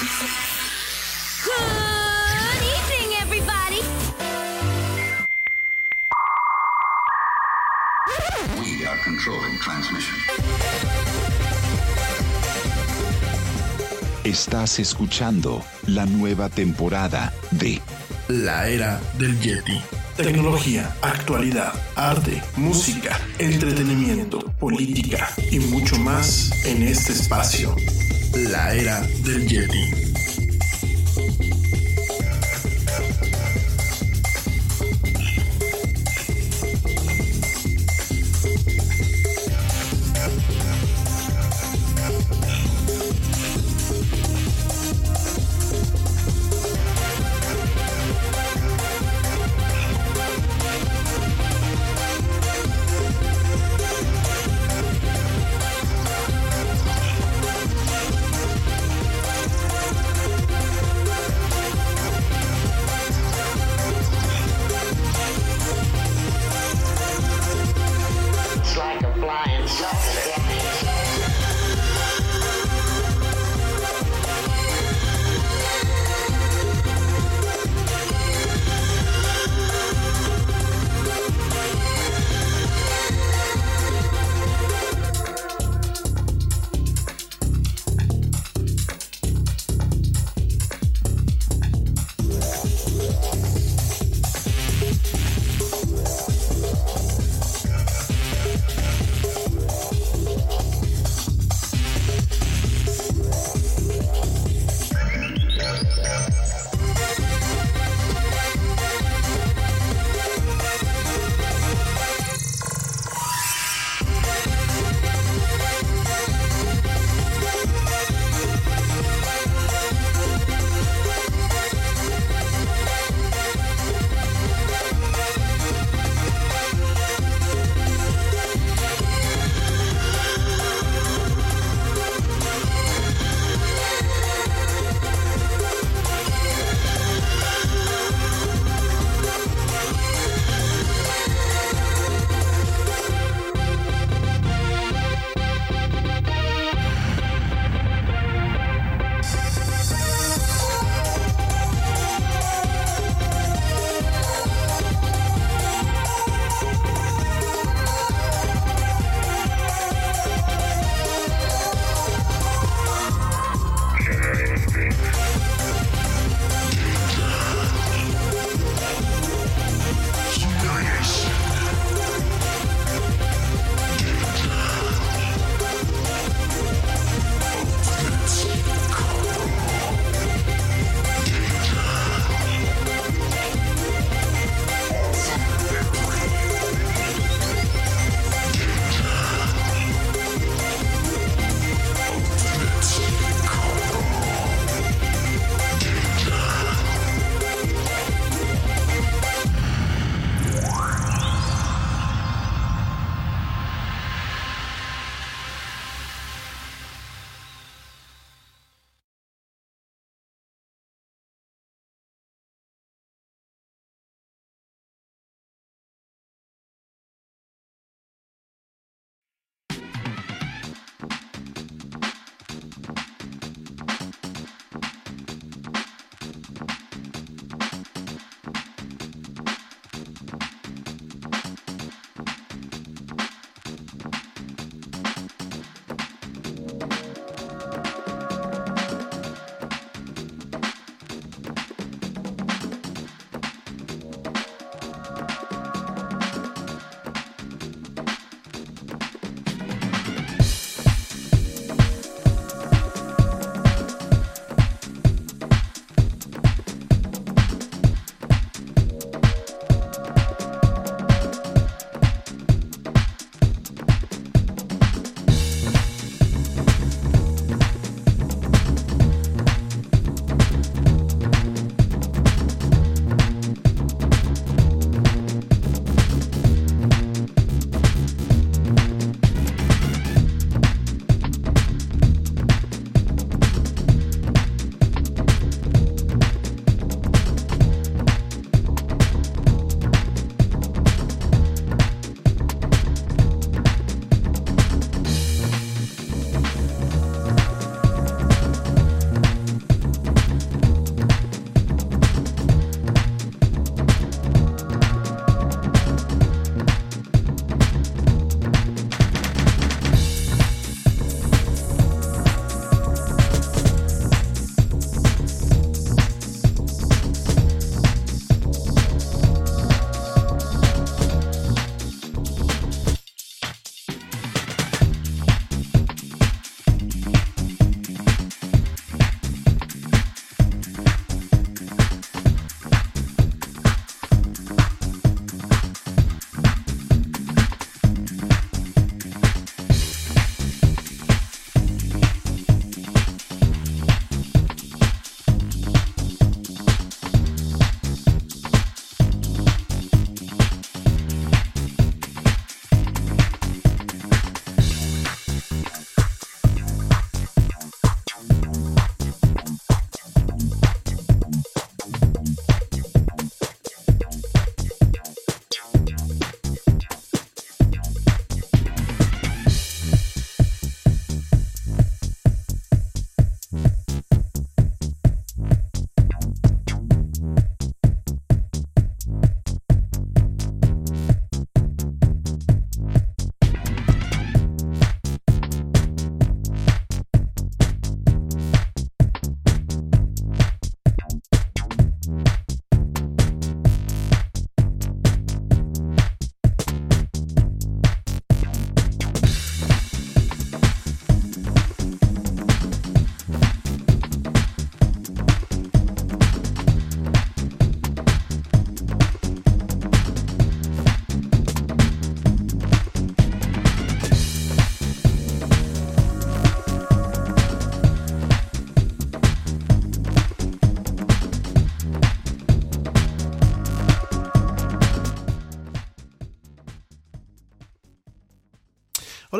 Good evening, everybody. We are controlling transmission. Estás escuchando la nueva temporada de La era del Yeti. Tecnología, actualidad, arte, música, entretenimiento, política y mucho más en este espacio. La era del Yeti.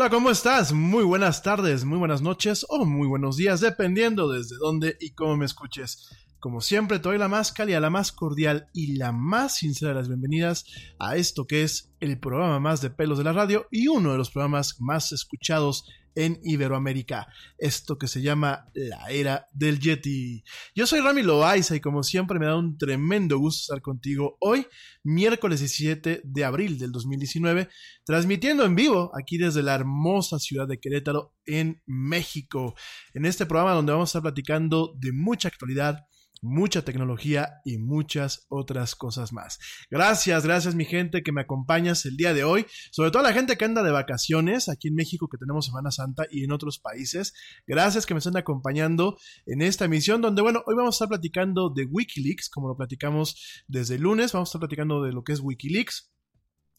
Hola, ¿cómo estás? Muy buenas tardes, muy buenas noches o muy buenos días, dependiendo desde dónde y cómo me escuches. Como siempre, te doy la más cálida, la más cordial y la más sincera de las bienvenidas a esto que es el programa más de pelos de la radio y uno de los programas más escuchados en Iberoamérica. Esto que se llama la era del Yeti. Yo soy Rami Loaiza y como siempre me da un tremendo gusto estar contigo hoy, miércoles 17 de abril del 2019, transmitiendo en vivo aquí desde la hermosa ciudad de Querétaro en México. En este programa donde vamos a estar platicando de mucha actualidad mucha tecnología y muchas otras cosas más. Gracias, gracias mi gente que me acompañas el día de hoy, sobre todo la gente que anda de vacaciones aquí en México que tenemos Semana Santa y en otros países. Gracias que me están acompañando en esta emisión donde, bueno, hoy vamos a estar platicando de Wikileaks, como lo platicamos desde el lunes, vamos a estar platicando de lo que es Wikileaks.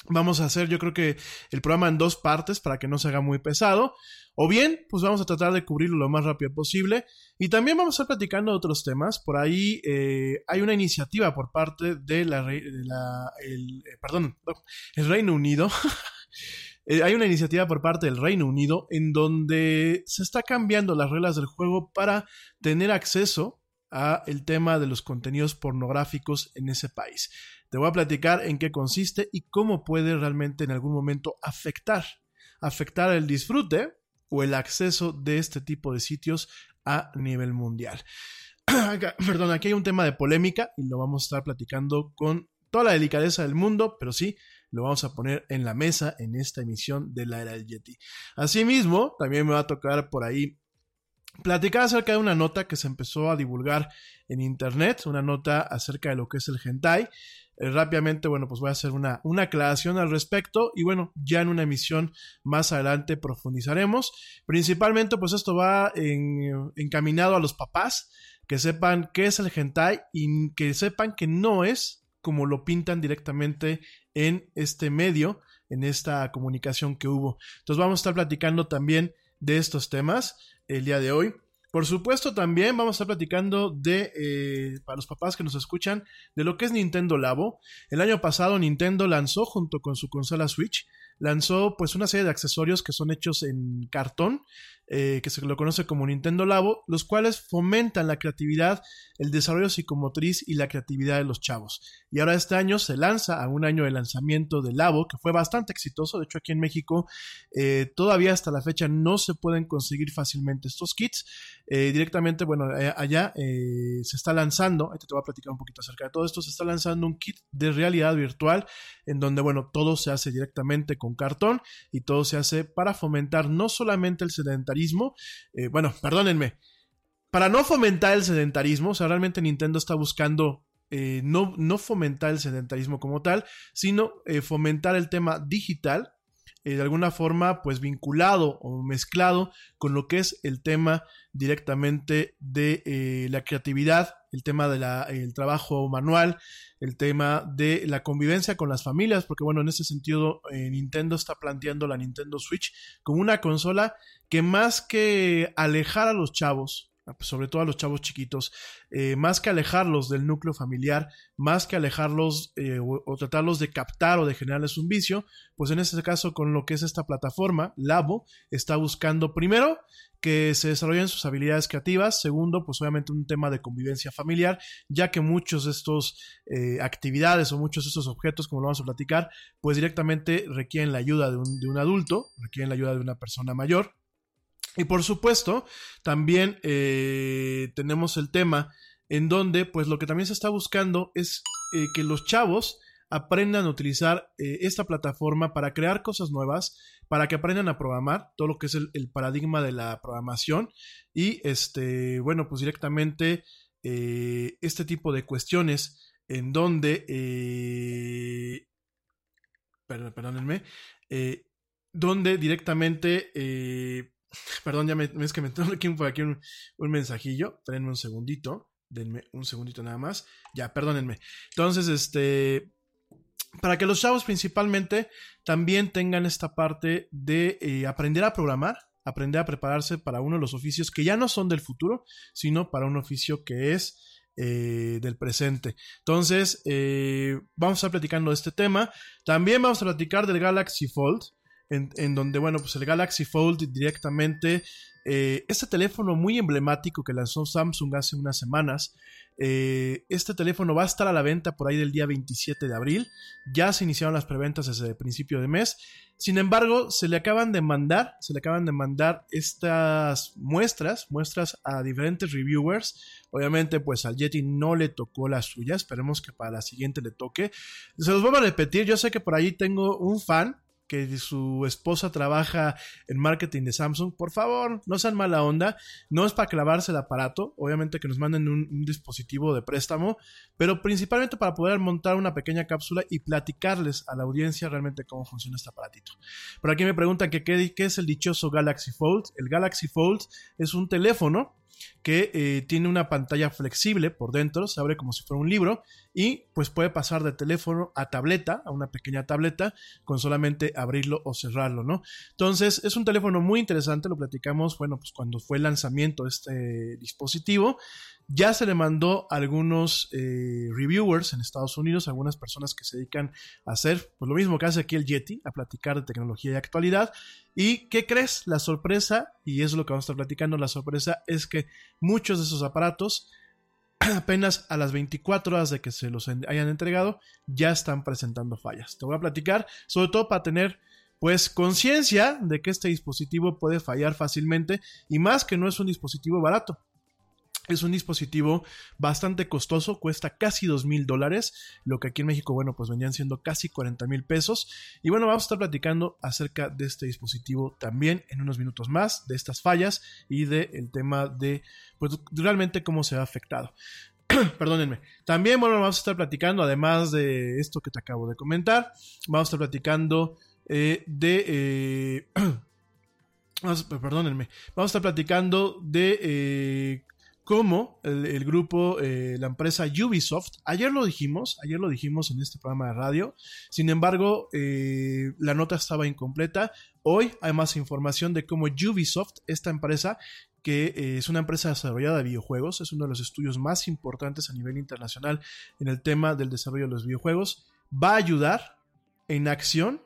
Vamos a hacer yo creo que el programa en dos partes para que no se haga muy pesado. O bien, pues vamos a tratar de cubrirlo lo más rápido posible. Y también vamos a estar platicando de otros temas. Por ahí eh, hay una iniciativa por parte de la, eh, el Reino Unido. Eh, hay una iniciativa por parte del Reino Unido en donde se está cambiando las reglas del juego para tener acceso a el tema de los contenidos pornográficos en ese país. Te voy a platicar en qué consiste y cómo puede realmente en algún momento afectar, afectar el disfrute o el acceso de este tipo de sitios a nivel mundial. Perdón, aquí hay un tema de polémica y lo vamos a estar platicando con toda la delicadeza del mundo, pero sí, lo vamos a poner en la mesa en esta emisión de la era del Yeti. Asimismo, también me va a tocar por ahí platicar acerca de una nota que se empezó a divulgar en internet, una nota acerca de lo que es el hentai. Eh, rápidamente, bueno, pues voy a hacer una, una aclaración al respecto y bueno, ya en una emisión más adelante profundizaremos. Principalmente, pues esto va encaminado a los papás que sepan qué es el hentai y que sepan que no es como lo pintan directamente en este medio, en esta comunicación que hubo. Entonces vamos a estar platicando también de estos temas el día de hoy. Por supuesto, también vamos a estar platicando de, eh, para los papás que nos escuchan, de lo que es Nintendo Labo. El año pasado Nintendo lanzó junto con su consola Switch lanzó pues una serie de accesorios que son hechos en cartón, eh, que se lo conoce como Nintendo Labo, los cuales fomentan la creatividad, el desarrollo psicomotriz y la creatividad de los chavos. Y ahora este año se lanza a un año de lanzamiento del Labo, que fue bastante exitoso, de hecho aquí en México eh, todavía hasta la fecha no se pueden conseguir fácilmente estos kits. Eh, directamente, bueno, allá se está lanzando, ahorita te voy a platicar un poquito acerca de todo esto, se está lanzando un kit de realidad virtual en donde, bueno, todo se hace directamente con cartón y todo se hace para fomentar no solamente el sedentarismo, eh, bueno, perdónenme, para no fomentar el sedentarismo, o sea, realmente Nintendo está buscando eh, no, no, fomentar el sedentarismo como tal, sino eh, fomentar el tema digital, de alguna forma pues vinculado o mezclado con lo que es el tema directamente de la creatividad, el tema del trabajo manual, el tema de la convivencia con las familias, porque bueno, en ese sentido eh, Nintendo está planteando la Nintendo Switch como una consola que más que alejar a los chavos, sobre todo a los chavos chiquitos, eh, más que alejarlos del núcleo familiar, más que alejarlos eh, o, tratarlos de captar o de generarles un vicio, pues en este caso con lo que es esta plataforma, Labo, está buscando primero que se desarrollen sus habilidades creativas. Segundo, pues obviamente un tema de convivencia familiar, ya que muchos de estos eh, actividades o muchos de estos objetos, como lo vamos a platicar, pues directamente requieren la ayuda de un, adulto, requieren la ayuda de una persona mayor. Y por supuesto, también eh, tenemos el tema en donde, pues lo que también se está buscando es eh, que los chavos aprendan a utilizar esta plataforma para crear cosas nuevas, para que aprendan a programar, todo lo que es el, paradigma de la programación y este, bueno, pues directamente eh, este tipo de cuestiones en donde, eh, perdónenme, eh, donde directamente, perdón, ya me, es que me tengo aquí, un, un mensajillo, un segundito, denme un segundito nada más, ya, perdónenme. Entonces, este, para que los chavos principalmente también tengan esta parte de eh, aprender a programar, aprender a prepararse para uno de los oficios que ya no son del futuro, sino para un oficio que es eh, del presente. Entonces, eh, vamos a estar platicando de este tema. También vamos a platicar del Galaxy Fold. En, donde, bueno, pues el Galaxy Fold directamente, eh, este teléfono muy emblemático que lanzó Samsung hace unas semanas, eh, este teléfono va a estar a la venta por ahí del día 27 de abril. Ya se iniciaron las preventas desde el principio de mes. Sin embargo, se le acaban de mandar, se le acaban de mandar estas muestras, muestras a diferentes reviewers. Obviamente, pues al Yeti no le tocó la suya. Esperemos que para la siguiente le toque. Se los vuelvo a repetir. Yo sé que por ahí tengo un fan que su esposa trabaja en marketing de Samsung, por favor, no sean mala onda, no es para clavarse el aparato, obviamente que nos manden un, dispositivo de préstamo, pero principalmente para poder montar una pequeña cápsula y platicarles a la audiencia realmente cómo funciona este aparatito. Por aquí me preguntan que qué, qué es el dichoso Galaxy Fold. El Galaxy Fold es un teléfono que eh, tiene una pantalla flexible por dentro, se abre como si fuera un libro y pues puede pasar de teléfono a tableta, a una pequeña tableta, con solamente abrirlo o cerrarlo, ¿no? Entonces es un teléfono muy interesante, lo platicamos, bueno, pues cuando fue el lanzamiento de este dispositivo, ya se le mandó a algunos eh, reviewers en Estados Unidos, algunas personas que se dedican a hacer pues, lo mismo que hace aquí el Yeti, a platicar de tecnología y actualidad. ¿Y qué crees? La sorpresa, y es lo que vamos a estar platicando, la sorpresa es que muchos de esos aparatos, apenas a las 24 horas de que se los hayan entregado, ya están presentando fallas. Te voy a platicar, sobre todo para tener pues conciencia de que este dispositivo puede fallar fácilmente y más que no es un dispositivo barato. Es un dispositivo bastante costoso, cuesta casi dos mil dólares, lo que aquí en México, bueno, pues venían siendo casi 40 mil pesos. Y bueno, vamos a estar platicando acerca de este dispositivo también en unos minutos más, de estas fallas y del tema de, pues realmente cómo se ha afectado. Perdónenme. También, bueno, vamos a estar platicando, además de esto que te acabo de comentar, vamos a estar platicando eh, de... Eh, perdónenme. Vamos a estar platicando de eh, como el, grupo, eh, la empresa Ubisoft, ayer lo dijimos, ayer lo dijimos en este programa de radio, sin embargo, eh, la nota estaba incompleta. Hoy hay más información de cómo Ubisoft, esta empresa, que eh, es una empresa desarrollada de videojuegos, es uno de los estudios más importantes a nivel internacional en el tema del desarrollo de los videojuegos, va a ayudar en acción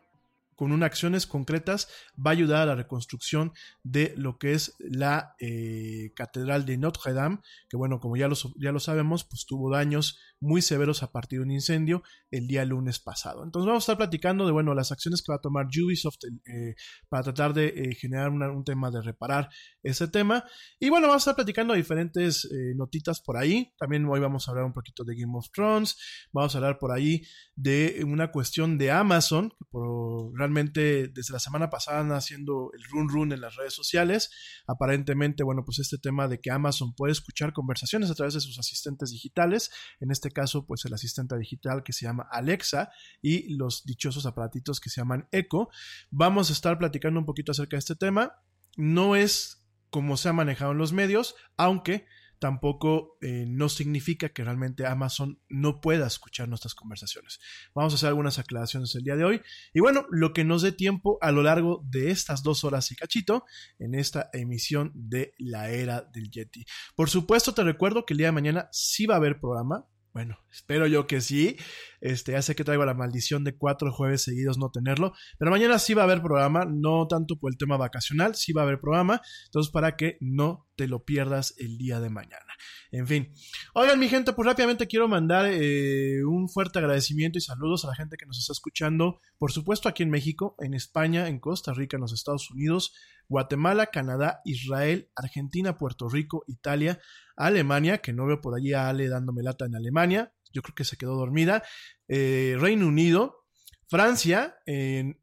con unas acciones concretas va a ayudar a la reconstrucción de lo que es la eh, Catedral de Notre Dame, que bueno, como ya lo, ya lo sabemos, pues tuvo daños muy severos a partir de un incendio el día lunes pasado. Entonces vamos a estar platicando de, bueno, las acciones que va a tomar Ubisoft eh, para tratar de eh, generar un tema de reparar ese tema. Y bueno, vamos a estar platicando diferentes eh, notitas por ahí. También hoy vamos a hablar un poquito de Game of Thrones. Vamos a hablar por ahí de una cuestión de Amazon, que por, realmente desde la semana pasada anda haciendo el run run en las redes sociales. Aparentemente, bueno, pues este tema de que Amazon puede escuchar conversaciones a través de sus asistentes digitales, en este caso, pues el asistente digital que se llama Alexa y los dichosos aparatitos que se llaman Echo. Vamos a estar platicando un poquito acerca de este tema. No es como se ha manejado en los medios, aunque tampoco eh, no significa que realmente Amazon no pueda escuchar nuestras conversaciones. Vamos a hacer algunas aclaraciones el día de hoy. Y bueno, lo que nos dé tiempo a lo largo de estas dos horas y cachito en esta emisión de la era del Yeti. Por supuesto, te recuerdo que el día de mañana sí va a haber programa. Bueno, espero yo que sí. Este, ya sé que traigo la maldición de cuatro jueves seguidos no tenerlo. Pero mañana sí va a haber programa, no tanto por el tema vacacional, sí va a haber programa. Entonces, para que no te lo pierdas el día de mañana. En fin. Oigan, mi gente, pues rápidamente quiero mandar eh, un fuerte agradecimiento y saludos a la gente que nos está escuchando. Por supuesto, aquí en México, en España, en Costa Rica, en los Estados Unidos, Guatemala, Canadá, Israel, Argentina, Puerto Rico, Italia, Alemania, que no veo por allí a Ale dándome lata en Alemania, yo creo que se quedó dormida, eh, Reino Unido, Francia,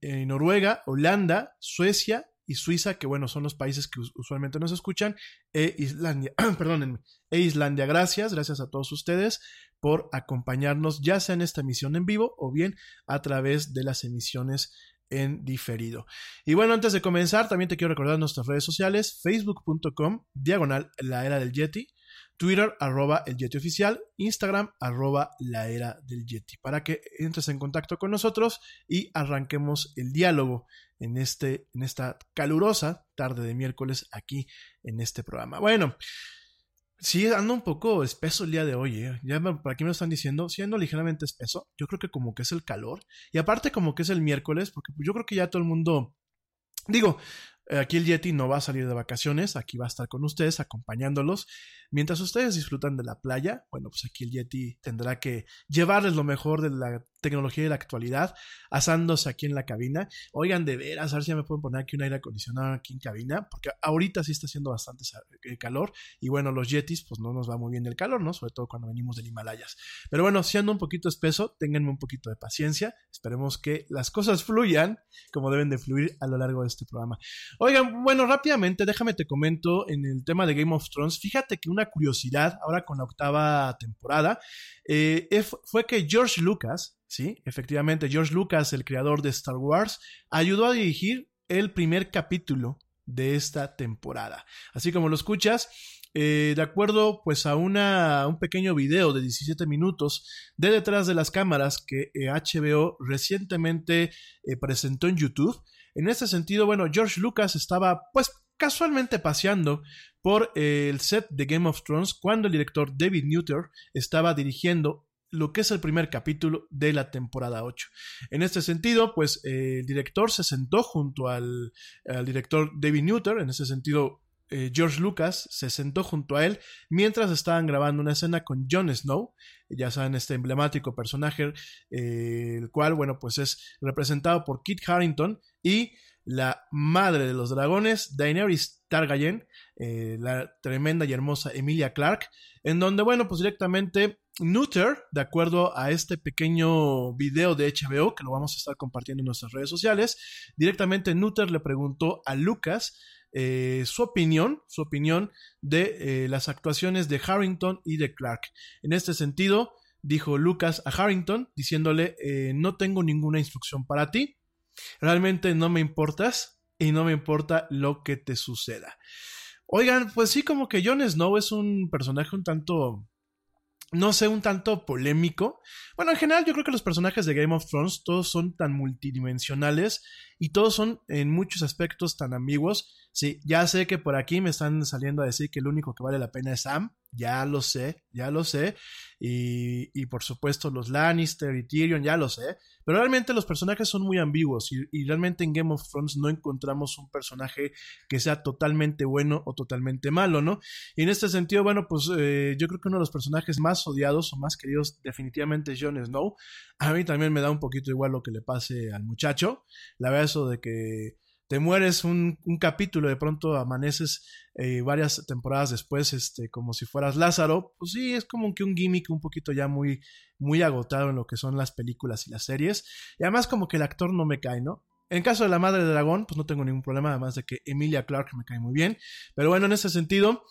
Noruega, Holanda, Suecia y Suiza, que bueno, son los países que usualmente nos escuchan, e Islandia, perdónenme, e Islandia. Gracias, gracias a todos ustedes por acompañarnos, ya sea en esta emisión en vivo o bien a través de las emisiones en diferido. Y bueno, antes de comenzar, también te quiero recordar nuestras redes sociales, facebook.com, diagonal, la era del Yeti, Twitter, arroba el Yeti oficial, Instagram, arroba la era del Yeti, para que entres en contacto con nosotros y arranquemos el diálogo en, este, en esta calurosa tarde de miércoles aquí en este programa. Bueno, Sí, ando un poco espeso el día de hoy, ¿eh? Ya por aquí me lo están diciendo, siendo ligeramente espeso. Yo creo que como que es el calor. Y aparte como que es el miércoles, porque yo creo que ya todo el mundo Digo, Aquí el Yeti no va a salir de vacaciones, aquí va a estar con ustedes acompañándolos. Mientras ustedes disfrutan de la playa, bueno, pues aquí el Yeti tendrá que llevarles lo mejor de la tecnología de la actualidad, asándose aquí en la cabina. Oigan, de veras, a ver si me pueden poner aquí un aire acondicionado aquí en cabina, porque ahorita sí está haciendo bastante eh, calor y bueno, los Yetis pues no nos va muy bien el calor, ¿no? Sobre todo cuando venimos del Himalayas. Pero bueno, siendo un poquito espeso, ténganme un poquito de paciencia, esperemos que las cosas fluyan como deben de fluir a lo largo de este programa. Oigan, bueno, rápidamente, déjame te comento en el tema de Game of Thrones, fíjate que una curiosidad ahora con la octava temporada eh, fue que George Lucas, Sí, efectivamente, George Lucas, el creador de Star Wars, ayudó a dirigir el primer capítulo de esta temporada. Así como lo escuchas, eh, de acuerdo pues a una, un pequeño video de 17 minutos de detrás de las cámaras que HBO eh, recientemente eh, presentó en YouTube. En este sentido, bueno, George Lucas estaba pues casualmente paseando por el set de Game of Thrones cuando el director David Nutter estaba dirigiendo lo que es el primer capítulo de la temporada 8. En este sentido, pues eh, el director se sentó junto al, director David Newton, en ese sentido eh, George Lucas se sentó junto a él mientras estaban grabando una escena con Jon Snow, ya saben, este emblemático personaje, eh, el cual, bueno, pues es representado por Kit Harrington y la madre de los dragones, Daenerys Targaryen, la tremenda y hermosa Emilia Clarke, en donde, bueno, pues directamente Nutter, de acuerdo a este pequeño video de HBO que lo vamos a estar compartiendo en nuestras redes sociales, directamente Nutter le preguntó a Lucas eh, su opinión, su opinión de eh, las actuaciones de Harrington y de Clark. En este sentido, dijo Lucas a Harrington diciéndole, eh, no tengo ninguna instrucción para ti, realmente no me importas y no me importa lo que te suceda. Oigan, pues sí, como que Jon Snow es un personaje un tanto no sé, un tanto polémico. Bueno, en general yo creo que los personajes de Game of Thrones todos son tan multidimensionales y todos son en muchos aspectos tan ambiguos. Sí, ya sé que por aquí me están saliendo a decir que el único que vale la pena es Sam, ya lo sé, ya lo sé. Y, y por supuesto los Lannister y Tyrion, ya lo sé. Pero realmente los personajes son muy ambiguos y, realmente en Game of Thrones no encontramos un personaje que sea totalmente bueno o totalmente malo, ¿no? Y en este sentido, bueno, pues eh, yo creo que uno de los personajes más odiados o más queridos definitivamente es Jon Snow. A mí también me da un poquito igual lo que le pase al muchacho. La verdad eso de que te mueres un, capítulo, de pronto amaneces eh, varias temporadas después, este, como si fueras Lázaro, pues sí, es como que un gimmick un poquito ya muy, muy agotado en lo que son las películas y las series. Y además como que el actor no me cae, ¿no? En caso de la madre de dragón, pues no tengo ningún problema, además de que Emilia Clarke me cae muy bien. Pero bueno, en ese sentido,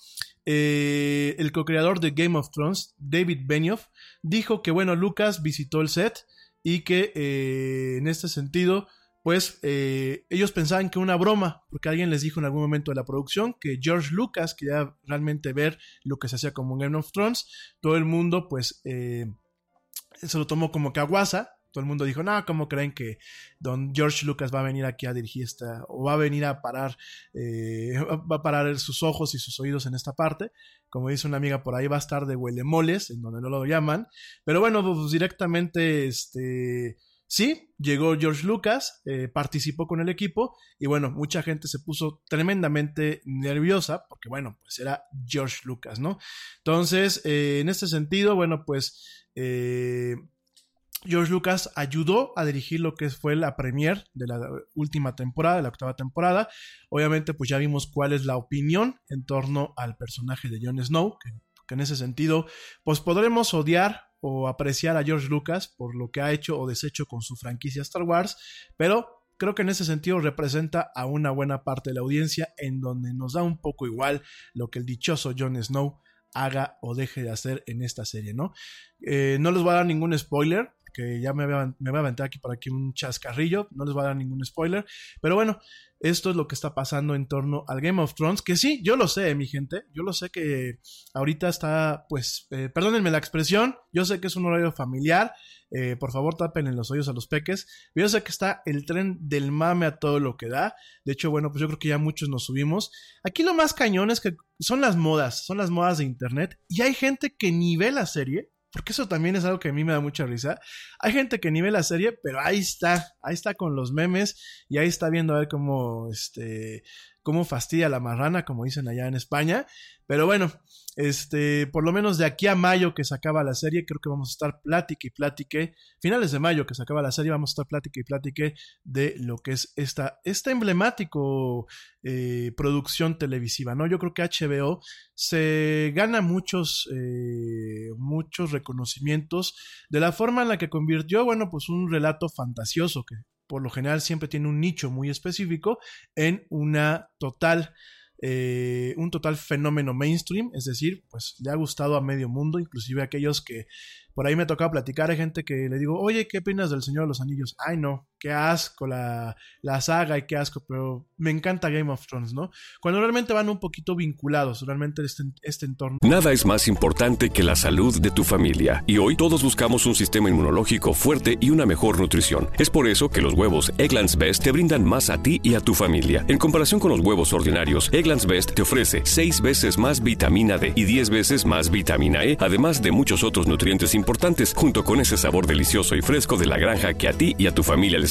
eh, el co-creador de Game of Thrones, David Benioff, dijo que bueno, Lucas visitó el set y que eh, en este sentido pues eh, ellos pensaban que una broma, porque alguien les dijo en algún momento de la producción que George Lucas quería realmente ver lo que se hacía como Game of Thrones. Todo el mundo, pues, eh, se lo tomó como caguasa. Todo el mundo dijo, no, ¿cómo creen que don George Lucas va a venir aquí a dirigir esta, o va a venir a parar, eh, va a parar sus ojos y sus oídos en esta parte? Como dice una amiga por ahí, va a estar de huelemoles, en donde no lo llaman. Pero bueno, pues directamente, este Sí, llegó George Lucas, eh, participó con el equipo y bueno, mucha gente se puso tremendamente nerviosa porque bueno, pues era George Lucas, ¿no? Entonces, eh, en este sentido, bueno, pues eh, George Lucas ayudó a dirigir lo que fue la premier de la última temporada, de la octava temporada. Obviamente, pues ya vimos cuál es la opinión en torno al personaje de Jon Snow, que, que en ese sentido, pues podremos odiar o apreciar a George Lucas por lo que ha hecho o deshecho con su franquicia Star Wars, pero creo que en ese sentido representa a una buena parte de la audiencia en donde nos da un poco igual lo que el dichoso Jon Snow haga o deje de hacer en esta serie, ¿no? Eh, no les voy a dar ningún spoiler, que ya me, voy a aventar aquí por aquí un chascarrillo, no les voy a dar ningún spoiler, pero bueno, esto es lo que está pasando en torno al Game of Thrones, que sí, yo lo sé, mi gente, yo lo sé que ahorita está, pues, eh, perdónenme la expresión, yo sé que es un horario familiar, eh, por favor tapen en los oídos a los peques, yo sé que está el tren del mame a todo lo que da, de hecho, bueno, pues yo creo que ya muchos nos subimos. Aquí lo más cañón es que son las modas, son las modas de internet, y hay gente que ni la serie, porque eso también es algo que a mí me da mucha risa. Hay gente que ni ve la serie, pero ahí está, ahí está con los memes y ahí está viendo a ver cómo, este, cómo fastidia la marrana, como dicen allá en España. Pero bueno, este, por lo menos de aquí a mayo que se acaba la serie, creo que vamos a estar plática y plática. Finales de mayo que se acaba la serie, vamos a estar plática y plática de lo que es esta, esta emblemático eh, producción televisiva, ¿no? Yo creo que HBO se gana muchos, eh, muchos reconocimientos de la forma en la que convirtió, bueno, pues un relato fantasioso que por lo general siempre tiene un nicho muy específico en una total eh, un total fenómeno mainstream, es decir, pues le ha gustado a medio mundo, inclusive a aquellos que por ahí me tocaba platicar, hay gente que le digo, oye, ¿qué opinas del Señor de los Anillos? Ay, no, qué asco la, la saga y qué asco, pero me encanta Game of Thrones, ¿no? Cuando realmente van un poquito vinculados, realmente este, este entorno. Nada es más importante que la salud de tu familia. Y hoy todos buscamos un sistema inmunológico fuerte y una mejor nutrición. Es por eso que los huevos Egglands Best te brindan más a ti y a tu familia. En comparación con los huevos ordinarios, Egglands Best te ofrece 6 veces más vitamina D y 10 veces más vitamina E, además de muchos otros nutrientes importantes, junto con ese sabor delicioso y fresco de la granja que a ti y a tu familia les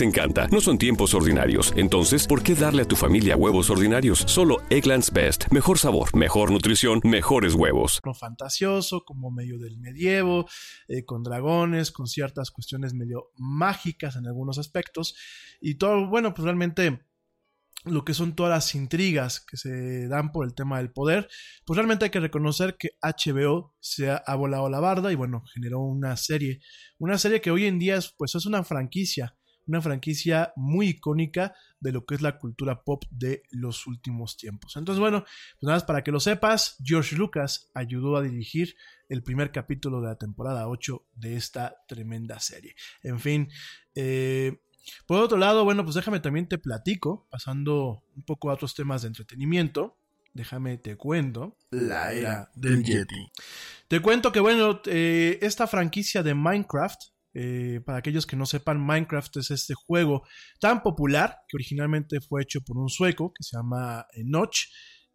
encanta. No son tiempos ordinarios, entonces, ¿por qué darle a tu familia huevos ordinarios? Solo Egglands Best. Mejor sabor, mejor nutrición, mejores huevos. fantasioso, como medio del medievo, eh, con dragones, con ciertas cuestiones medio mágicas en algunos aspectos. Y todo, bueno, pues realmente lo que son todas las intrigas que se dan por el tema del poder, pues realmente hay que reconocer que HBO se ha, ha volado la barda y bueno, generó una serie, una serie que hoy en día es, pues es una franquicia, una franquicia muy icónica de lo que es la cultura pop de los últimos tiempos. Entonces, bueno, pues nada más para que lo sepas, George Lucas ayudó a dirigir el primer capítulo de la temporada 8 de esta tremenda serie. En fin, eh, por otro lado, bueno, pues déjame también te platico, pasando un poco a otros temas de entretenimiento. Déjame te cuento. La era del Yeti. Te cuento que, bueno, eh, esta franquicia de Minecraft, eh, para aquellos que no sepan, Minecraft es este juego tan popular que originalmente fue hecho por un sueco que se llama eh, Notch.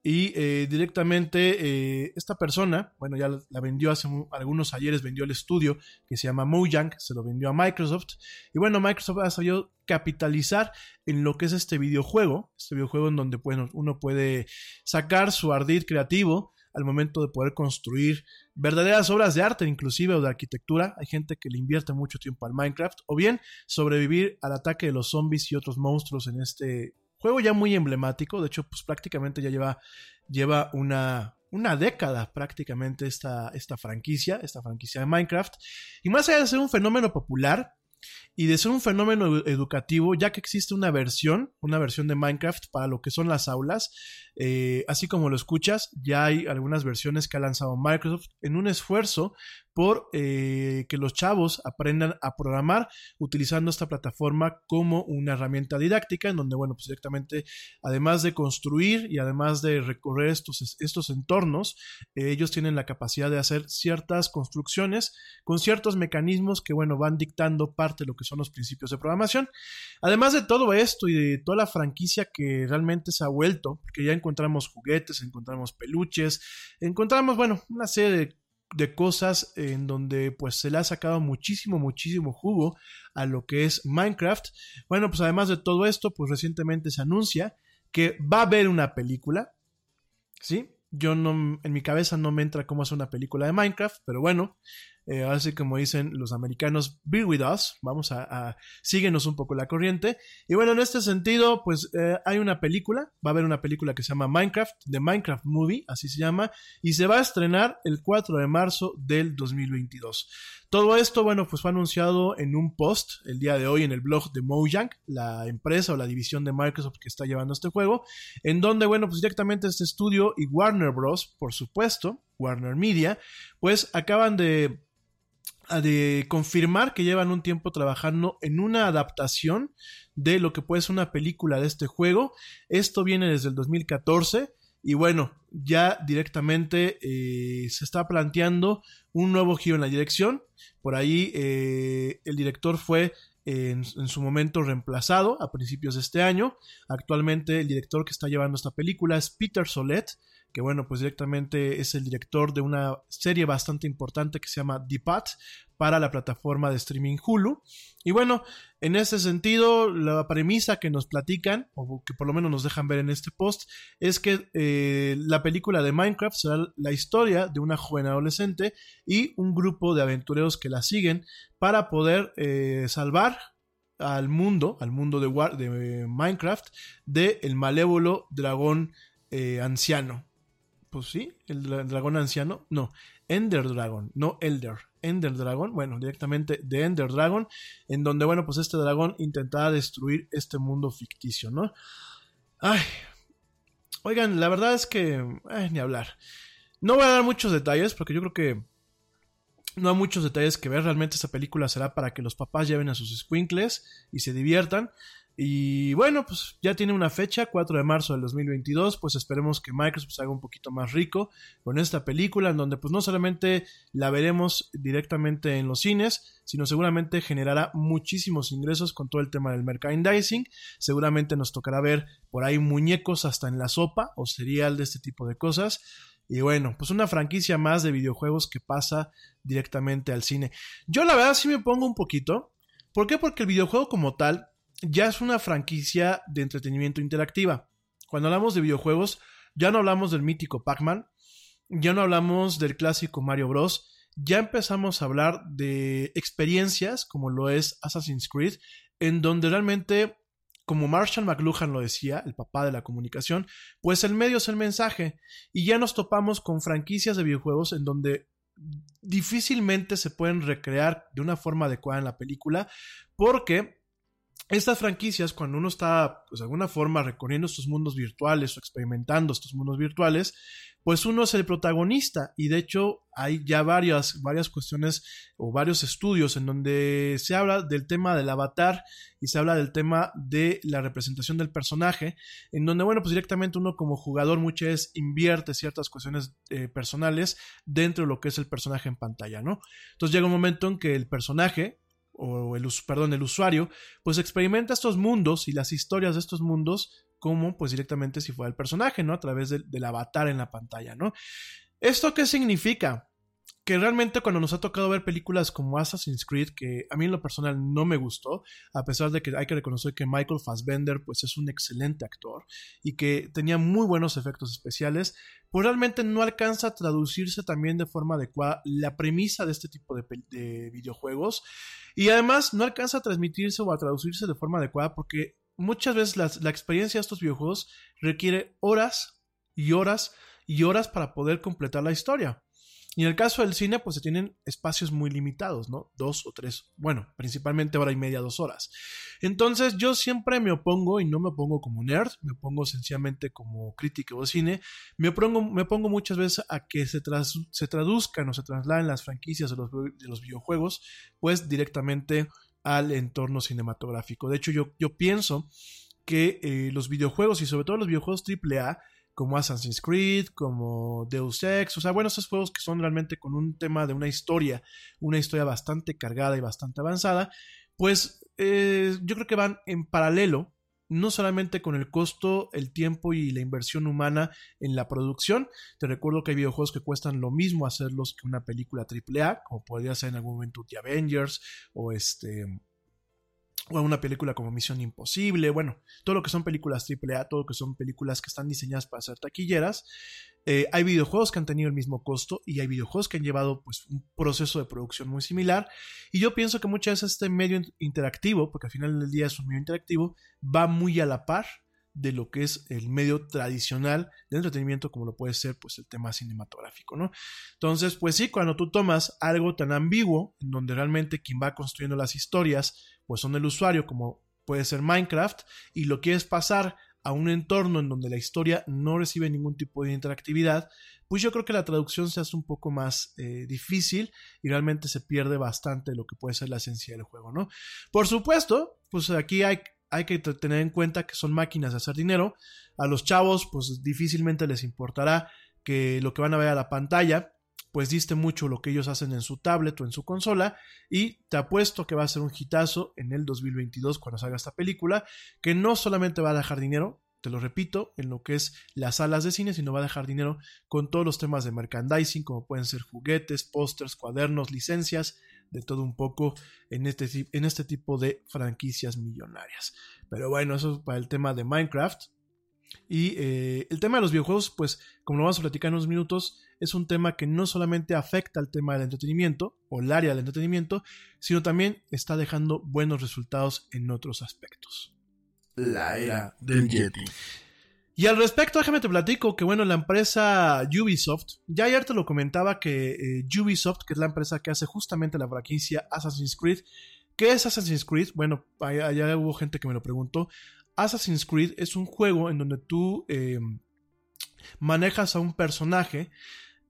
Y eh, directamente esta persona, bueno, ya la, vendió hace un- algunos ayeres, vendió el estudio que se llama Mojang, se lo vendió a Microsoft. Y bueno, Microsoft ha sabido capitalizar en lo que es este videojuego, este videojuego en donde bueno, uno puede sacar su ardid creativo al momento de poder construir verdaderas obras de arte, inclusive o de arquitectura. Hay gente que le invierte mucho tiempo al Minecraft, o bien sobrevivir al ataque de los zombies y otros monstruos en este juego ya muy emblemático. De hecho, pues prácticamente ya lleva, lleva una, una década prácticamente esta, esta franquicia, esta franquicia de Minecraft. Y más allá de ser un fenómeno popular, y de ser un fenómeno edu- educativo, ya que existe una versión, una versión de Minecraft para lo que son las aulas, eh, así como lo escuchas, ya hay algunas versiones que ha lanzado Microsoft en un esfuerzo por eh, que los chavos aprendan a programar utilizando esta plataforma como una herramienta didáctica, en donde, bueno, pues directamente, además de construir y además de recorrer estos, estos entornos, eh, ellos tienen la capacidad de hacer ciertas construcciones con ciertos mecanismos que, bueno, van dictando parte de lo que son los principios de programación. Además de todo esto y de toda la franquicia que realmente se ha vuelto, porque ya encontramos juguetes, encontramos peluches, encontramos, bueno, una serie de, de cosas en donde pues se le ha sacado muchísimo, muchísimo jugo a lo que es Minecraft. Bueno, pues además de todo esto, pues recientemente se anuncia que va a haber una película, ¿sí? Yo no, en mi cabeza no me entra cómo hacer una película de Minecraft, pero bueno, eh, ahora sí como dicen los americanos, be with us, vamos a, síguenos un poco la corriente. Y bueno, en este sentido, pues eh, hay una película, va a haber una película que se llama Minecraft, The Minecraft Movie, así se llama, y se va a estrenar el 4 de marzo del 2022. Todo esto, bueno, pues fue anunciado en un post el día de hoy en el blog de Mojang, la empresa o la división de Microsoft que está llevando este juego, en donde, bueno, pues directamente este estudio y Warner Bros., por supuesto, Warner Media, pues acaban de de confirmar que llevan un tiempo trabajando en una adaptación de lo que puede ser una película de este juego. Esto viene desde el 2014 y bueno, ya directamente eh, se está planteando un nuevo giro en la dirección. Por ahí eh, el director fue en, en, su momento reemplazado a principios de este año. Actualmente el director que está llevando esta película es Peter Solet, que bueno, pues directamente es el director de una serie bastante importante que se llama The para la plataforma de streaming Hulu. Y bueno, en ese sentido, la premisa que nos platican, o que por lo menos nos dejan ver en este post, es que eh, la película de Minecraft será la historia de una joven adolescente y un grupo de aventureros que la siguen para poder eh, salvar al mundo, al mundo de, War, de Minecraft, de el malévolo dragón eh, anciano pues sí, el dragón anciano, no, Ender Dragon, no Elder, Ender Dragon, bueno, directamente de Ender Dragon, en donde, bueno, pues este dragón intentaba destruir este mundo ficticio, ¿no? Ay, oigan, la verdad es que, ay, ni hablar. No voy a dar muchos detalles porque yo creo que no hay muchos detalles que ver. Realmente esta película será para que los papás lleven a sus squinkles y se diviertan. Y bueno, pues ya tiene una fecha, 4 de marzo del 2022, pues esperemos que Microsoft se haga un poquito más rico con esta película, en donde pues no solamente la veremos directamente en los cines, sino seguramente generará muchísimos ingresos con todo el tema del merchandising, seguramente nos tocará ver por ahí muñecos hasta en la sopa o cereal de este tipo de cosas. Y bueno, pues una franquicia más de videojuegos que pasa directamente al cine. Yo la verdad sí me pongo un poquito. ¿Por qué? Porque el videojuego como tal ya es una franquicia de entretenimiento interactiva. Cuando hablamos de videojuegos, ya no hablamos del mítico Pac-Man, ya no hablamos del clásico Mario Bros. Ya empezamos a hablar de experiencias como lo es Assassin's Creed, en donde realmente, como Marshall McLuhan lo decía, el papá de la comunicación, pues el medio es el mensaje. Y ya nos topamos con franquicias de videojuegos en donde difícilmente se pueden recrear de una forma adecuada en la película, porque estas franquicias, cuando uno está, pues de alguna forma, recorriendo estos mundos virtuales o experimentando estos mundos virtuales, pues uno es el protagonista y de hecho hay ya varias, varias cuestiones o varios estudios en donde se habla del tema del avatar y se habla del tema de la representación del personaje, en donde, bueno, pues directamente uno como jugador muchas veces invierte ciertas cuestiones eh, personales dentro de lo que es el personaje en pantalla, ¿no? Entonces llega un momento en que el personaje, o el, el usuario, pues experimenta estos mundos y las historias de estos mundos como pues directamente si fuera el personaje, ¿no? A través del avatar en la pantalla, ¿no? ¿Esto qué significa? Que realmente cuando nos ha tocado ver películas como Assassin's Creed, que a mí en lo personal no me gustó, a pesar de que hay que reconocer que Michael Fassbender pues es un excelente actor y que tenía muy buenos efectos especiales, pues realmente no alcanza a traducirse también de forma adecuada la premisa de este tipo de, de videojuegos y además no alcanza a transmitirse o a traducirse de forma adecuada porque muchas veces la, la experiencia de estos videojuegos requiere horas y horas y horas para poder completar la historia. Y en el caso del cine, pues se tienen espacios muy limitados, ¿no? Dos o tres, bueno, principalmente hora y media, dos horas. Entonces yo siempre me opongo, y no me opongo como nerd, me opongo sencillamente como crítico de cine, me opongo, me muchas veces a que se, se traduzcan o se trasladen las franquicias de los, de los videojuegos, pues directamente al entorno cinematográfico. De hecho, yo, yo pienso que eh, los videojuegos y sobre todo los videojuegos AAA como Assassin's Creed, como Deus Ex, o sea, bueno, esos juegos que son realmente con un tema de una historia, una historia bastante cargada y bastante avanzada, pues eh, yo creo que van en paralelo, no solamente con el costo, el tiempo y la inversión humana en la producción. Te recuerdo que hay videojuegos que cuestan lo mismo hacerlos que una película AAA, como podría ser en algún momento The Avengers o este o una película como Misión Imposible, bueno, todo lo que son películas AAA, todo lo que son películas que están diseñadas para ser taquilleras. Eh, hay videojuegos que han tenido el mismo costo y hay videojuegos que han llevado pues un proceso de producción muy similar. Y yo pienso que muchas veces este medio interactivo, porque al final del día es un medio interactivo, va muy a la par de lo que es el medio tradicional de entretenimiento como lo puede ser pues el tema cinematográfico, ¿no? Entonces, pues sí, cuando tú tomas algo tan ambiguo, en donde realmente quien va construyendo las historias pues son el usuario como puede ser Minecraft y lo quieres pasar a un entorno en donde la historia no recibe ningún tipo de interactividad, pues yo creo que la traducción se hace un poco más eh, difícil y realmente se pierde bastante lo que puede ser la esencia del juego, ¿no? Por supuesto, pues aquí hay, hay que tener en cuenta que son máquinas de hacer dinero. A los chavos, pues difícilmente les importará que lo que van a ver a la pantalla pues diste mucho lo que ellos hacen en su tablet o en su consola y te apuesto que va a ser un hitazo en el 2022 cuando salga esta película, que no solamente va a dejar dinero, te lo repito, en lo que es las salas de cine, sino va a dejar dinero con todos los temas de merchandising, como pueden ser juguetes, pósters, cuadernos, licencias, de todo un poco en este, en este tipo de franquicias millonarias. Pero bueno, eso es para el tema de Minecraft. Y eh, el tema de los videojuegos, pues como lo vamos a platicar en unos minutos, es un tema que no solamente afecta al tema del entretenimiento o el área del entretenimiento, sino también está dejando buenos resultados en otros aspectos. La era del Yeti. Y al respecto, déjame te platico que, bueno, la empresa Ubisoft, ya ayer te lo comentaba que eh, Ubisoft, que es la empresa que hace justamente la franquicia Assassin's Creed, ¿qué es Assassin's Creed? Bueno, allá hubo gente que me lo preguntó. Assassin's Creed es un juego en donde tú em, manejas a un personaje,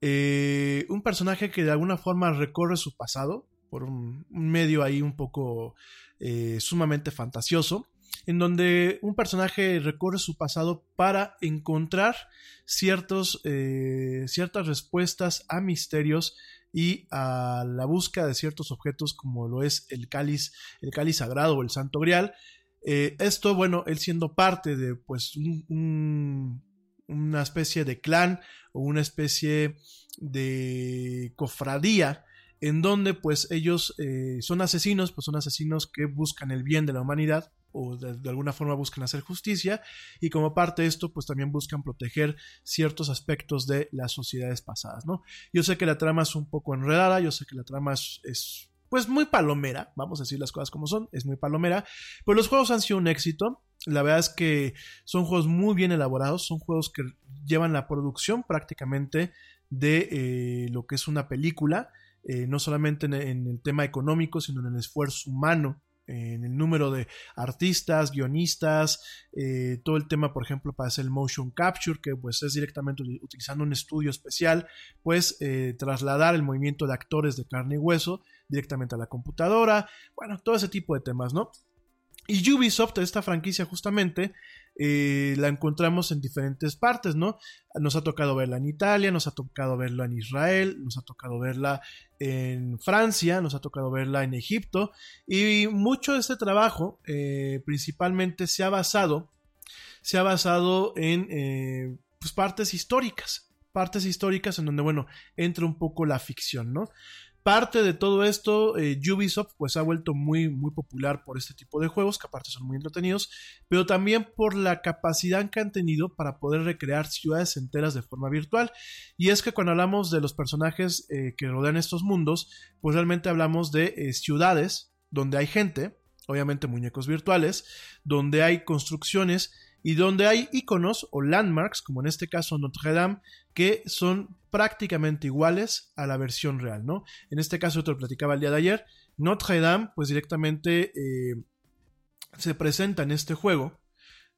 eh, un personaje que de alguna forma recorre su pasado, por un, medio ahí un poco eh, sumamente fantasioso, en donde un personaje recorre su pasado para encontrar ciertos, eh, ciertas respuestas a misterios y a la búsqueda de ciertos objetos como lo es el cáliz, el cáliz sagrado o el santo grial. Eh, esto, bueno, él siendo parte de pues una especie de clan o una especie de cofradía en donde pues ellos eh, son asesinos, pues son asesinos que buscan el bien de la humanidad o de, alguna forma buscan hacer justicia y como parte de esto pues también buscan proteger ciertos aspectos de las sociedades pasadas, ¿no? Yo sé que la trama es un poco enredada, yo sé que la trama es, pues muy palomera, vamos a decir las cosas como son, es muy palomera, pero los juegos han sido un éxito, la verdad es que son juegos muy bien elaborados, son juegos que llevan la producción prácticamente de eh, lo que es una película, eh, no solamente en, el tema económico, sino en el esfuerzo humano en el número de artistas, guionistas, eh, todo el tema, por ejemplo, para hacer el motion capture, que pues es directamente utilizando un estudio especial, pues eh, trasladar el movimiento de actores de carne y hueso directamente a la computadora, bueno, todo ese tipo de temas, ¿no? Y Ubisoft, esta franquicia justamente, eh, la encontramos en diferentes partes, ¿no? Nos ha tocado verla en Italia, nos ha tocado verla en Israel, nos ha tocado verla en Francia, nos ha tocado verla en Egipto, y mucho de este trabajo eh, principalmente se ha basado, se ha basado en eh, pues partes históricas, partes históricas en donde, bueno, entra un poco la ficción, ¿no? Parte de todo esto, eh, Ubisoft pues ha vuelto muy, muy popular por este tipo de juegos, que aparte son muy entretenidos, pero también por la capacidad que han tenido para poder recrear ciudades enteras de forma virtual. Y es que cuando hablamos de los personajes eh, que rodean estos mundos, pues realmente hablamos de eh, ciudades donde hay gente, obviamente muñecos virtuales, donde hay construcciones y donde hay iconos o landmarks, como en este caso Notre Dame, que son prácticamente iguales a la versión real, ¿no? En este caso, te lo platicaba el día de ayer, Notre Dame, pues directamente eh, se presenta en este juego,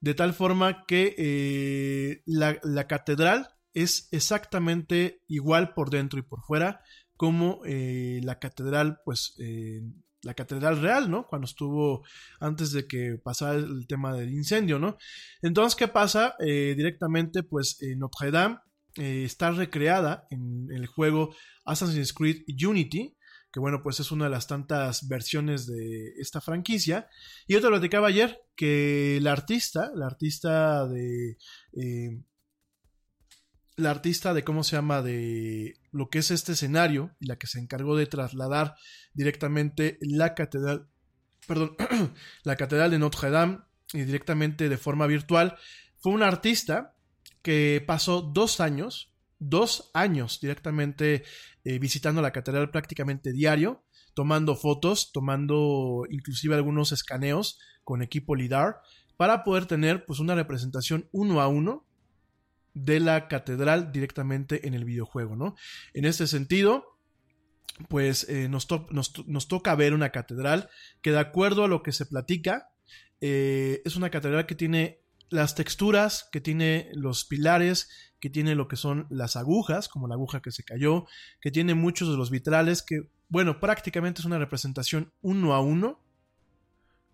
de tal forma que eh, la, catedral es exactamente igual por dentro y por fuera como eh, la catedral, pues la catedral real, ¿no? Cuando estuvo antes de que pasara el tema del incendio, ¿no? Entonces, ¿qué pasa? Eh, directamente, pues Notre Dame eh, está recreada en, el juego Assassin's Creed Unity, que bueno, pues es una de las tantas versiones de esta franquicia. Y yo te platicaba ayer, que la artista, la artista de... Eh, la artista de cómo se llama de lo que es este escenario y la que se encargó de trasladar directamente la catedral, perdón, la catedral de Notre Dame y directamente de forma virtual, fue una artista que pasó dos años, dos años directamente eh, visitando la catedral prácticamente diario, tomando fotos, tomando inclusive algunos escaneos con equipo LIDAR, para poder tener pues una representación uno a uno de la catedral directamente en el videojuego, ¿no? En este sentido, pues eh, nos, toca ver una catedral que de acuerdo a lo que se platica, eh, es una catedral que tiene las texturas que tiene los pilares, que tiene lo que son las agujas, como la aguja que se cayó, que tiene muchos de los vitrales, que, bueno, prácticamente es una representación uno a uno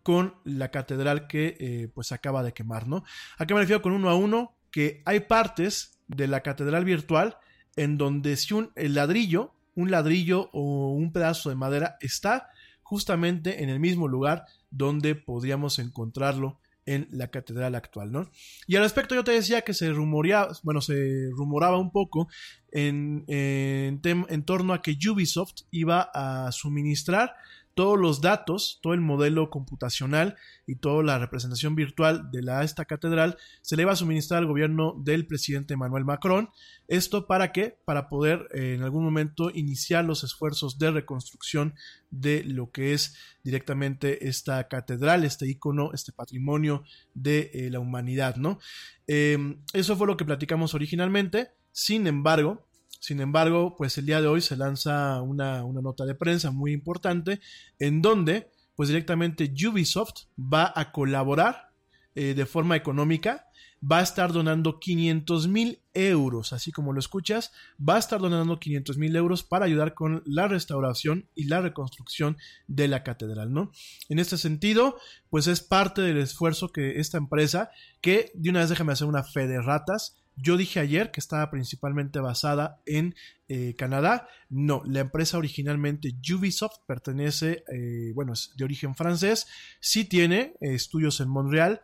con la catedral que eh, pues acaba de quemar, ¿no? ¿A qué me refiero con uno a uno? Que hay partes de la catedral virtual en donde si un el ladrillo, un ladrillo o un pedazo de madera está justamente en el mismo lugar donde podríamos encontrarlo en la catedral actual, ¿no? Y al respecto yo te decía que se rumoreaba, bueno, se rumoraba un poco en, en, en torno a que Ubisoft iba a suministrar todos los datos, todo el modelo computacional y toda la representación virtual de esta catedral se le va a suministrar al gobierno del presidente Emmanuel Macron. ¿Esto para qué? Para poder eh, en algún momento iniciar los esfuerzos de reconstrucción de lo que es directamente esta catedral, este icono, este patrimonio de eh, la humanidad, ¿no? Em, eso fue lo que platicamos originalmente. Sin embargo, sin embargo, pues el día de hoy se lanza una, nota de prensa muy importante en donde pues directamente Ubisoft va a colaborar eh, de forma económica, va a estar donando 500 mil euros, así como lo escuchas, va a estar donando 500 mil euros para ayudar con la restauración y la reconstrucción de la catedral, ¿no? En este sentido, pues es parte del esfuerzo que esta empresa, que de una vez déjame hacer una fe de ratas, yo dije ayer que estaba principalmente basada en eh, Canadá. No, la empresa originalmente Ubisoft pertenece, eh, bueno, es de origen francés. Sí tiene eh, estudios en Montreal.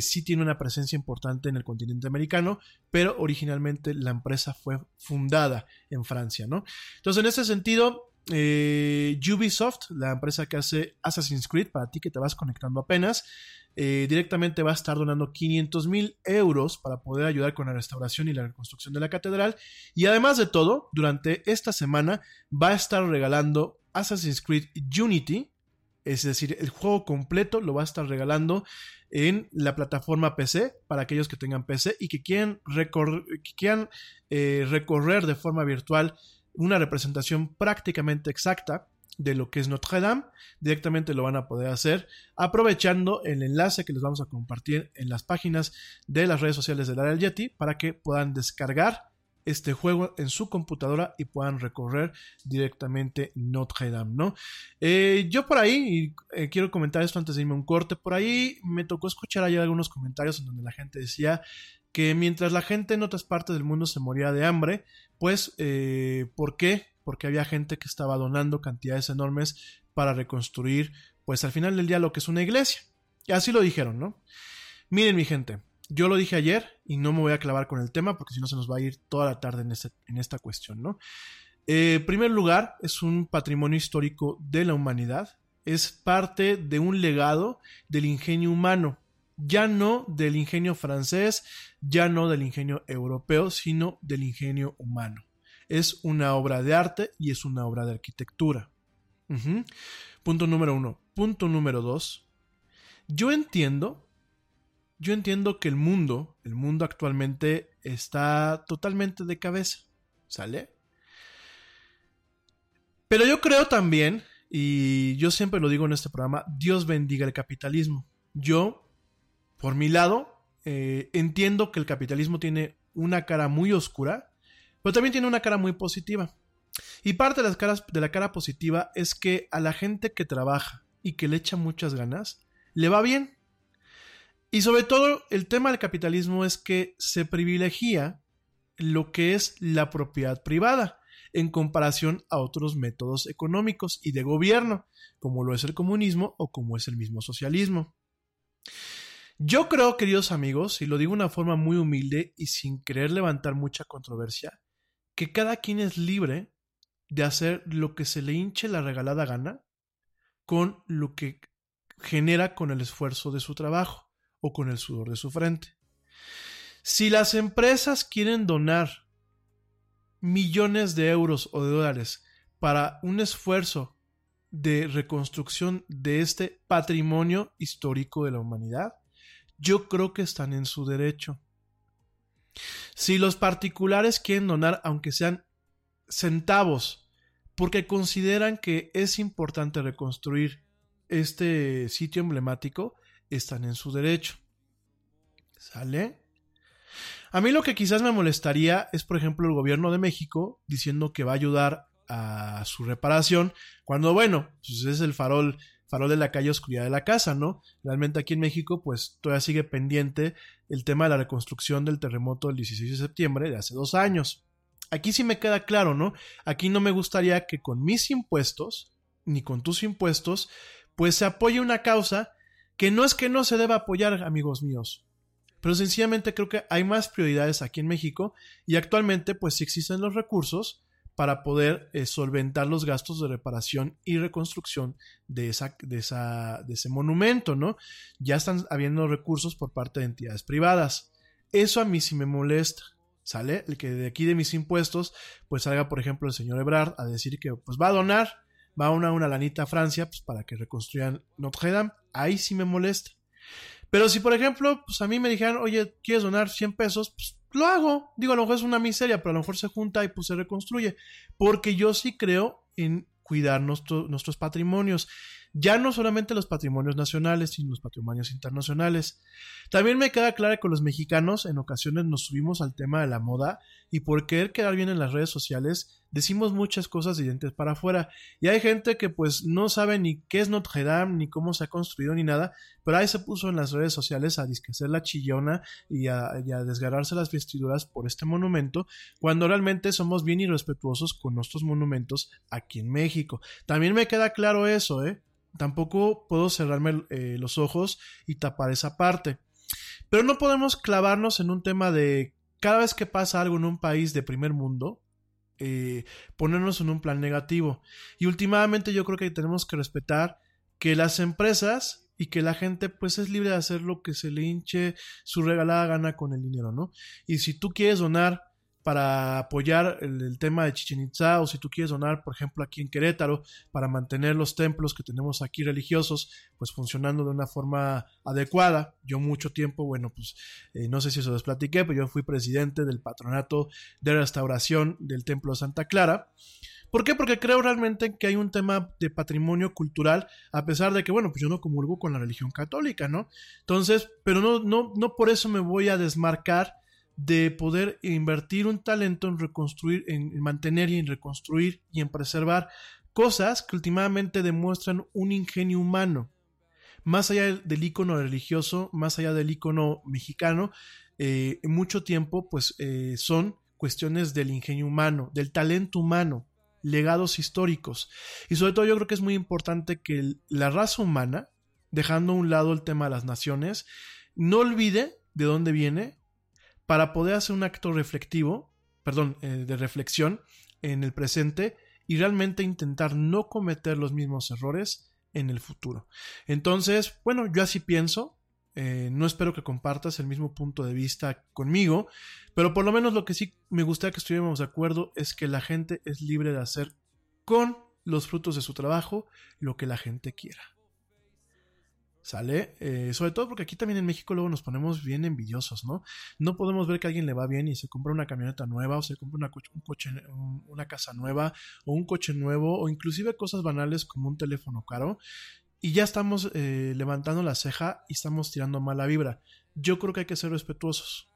sí tiene una presencia importante en el continente americano, pero originalmente la empresa fue fundada en Francia, ¿no? Entonces, en ese sentido, Ubisoft, la empresa que hace Assassin's Creed, para ti que te vas conectando apenas, eh, directamente va a estar donando 500 mil euros para poder ayudar con la restauración y la reconstrucción de la catedral. Y además de todo, durante esta semana va a estar regalando Assassin's Creed Unity, es decir, el juego completo lo va a estar regalando en la plataforma PC para aquellos que tengan PC y que quieran, quieran eh, recorrer de forma virtual una representación prácticamente exacta de lo que es Notre Dame, directamente lo van a poder hacer aprovechando el enlace que les vamos a compartir en las páginas de las redes sociales del área del Yeti para que puedan descargar este juego en su computadora y puedan recorrer directamente Notre Dame, ¿no? Eh, yo por ahí, y eh, quiero comentar esto antes de irme a un corte, por ahí me tocó escuchar ayer algunos comentarios en donde la gente decía que mientras la gente en otras partes del mundo se moría de hambre, pues, eh, ¿por qué? porque había gente que estaba donando cantidades enormes para reconstruir, pues al final del día lo que es una iglesia. Y así lo dijeron, ¿no? Miren mi gente, yo lo dije ayer y no me voy a clavar con el tema porque si no se nos va a ir toda la tarde en, en esta cuestión, ¿no? Eh, en primer lugar, es un patrimonio histórico de la humanidad, es parte de un legado del ingenio humano, ya no del ingenio francés, ya no del ingenio europeo, sino del ingenio humano es una obra de arte y es una obra de arquitectura. Punto número uno. Punto número dos. Yo entiendo, yo entiendo que el mundo, el mundo actualmente está totalmente de cabeza. ¿Sale? Pero yo creo también, y yo siempre lo digo en este programa, Dios bendiga el capitalismo. Yo, por mi lado, eh, entiendo que el capitalismo tiene una cara muy oscura, pero también tiene una cara muy positiva. Y parte de, las caras, de la cara positiva es que a la gente que trabaja y que le echa muchas ganas, le va bien. Y sobre todo el tema del capitalismo es que se privilegia lo que es la propiedad privada en comparación a otros métodos económicos y de gobierno, como lo es el comunismo o como es el mismo socialismo. Yo creo, queridos amigos, y lo digo de una forma muy humilde y sin querer levantar mucha controversia, que cada quien es libre de hacer lo que se le hinche la regalada gana con lo que genera con el esfuerzo de su trabajo o con el sudor de su frente. Si las empresas quieren donar millones de euros o de dólares para un esfuerzo de reconstrucción de este patrimonio histórico de la humanidad, yo creo que están en su derecho. Si los particulares quieren donar, aunque sean centavos, porque consideran que es importante reconstruir este sitio emblemático, están en su derecho. ¿Sale? A mí lo que quizás me molestaría es, por ejemplo, el gobierno de México diciendo que va a ayudar a su reparación, cuando, bueno, pues es el farol, farol de la calle oscuridad de la casa, ¿no? Realmente aquí en México, pues todavía sigue pendiente el tema de la reconstrucción del terremoto del 16 de septiembre de hace dos años. Aquí sí me queda claro, ¿no? Aquí no me gustaría que con mis impuestos, ni con tus impuestos, pues se apoye una causa que no es que no se deba apoyar, amigos míos, pero sencillamente creo que hay más prioridades aquí en México y actualmente pues sí existen los recursos para poder eh, solventar los gastos de reparación y reconstrucción de, esa, de, esa, de ese monumento, ¿no? Ya están habiendo recursos por parte de entidades privadas. Eso a mí sí me molesta, ¿sale? El que de aquí de mis impuestos, pues salga, por ejemplo, el señor Ebrard a decir que pues va a donar, va a una, una lanita a Francia, pues para que reconstruyan Notre Dame. Ahí sí me molesta. Pero si, por ejemplo, pues a mí me dijeran, oye, ¿quieres donar 100 pesos? Pues lo hago. Digo, a lo mejor es una miseria, pero a lo mejor se junta y pues se reconstruye. Porque yo sí creo en cuidar nuestros patrimonios. Ya no solamente los patrimonios nacionales, sino los patrimonios internacionales. También me queda claro que los mexicanos en ocasiones nos subimos al tema de la moda y por querer quedar bien en las redes sociales decimos muchas cosas de dientes para afuera. Y hay gente que pues no sabe ni qué es Notre Dame, ni cómo se ha construido, ni nada, pero ahí se puso en las redes sociales a disquecer la chillona y a, desgarrarse las vestiduras por este monumento, cuando realmente somos bien irrespetuosos con nuestros monumentos aquí en México. También me queda claro eso, ¿eh? Tampoco puedo cerrarme eh, los ojos y tapar esa parte. Pero no podemos clavarnos en un tema de cada vez que pasa algo en un país de primer mundo, eh, ponernos en un plan negativo. Y últimamente yo creo que tenemos que respetar que las empresas y que la gente pues es libre de hacer lo que se le hinche su regalada gana con el dinero, ¿no? Y si tú quieres donar para apoyar el, tema de Chichen Itza o si tú quieres donar, por ejemplo, aquí en Querétaro, para mantener los templos que tenemos aquí religiosos, pues funcionando de una forma adecuada. Yo mucho tiempo, bueno, pues eh, no sé si eso les platiqué, pero yo fui presidente del patronato de restauración del Templo de Santa Clara. ¿Por qué? Porque creo realmente que hay un tema de patrimonio cultural, a pesar de que, bueno, pues yo no comulgo con la religión católica, ¿no? Entonces, pero no, no, no por eso me voy a desmarcar de poder invertir un talento en reconstruir, en mantener y en reconstruir y en preservar cosas que últimamente demuestran un ingenio humano. Más allá del icono religioso, más allá del icono mexicano, eh, mucho tiempo, pues eh, son cuestiones del ingenio humano, del talento humano, legados históricos. Y sobre todo yo creo que es muy importante que la raza humana, dejando a un lado el tema de las naciones, no olvide de dónde viene, para poder hacer un acto reflectivo, perdón, eh, de reflexión en el presente y realmente intentar no cometer los mismos errores en el futuro. Entonces, bueno, yo así pienso, eh, no espero que compartas el mismo punto de vista conmigo, pero por lo menos lo que sí me gustaría que estuviéramos de acuerdo es que la gente es libre de hacer con los frutos de su trabajo lo que la gente quiera. ¿Sale? Eh, sobre todo porque aquí también en México luego nos ponemos bien envidiosos, ¿no? No podemos ver que a alguien le va bien y se compra una camioneta nueva o se compra una, un coche, una casa nueva o un coche nuevo o inclusive cosas banales como un teléfono caro y ya estamos eh, levantando la ceja y estamos tirando mala vibra. Yo creo que hay que ser respetuosos.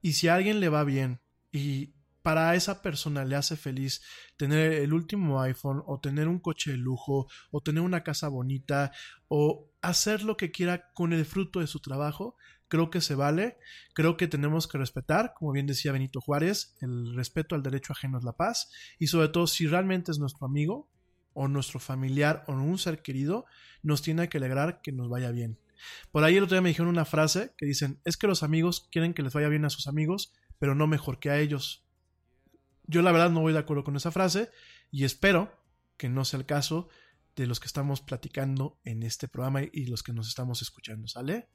Y si a alguien le va bien y para esa persona le hace feliz tener el último iPhone o tener un coche de lujo o tener una casa bonita o hacer lo que quiera con el fruto de su trabajo, creo que se vale, creo que tenemos que respetar, como bien decía Benito Juárez, el respeto al derecho ajeno es la paz y sobre todo si realmente es nuestro amigo o nuestro familiar o un ser querido, nos tiene que alegrar que nos vaya bien. Por ahí el otro día me dijeron una frase que dicen, es que los amigos quieren que les vaya bien a sus amigos, pero no mejor que a ellos. Yo la verdad no voy de acuerdo con esa frase y espero que no sea el caso de los que estamos platicando en este programa y los que nos estamos escuchando, ¿sale?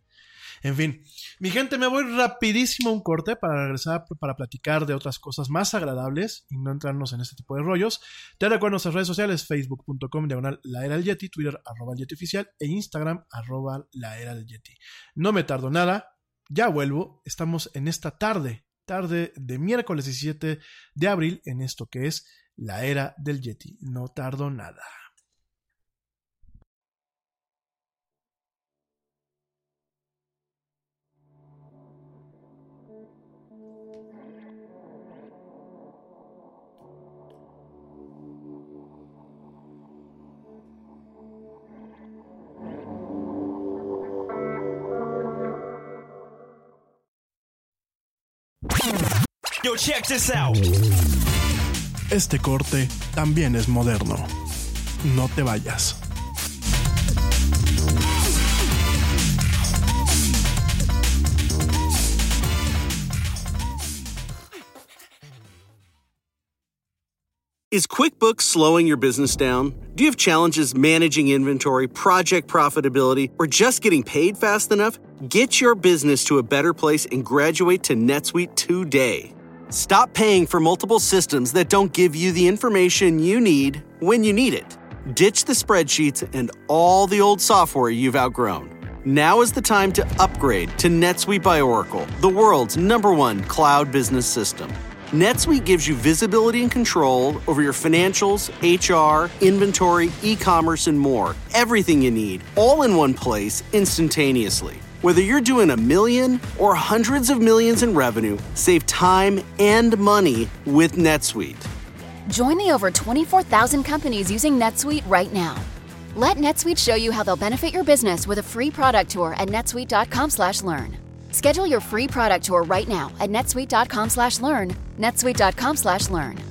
En fin, mi gente, me voy rapidísimo a un corte para regresar para platicar de otras cosas más agradables y no entrarnos en este tipo de rollos. Te recuerdo nuestras redes sociales, facebook.com diagonal la era del Yeti, Twitter arroba el Yeti oficial e Instagram arroba la era del Yeti. No me tardo nada, ya vuelvo, estamos en esta tarde tarde de miércoles 17 de abril en esto que es la era del Yeti. No tardo nada. Yo, check this out. Este corte también es moderno. No te vayas. Is QuickBooks slowing your business down? Do you have challenges managing inventory, project profitability, or just getting paid fast enough? Get your business to a better place and graduate to NetSuite today. Stop paying for multiple systems that don't give you the information you need when you need it. Ditch the spreadsheets and all the old software you've outgrown. Now is the time to upgrade to NetSuite by Oracle, the world's number one cloud business system. NetSuite gives you visibility and control over your financials, HR, inventory, e commerce, and more. Everything you need, all in one place, instantaneously. Whether you're doing a million or hundreds of millions in revenue, save time and money with NetSuite. Join the over 24,000 companies using NetSuite right now. Let NetSuite show you how they'll benefit your business with a free product tour at netsuite.com/learn. Schedule your free product tour right now at netsuite.com/learn. netsuite.com/learn.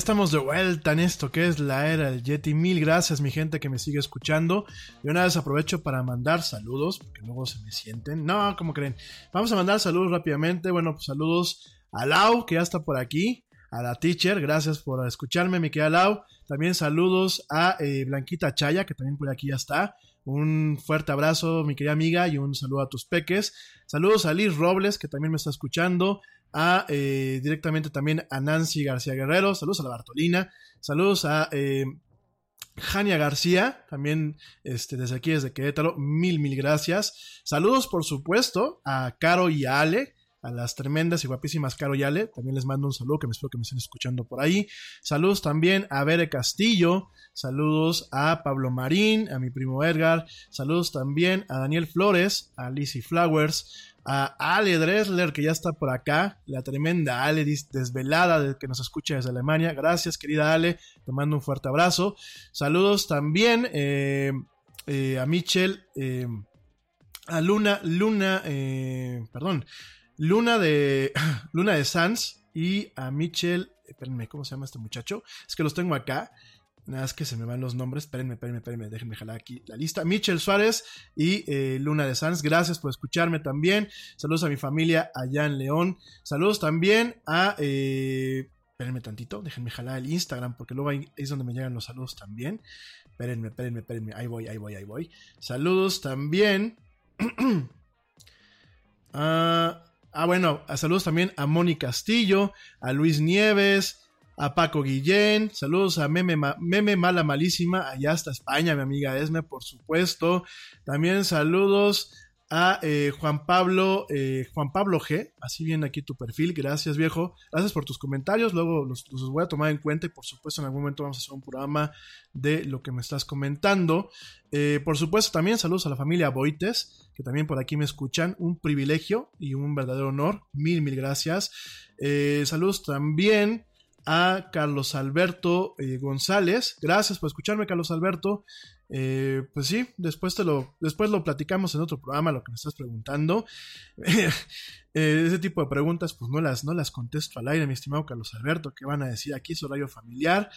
Estamos de vuelta en esto que es la era del Yeti. Mil gracias, mi gente que me sigue escuchando. Y una vez aprovecho para mandar saludos, porque luego se me sienten. No, como creen? Vamos a mandar saludos rápidamente. Bueno, pues saludos a Lau, que ya está por aquí. A la teacher, gracias por escucharme, mi querida Lau. También saludos a eh, Blanquita Chaya, que también por aquí ya está. Un fuerte abrazo, mi querida amiga, y un saludo a tus peques. Saludos a Liz Robles, que también me está escuchando a eh, directamente también a Nancy García Guerrero, saludos a la Bartolina, saludos a eh, Jania García, también este, desde aquí, desde Querétaro, mil, mil gracias. Saludos, por supuesto, a Caro y a Ale, a las tremendas y guapísimas Caro y Ale, también les mando un saludo, que me espero que me estén escuchando por ahí. Saludos también a Bere Castillo, saludos a Pablo Marín, a mi primo Edgar, saludos también a Daniel Flores, a Lizzie Flowers, a Ale Dressler, que ya está por acá, la tremenda Ale desvelada de que nos escucha desde Alemania. Gracias, querida Ale, te mando un fuerte abrazo. Saludos también eh, eh, a Michelle, eh, a Luna, Luna, perdón, Luna de, Luna de Sanz y a Michelle, espérenme, ¿cómo se llama este muchacho? Es que los tengo acá. Nada es que se me van los nombres. Espérenme, espérenme, espérenme. Déjenme jalar aquí la lista. Michelle Suárez y eh, Luna de Sanz. Gracias por escucharme también. Saludos a mi familia allá en León. Saludos también a. Eh, espérenme tantito. Déjenme jalar el Instagram porque luego ahí es donde me llegan los saludos también. Espérenme, espérenme, espérenme. Ahí voy, ahí voy, ahí voy. Saludos también. ah, ah, bueno. Saludos también a Moni Castillo, a Luis Nieves a Paco Guillén, saludos a Meme, Mala Malísima, allá hasta España, mi amiga Esme, por supuesto. También saludos a eh, Juan Pablo, eh, Juan Pablo G, así viene aquí tu perfil, gracias viejo, gracias por tus comentarios, luego los, los, voy a tomar en cuenta y por supuesto en algún momento vamos a hacer un programa de lo que me estás comentando. Eh, por supuesto también saludos a la familia Boites, que también por aquí me escuchan, un privilegio y un verdadero honor, mil, mil gracias. saludos también a Carlos Alberto eh, González. Gracias por escucharme, Carlos Alberto. Eh, pues sí, después te lo, después lo platicamos en otro programa, lo que me estás preguntando. Eh, ese tipo de preguntas, pues no las, no las contesto al aire, mi estimado Carlos Alberto, que van a decir aquí es horario familiar.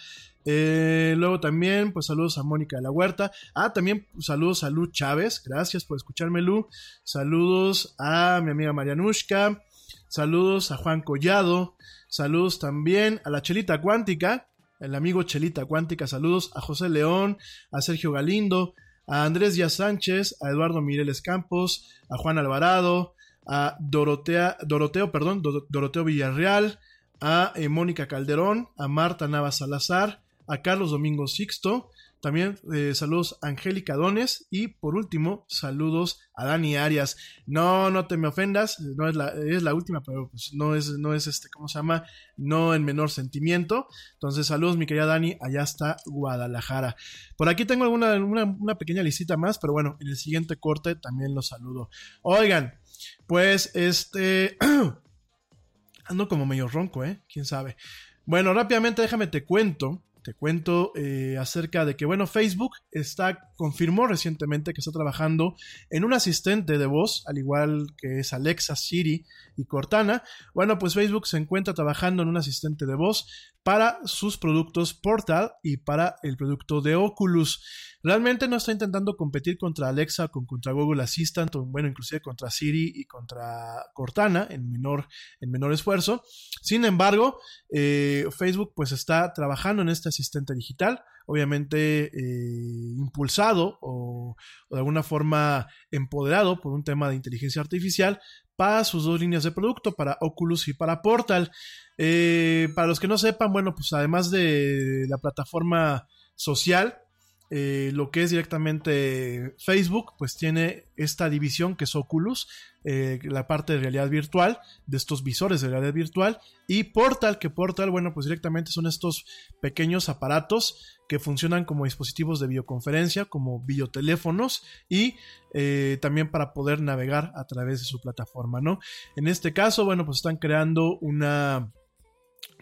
Luego también, pues saludos a Mónica de la Huerta. Ah, también pues, saludos a Lu Chávez. Gracias por escucharme, Lu. Saludos a mi amiga Marianushka. Saludos a Juan Collado. Saludos también a la Chelita Cuántica, el amigo Chelita Cuántica. Saludos a José León, a Sergio Galindo, a Andrés Díaz Sánchez, a Eduardo Mireles Campos, a Juan Alvarado, a Dorotea, Doroteo, perdón, Do- Doroteo Villarreal, a eh, Mónica Calderón, a Marta Navas Salazar, a Carlos Domingo Sixto, también eh, saludos a Angélica Dones y por último saludos a Dani Arias. No, no te me ofendas, no es la, es la última, pero pues no es, no es este, ¿cómo se llama? No en menor sentimiento. Entonces saludos mi querida Dani, allá está Guadalajara. Por aquí tengo alguna, una, pequeña listita más, pero bueno, en el siguiente corte también los saludo. Oigan, pues este... Ando como medio ronco, ¿eh? ¿Quién sabe? Bueno, rápidamente déjame te cuento, te cuento eh, acerca de que, bueno, Facebook está, confirmó recientemente que está trabajando en un asistente de voz, al igual que es Alexa, Siri y Cortana. Bueno, pues Facebook se encuentra trabajando en un asistente de voz para sus productos Portal y para el producto de Oculus. Realmente no está intentando competir contra Alexa, con, contra Google Assistant, o bueno, inclusive contra Siri y contra Cortana en menor, en menor esfuerzo. Sin embargo, eh, Facebook pues está trabajando en este asistente digital, obviamente eh, impulsado o, o de alguna forma empoderado por un tema de inteligencia artificial para sus dos líneas de producto, para Oculus y para Portal. Eh, para los que no sepan, bueno, pues además de la plataforma social, eh, lo que es directamente Facebook, pues tiene esta división que es Oculus, eh, la parte de realidad virtual, de estos visores de realidad virtual, y Portal, que Portal, bueno, pues directamente son estos pequeños aparatos que funcionan como dispositivos de videoconferencia, como videoteléfonos, y eh, también para poder navegar a través de su plataforma, ¿no? En este caso, bueno, pues están creando una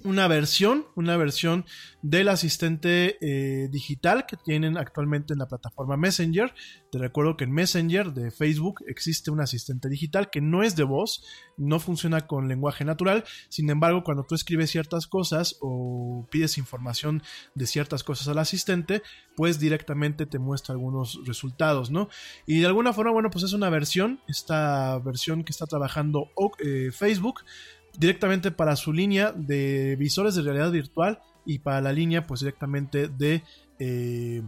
una versión, una versión del asistente eh, digital que tienen actualmente en la plataforma Messenger. Te recuerdo que en Messenger de Facebook existe un asistente digital que no es de voz, no funciona con lenguaje natural. Sin embargo, cuando tú escribes ciertas cosas o pides información de ciertas cosas al asistente, pues directamente te muestra algunos resultados, ¿no? Y de alguna forma, bueno, pues es una versión, esta versión que está trabajando eh, Facebook directamente para su línea de visores de realidad virtual y para la línea pues directamente de eh,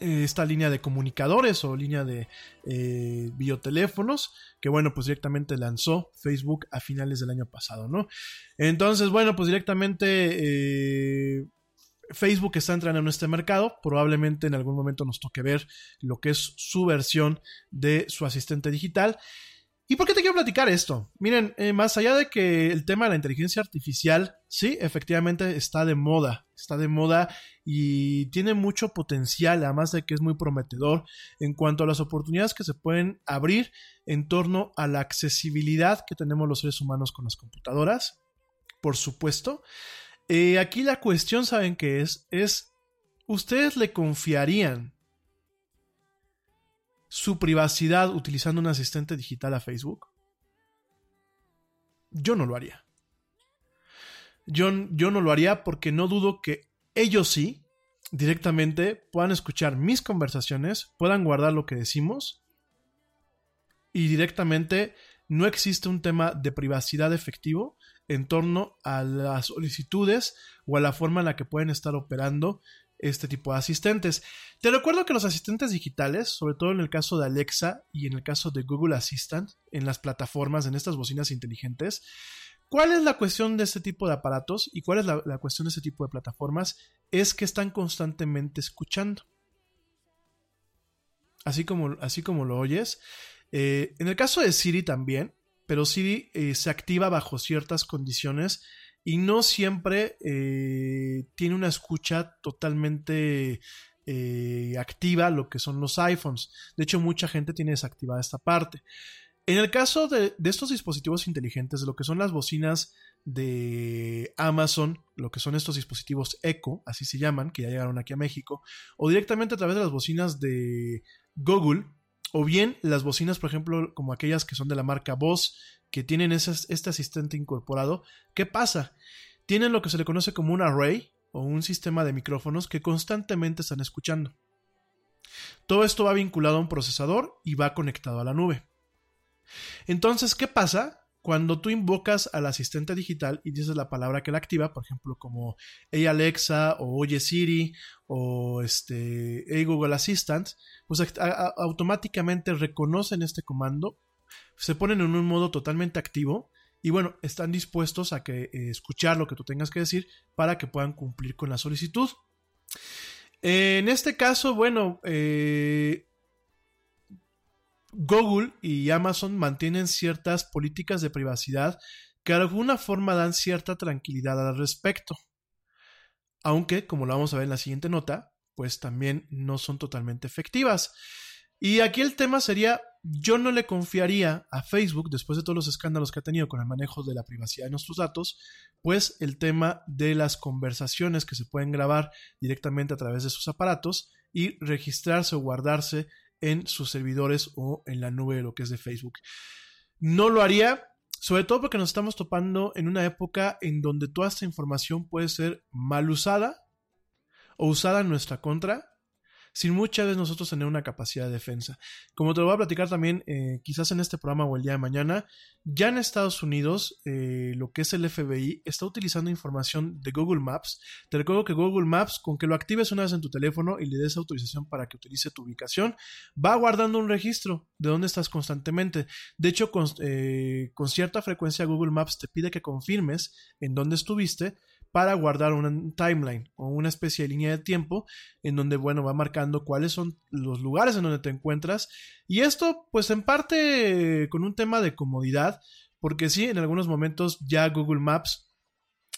esta línea de comunicadores o línea de eh, bioteléfonos que bueno pues directamente lanzó Facebook a finales del año pasado no entonces bueno pues directamente eh, Facebook está entrando en este mercado, probablemente en algún momento nos toque ver lo que es su versión de su asistente digital. ¿Y por qué te quiero platicar esto? Miren, eh, más allá de que el tema de la inteligencia artificial, sí, efectivamente está de moda, está de moda y tiene mucho potencial, además de que es muy prometedor en cuanto a las oportunidades que se pueden abrir en torno a la accesibilidad que tenemos los seres humanos con las computadoras, por supuesto. Eh, aquí la cuestión, ¿saben qué es? Es, ¿ustedes le confiarían su privacidad utilizando un asistente digital a Facebook? Yo no lo haría. Yo, yo, no lo haría porque no dudo que ellos sí, directamente, puedan escuchar mis conversaciones, puedan guardar lo que decimos y directamente no existe un tema de privacidad efectivo en torno a las solicitudes o a la forma en la que pueden estar operando este tipo de asistentes. Te recuerdo que los asistentes digitales, sobre todo en el caso de Alexa y en el caso de Google Assistant, en las plataformas, en estas bocinas inteligentes, ¿cuál es la cuestión de este tipo de aparatos y cuál es la, cuestión de este tipo de plataformas? Es que están constantemente escuchando. Así como, así como lo oyes. Eh, en el caso de Siri también, pero Siri eh, se activa bajo ciertas condiciones y no siempre eh, tiene una escucha totalmente eh, activa lo que son los iPhones. De hecho, mucha gente tiene desactivada esta parte. En el caso de, de estos dispositivos inteligentes, de lo que son las bocinas de Amazon, lo que son estos dispositivos Echo, así se llaman, que ya llegaron aquí a México, o directamente a través de las bocinas de Google, o bien las bocinas, por ejemplo, como aquellas que son de la marca Boss, que tienen esas- este asistente incorporado, ¿qué pasa? Tienen lo que se le conoce como un array o un sistema de micrófonos que constantemente están escuchando. Todo esto va vinculado a un procesador y va conectado a la nube. Entonces, ¿qué pasa? Cuando tú invocas al asistente digital y dices la palabra que la activa, por ejemplo, como Hey Alexa o Oye Siri o este Hey Google Assistant, pues automáticamente reconocen este comando, se ponen en un modo totalmente activo y bueno, están dispuestos a que eh, escuchar lo que tú tengas que decir para que puedan cumplir con la solicitud. En este caso, bueno, eh, Google y Amazon mantienen ciertas políticas de privacidad que de alguna forma dan cierta tranquilidad al respecto. Aunque, como lo vamos a ver en la siguiente nota, pues también no son totalmente efectivas. Y aquí el tema sería, yo no le confiaría a Facebook, después de todos los escándalos que ha tenido con el manejo de la privacidad de nuestros datos, pues el tema de las conversaciones que se pueden grabar directamente a través de sus aparatos y registrarse o guardarse en sus servidores o en la nube de lo que es de Facebook. No lo haría, sobre todo porque nos estamos topando en una época en donde toda esta información puede ser mal usada o usada en nuestra contra sin muchas veces nosotros tener una capacidad de defensa. Como te lo voy a platicar también, eh, quizás en este programa o el día de mañana, ya en Estados Unidos, eh, lo que es el FBI está utilizando información de Google Maps. Te recuerdo que Google Maps, con que lo actives una vez en tu teléfono y le des autorización para que utilice tu ubicación, va guardando un registro de dónde estás constantemente. De hecho, eh, con cierta frecuencia Google Maps te pide que confirmes en dónde estuviste para guardar un timeline o una especie de línea de tiempo en donde, bueno, va marcando cuáles son los lugares en donde te encuentras. Y esto, pues en parte con un tema de comodidad, porque sí, en algunos momentos ya Google Maps,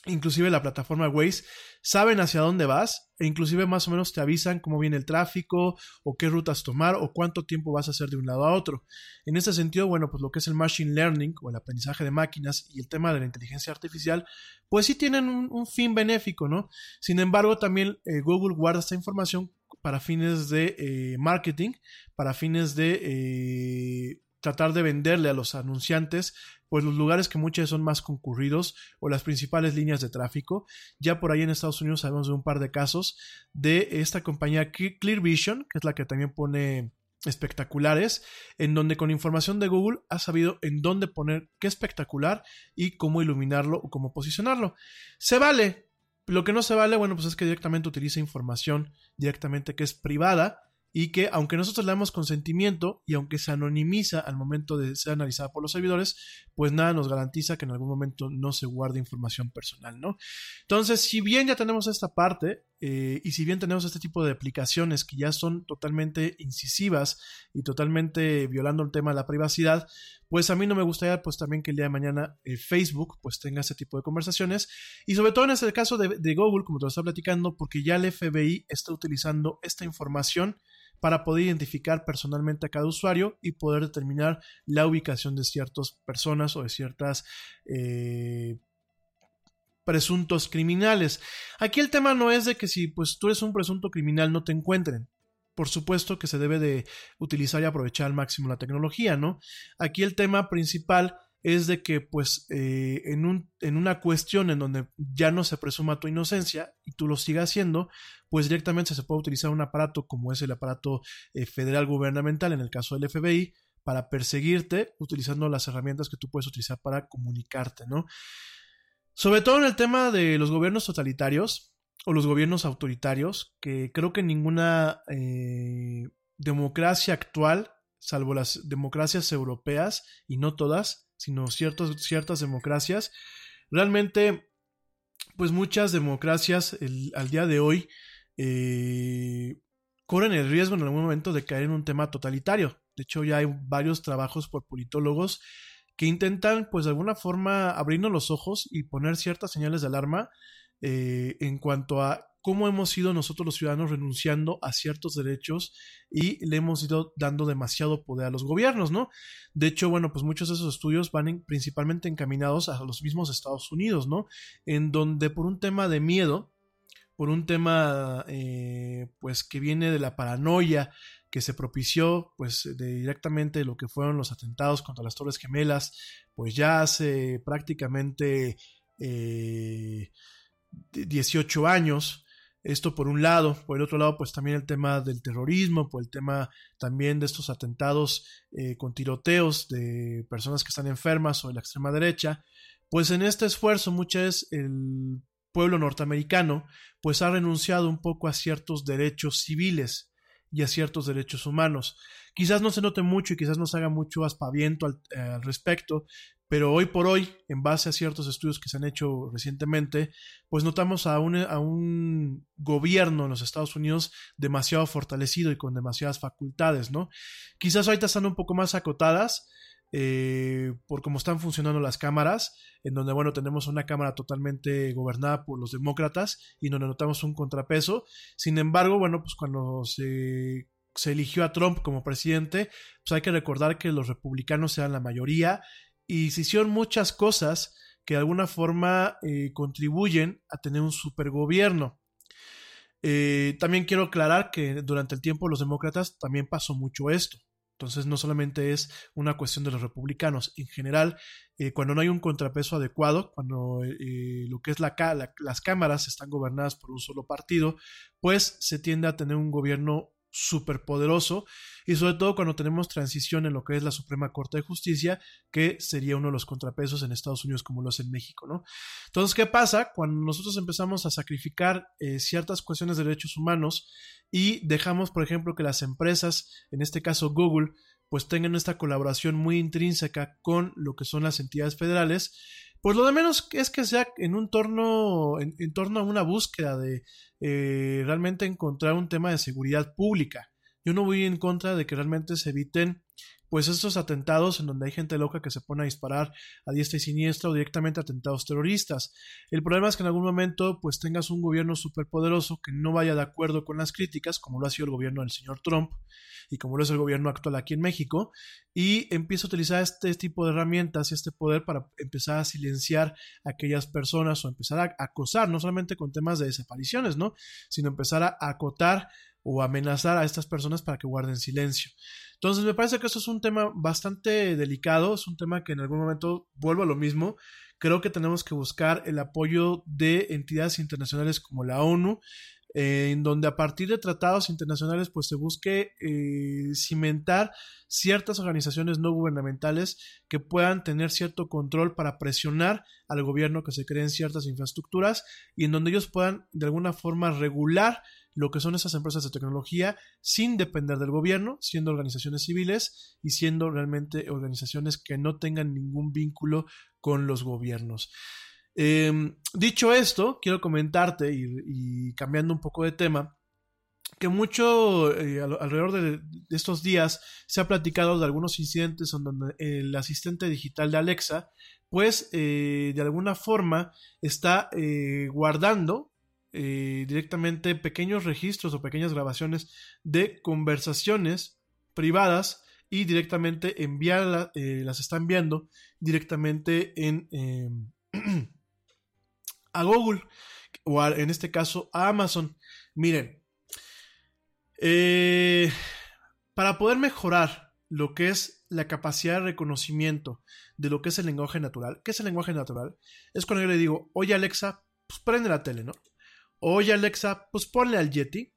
inclusive la plataforma Waze, saben hacia dónde vas e inclusive más o menos te avisan cómo viene el tráfico o qué rutas tomar o cuánto tiempo vas a hacer de un lado a otro. En este sentido, bueno, pues lo que es el machine learning o el aprendizaje de máquinas y el tema de la inteligencia artificial, pues sí tienen un, un fin benéfico, ¿no? Sin embargo, también eh, Google guarda esta información para fines de eh, marketing, para fines de eh, tratar de venderle a los anunciantes pues los lugares que muchas son más concurridos o las principales líneas de tráfico. Ya por ahí en Estados Unidos sabemos de un par de casos de esta compañía Clear Vision, que es la que también pone espectaculares, en donde con información de Google ha sabido en dónde poner qué espectacular y cómo iluminarlo o cómo posicionarlo. Se vale. Lo que no se vale, bueno, pues es que directamente utiliza información directamente que es privada y que aunque nosotros le damos consentimiento y aunque se anonimiza al momento de ser analizada por los servidores, pues nada nos garantiza que en algún momento no se guarde información personal, ¿no? Entonces, si bien ya tenemos esta parte eh, y si bien tenemos este tipo de aplicaciones que ya son totalmente incisivas y totalmente violando el tema de la privacidad, pues a mí no me gustaría pues también que el día de mañana eh, Facebook pues tenga este tipo de conversaciones y sobre todo en este caso de, de Google, como te lo estaba platicando, porque ya el FBI está utilizando esta información para poder identificar personalmente a cada usuario y poder determinar la ubicación de ciertas personas o de ciertas eh, presuntos criminales. Aquí el tema no es de que si pues tú eres un presunto criminal no te encuentren. Por supuesto que se debe de utilizar y aprovechar al máximo la tecnología, ¿no? Aquí el tema principal es de que pues eh, en, un, en una cuestión en donde ya no se presuma tu inocencia y tú lo sigas haciendo, pues directamente se puede utilizar un aparato como es el aparato eh, federal gubernamental en el caso del FBI para perseguirte utilizando las herramientas que tú puedes utilizar para comunicarte, ¿no? Sobre todo en el tema de los gobiernos totalitarios o los gobiernos autoritarios, que creo que ninguna eh, democracia actual, salvo las democracias europeas, y no todas, sino ciertos, ciertas democracias, realmente, pues muchas democracias al día de hoy eh, corren el riesgo en algún momento de caer en un tema totalitario. De hecho, ya hay varios trabajos por politólogos que intentan, pues de alguna forma, abrirnos los ojos y poner ciertas señales de alarma eh, en cuanto a cómo hemos ido nosotros los ciudadanos renunciando a ciertos derechos y le hemos ido dando demasiado poder a los gobiernos, ¿no? De hecho, bueno, pues muchos de esos estudios van en- principalmente encaminados a los mismos Estados Unidos, ¿no? En donde por un tema de miedo, por un tema eh, pues que viene de la paranoia que se propició pues de directamente lo que fueron los atentados contra las Torres Gemelas, pues ya hace prácticamente eh, 18 años. Esto por un lado, por el otro lado, pues también el tema del terrorismo, por el tema también de estos atentados eh, con tiroteos de personas que están enfermas o de la extrema derecha, pues en este esfuerzo muchas veces el pueblo norteamericano pues ha renunciado un poco a ciertos derechos civiles y a ciertos derechos humanos. Quizás no se note mucho y quizás no se haga mucho aspaviento al, eh, al respecto, pero hoy por hoy, en base a ciertos estudios que se han hecho recientemente, pues notamos a un, a un gobierno en los Estados Unidos demasiado fortalecido y con demasiadas facultades, ¿no? Quizás ahorita están un poco más acotadas, eh, por cómo están funcionando las cámaras, en donde, bueno, tenemos una cámara totalmente gobernada por los demócratas y donde notamos un contrapeso. Sin embargo, bueno, pues cuando se, se eligió a Trump como presidente, pues hay que recordar que los republicanos eran la mayoría y se hicieron muchas cosas que de alguna forma eh, contribuyen a tener un supergobierno. Eh, también quiero aclarar que durante el tiempo de los demócratas también pasó mucho esto. Entonces no solamente es una cuestión de los republicanos, en general, eh, cuando no hay un contrapeso adecuado, cuando eh, lo que es la, la, las cámaras están gobernadas por un solo partido, pues se tiende a tener un gobierno superpoderoso y sobre todo cuando tenemos transición en lo que es la Suprema Corte de Justicia, que sería uno de los contrapesos en Estados Unidos como lo es en México, ¿no? Entonces, ¿qué pasa? Cuando nosotros empezamos a sacrificar eh, ciertas cuestiones de derechos humanos y dejamos, por ejemplo, que las empresas, en este caso Google, pues tengan esta colaboración muy intrínseca con lo que son las entidades federales, pues lo de menos es que sea en un torno, en, torno a una búsqueda de eh, realmente encontrar un tema de seguridad pública. Yo no voy en contra de que realmente se eviten pues estos atentados en donde hay gente loca que se pone a disparar a diestra y siniestra o directamente atentados terroristas. El problema es que en algún momento pues tengas un gobierno superpoderoso que no vaya de acuerdo con las críticas, como lo ha sido el gobierno del señor Trump y como lo es el gobierno actual aquí en México, y empieza a utilizar este tipo de herramientas y este poder para empezar a silenciar a aquellas personas o empezar a acosar, no solamente con temas de desapariciones, ¿no? Sino empezar a acotar o amenazar a estas personas para que guarden silencio. Entonces me parece que esto es un tema bastante delicado, es un tema que en algún momento vuelvo a lo mismo. Creo que tenemos que buscar el apoyo de entidades internacionales como la ONU, eh, en donde a partir de tratados internacionales pues se busque eh, cimentar ciertas organizaciones no gubernamentales que puedan tener cierto control para presionar al gobierno que se creen ciertas infraestructuras y en donde ellos puedan de alguna forma regular lo que son esas empresas de tecnología sin depender del gobierno, siendo organizaciones civiles y siendo realmente organizaciones que no tengan ningún vínculo con los gobiernos. Eh, dicho esto, quiero comentarte y, cambiando un poco de tema, que mucho eh, alrededor de, estos días se ha platicado de algunos incidentes en donde el asistente digital de Alexa, pues eh, de alguna forma está eh, guardando eh, directamente pequeños registros o pequeñas grabaciones de conversaciones privadas y directamente enviarla, eh, las está enviando directamente en eh, a Google o en este caso a Amazon. Miren, para poder mejorar lo que es la capacidad de reconocimiento de lo que es el lenguaje natural, ¿qué es el lenguaje natural? Es cuando yo le digo, oye Alexa, pues prende la tele, ¿no? Oye Alexa, pues ponle al Yeti.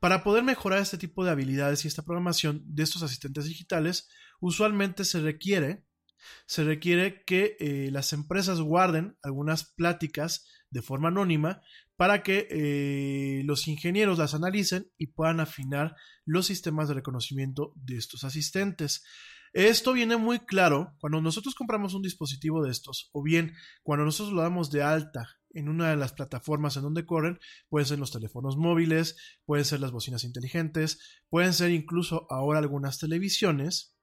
Para poder mejorar este tipo de habilidades y esta programación de estos asistentes digitales, usualmente se requiere, se requiere que eh, las empresas guarden algunas pláticas de forma anónima para que eh, los ingenieros las analicen y puedan afinar los sistemas de reconocimiento de estos asistentes. Esto viene muy claro cuando nosotros compramos un dispositivo de estos o bien cuando nosotros lo damos de alta en una de las plataformas en donde corren, pueden ser los teléfonos móviles, pueden ser las bocinas inteligentes, pueden ser incluso ahora algunas televisiones.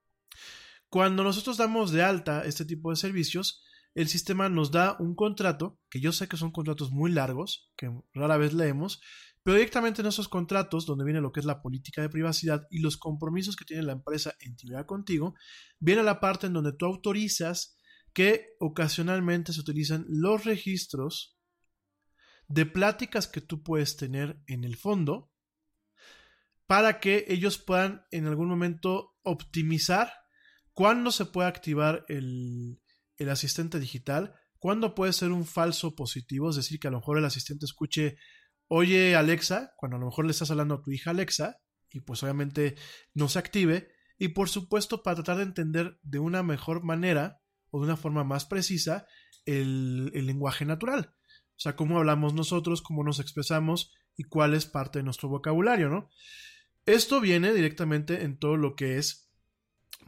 Cuando nosotros damos de alta este tipo de servicios, el sistema nos da un contrato, que yo sé que son contratos muy largos, que rara vez leemos, pero directamente en esos contratos, donde viene lo que es la política de privacidad y los compromisos que tiene la empresa en intimidad contigo, viene la parte en donde tú autorizas que ocasionalmente se utilizan los registros de pláticas que tú puedes tener en el fondo para que ellos puedan en algún momento optimizar cuándo se puede activar el, el asistente digital, cuándo puede ser un falso positivo, es decir, que a lo mejor el asistente escuche, oye Alexa, cuando a lo mejor le estás hablando a tu hija Alexa, y pues obviamente no se active, y por supuesto para tratar de entender de una mejor manera o de una forma más precisa el, el lenguaje natural. O sea, cómo hablamos nosotros, cómo nos expresamos y cuál es parte de nuestro vocabulario, ¿no? Esto viene directamente en todo lo que es,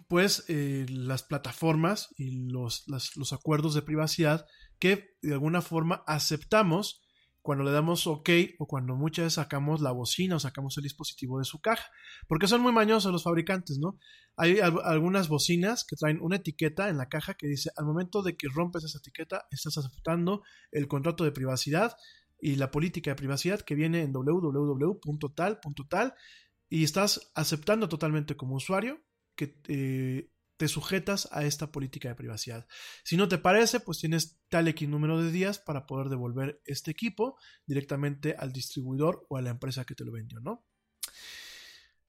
pues, eh, las plataformas y los, los acuerdos de privacidad que de alguna forma aceptamos cuando le damos OK o cuando muchas veces sacamos la bocina o sacamos el dispositivo de su caja. Porque son muy mañosos los fabricantes, ¿no? Hay al- algunas bocinas que traen una etiqueta en la caja que dice, al momento de que rompes esa etiqueta, estás aceptando el contrato de privacidad y la política de privacidad que viene en www.tal.tal y estás aceptando totalmente como usuario que eh, te sujetas a esta política de privacidad. Si no te parece, pues tienes tal X número de días para poder devolver este equipo directamente al distribuidor o a la empresa que te lo vendió, ¿no?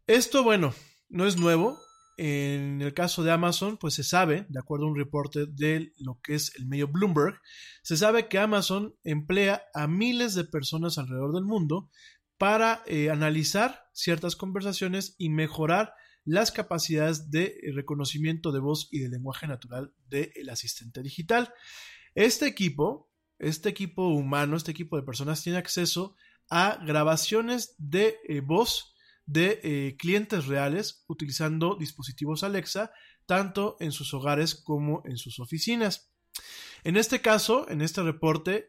Esto, bueno, no es nuevo. En el caso de Amazon, pues se sabe, de acuerdo a un reporte de lo que es el medio Bloomberg, se sabe que Amazon emplea a miles de personas alrededor del mundo para eh, analizar ciertas conversaciones y mejorar las capacidades de reconocimiento de voz y de lenguaje natural del asistente digital. Este equipo, este equipo humano, este equipo de personas tiene acceso a grabaciones de eh, voz de eh, clientes reales utilizando dispositivos Alexa, tanto en sus hogares como en sus oficinas. En este caso, en este reporte,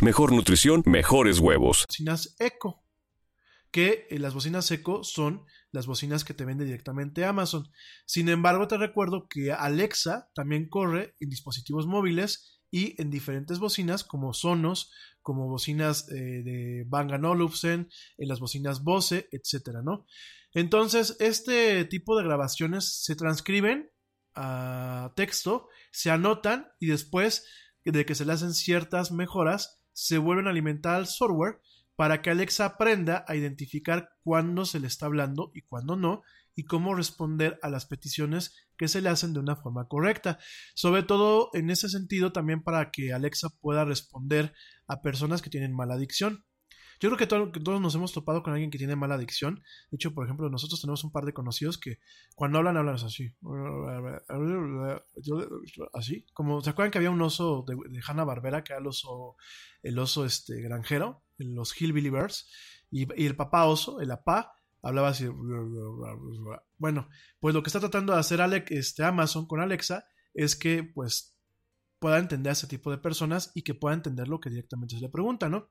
mejor nutrición, mejores huevos. bocinas Echo, que eh, las bocinas Echo son las bocinas que te vende directamente Amazon. Sin embargo, te recuerdo que Alexa también corre en dispositivos móviles y en diferentes bocinas como Sonos, como bocinas eh, de Bang Olufsen, en las bocinas Bose, etcétera, ¿no? Entonces, este tipo de grabaciones se transcriben a texto, se anotan y después de que se le hacen ciertas mejoras, se vuelven a alimentar al software para que Alexa aprenda a identificar cuándo se le está hablando y cuándo no, y cómo responder a las peticiones que se le hacen de una forma correcta. Sobre todo en ese sentido también para que Alexa pueda responder a personas que tienen mala adicción. Yo creo que, todo- que todos nos hemos topado con alguien que tiene mala adicción. De hecho, por ejemplo, nosotros tenemos un par de conocidos que cuando hablan, hablan así. Así. Como, ¿se acuerdan que había un oso de, de Hanna Barbera, que era el oso, el oso este, granjero, los Hillbilly Bears? Y, y el papá oso, el apá, hablaba así. Bueno, pues lo que está tratando de hacer Alec, este, Amazon con Alexa es que, pues, pueda entender a ese tipo de personas y que pueda entender lo que directamente se le pregunta, ¿no?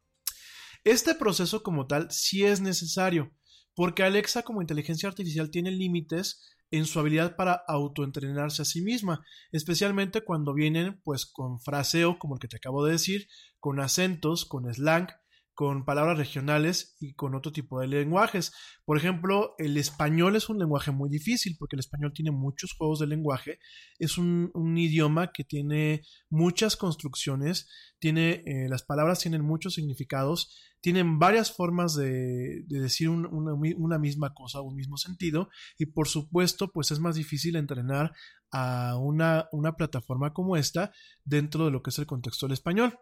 Este proceso como tal sí es necesario, porque Alexa como inteligencia artificial tiene límites en su habilidad para autoentrenarse a sí misma, especialmente cuando vienen pues con fraseo como el que te acabo de decir, con acentos, con slang, con palabras regionales y con otro tipo de lenguajes. Por ejemplo, el español es un lenguaje muy difícil porque el español tiene muchos juegos de lenguaje. Es un, idioma que tiene muchas construcciones, tiene, eh, las palabras tienen muchos significados, tienen varias formas de, de decir un, una, una, misma cosa, un mismo sentido, y por supuesto, pues es más difícil entrenar a una, una plataforma como esta dentro de lo que es el contexto del español.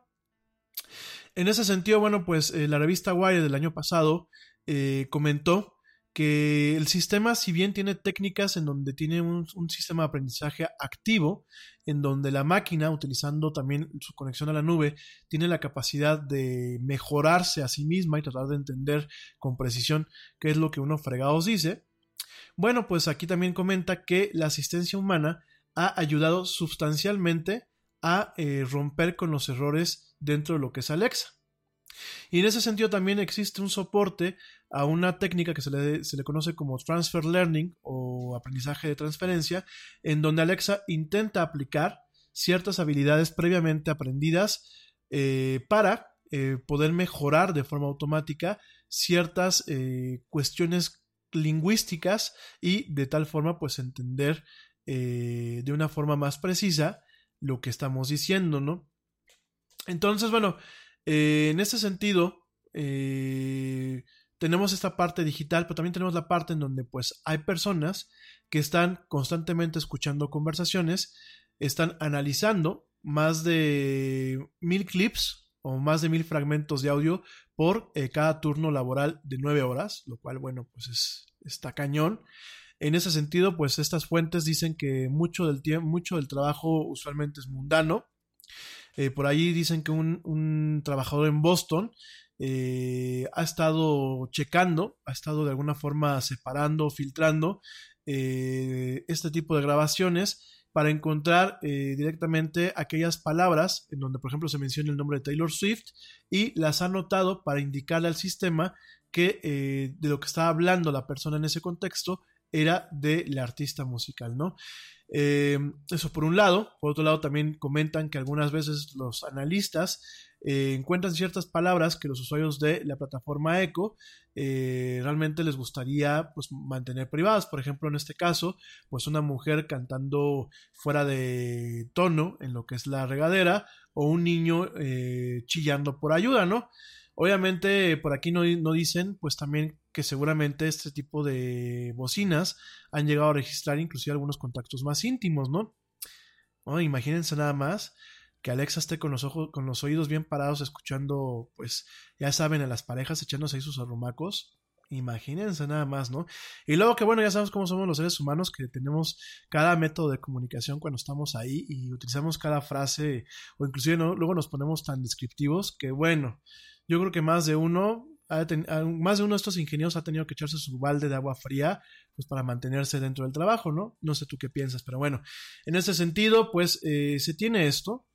En ese sentido, bueno, pues eh, la revista Wire del año pasado eh, comentó que el sistema, si bien tiene técnicas en donde tiene un, sistema de aprendizaje activo, en donde la máquina, utilizando también su conexión a la nube, tiene la capacidad de mejorarse a sí misma y tratar de entender con precisión qué es lo que uno fregados dice. Bueno, pues aquí también comenta que la asistencia humana ha ayudado sustancialmente a eh, romper con los errores dentro de lo que es Alexa. Y en ese sentido también existe un soporte a una técnica que se le, se le, conoce como transfer learning o aprendizaje de transferencia, en donde Alexa intenta aplicar ciertas habilidades previamente aprendidas eh, para eh, poder mejorar de forma automática ciertas eh, cuestiones lingüísticas y de tal forma pues entender de una forma más precisa lo que estamos diciendo, ¿no? Entonces, bueno, eh, en ese sentido, eh, tenemos esta parte digital, pero también tenemos la parte en donde pues hay personas que están constantemente escuchando conversaciones, están analizando más de mil clips o más de mil fragmentos de audio por eh, cada turno laboral de nueve horas, lo cual, bueno, pues es, está cañón. En ese sentido, pues estas fuentes dicen que mucho del tiempo, mucho del trabajo usualmente es mundano. Eh, por ahí dicen que un, trabajador en Boston eh, ha estado checando, ha estado de alguna forma separando, filtrando eh, este tipo de grabaciones para encontrar directamente aquellas palabras en donde, por ejemplo, se menciona el nombre de Taylor Swift y las ha anotado para indicarle al sistema que de lo que estaba hablando la persona en ese contexto era del artista musical, ¿no? Eh, eso por un lado. Por otro lado, también comentan que algunas veces los analistas eh, encuentran ciertas palabras que los usuarios de la plataforma Echo eh, realmente les gustaría pues, mantener privadas. Por ejemplo, en este caso, pues una mujer cantando fuera de tono en lo que es la regadera o un niño chillando por ayuda, ¿no? Obviamente por aquí no, no, dicen pues también que seguramente este tipo de bocinas han llegado a registrar inclusive algunos contactos más íntimos, ¿no? Imagínense nada más que Alexa esté con los ojos, con los oídos bien parados escuchando, pues ya saben, a las parejas echándose ahí sus arrumacos. Imagínense nada más, ¿no? Y luego que bueno, ya sabemos cómo somos los seres humanos, que tenemos cada método de comunicación cuando estamos ahí y utilizamos cada frase, o inclusive ¿no? luego nos ponemos tan descriptivos que bueno, yo creo que más de uno, más de uno de estos ingenieros ha tenido que echarse su balde de agua fría, pues para mantenerse dentro del trabajo, ¿no? No sé tú qué piensas, pero bueno, en ese sentido, pues eh, se tiene esto.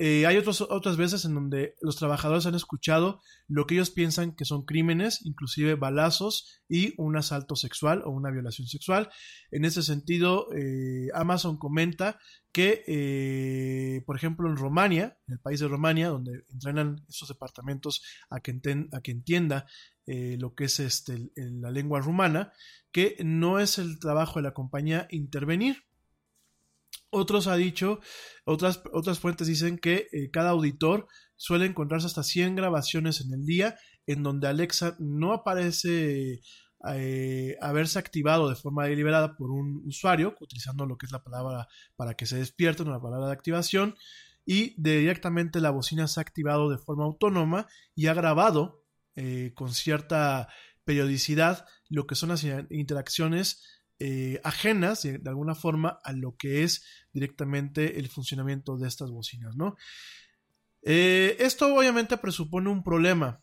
Eh, hay otras veces en donde los trabajadores han escuchado lo que ellos piensan que son crímenes, inclusive balazos y un asalto sexual o una violación sexual. En ese sentido, eh, Amazon comenta que, eh, por ejemplo, en Romania, en el país de Romania, donde entrenan estos departamentos a que, enten, a que entienda lo que es este, la lengua rumana, que no es el trabajo de la compañía intervenir, otros ha dicho, otras, otras fuentes dicen que eh, cada auditor suele encontrarse hasta 100 grabaciones en el día en donde Alexa no aparece eh, haberse activado de forma deliberada por un usuario, utilizando lo que es la palabra para que se despierte, una palabra de activación, y de directamente la bocina se ha activado de forma autónoma y ha grabado eh, con cierta periodicidad lo que son las interacciones eh, ajenas de, alguna forma a lo que es directamente el funcionamiento de estas bocinas, ¿no? Eh, esto obviamente presupone un problema,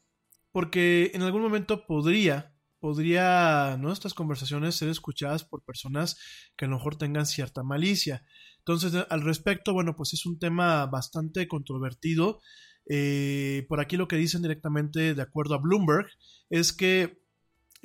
porque en algún momento podría, podría, ¿no? Estas conversaciones ser escuchadas por personas que a lo mejor tengan cierta malicia. Entonces, al respecto, bueno, pues es un tema bastante controvertido. Eh, por aquí lo que dicen directamente, de acuerdo a Bloomberg, es que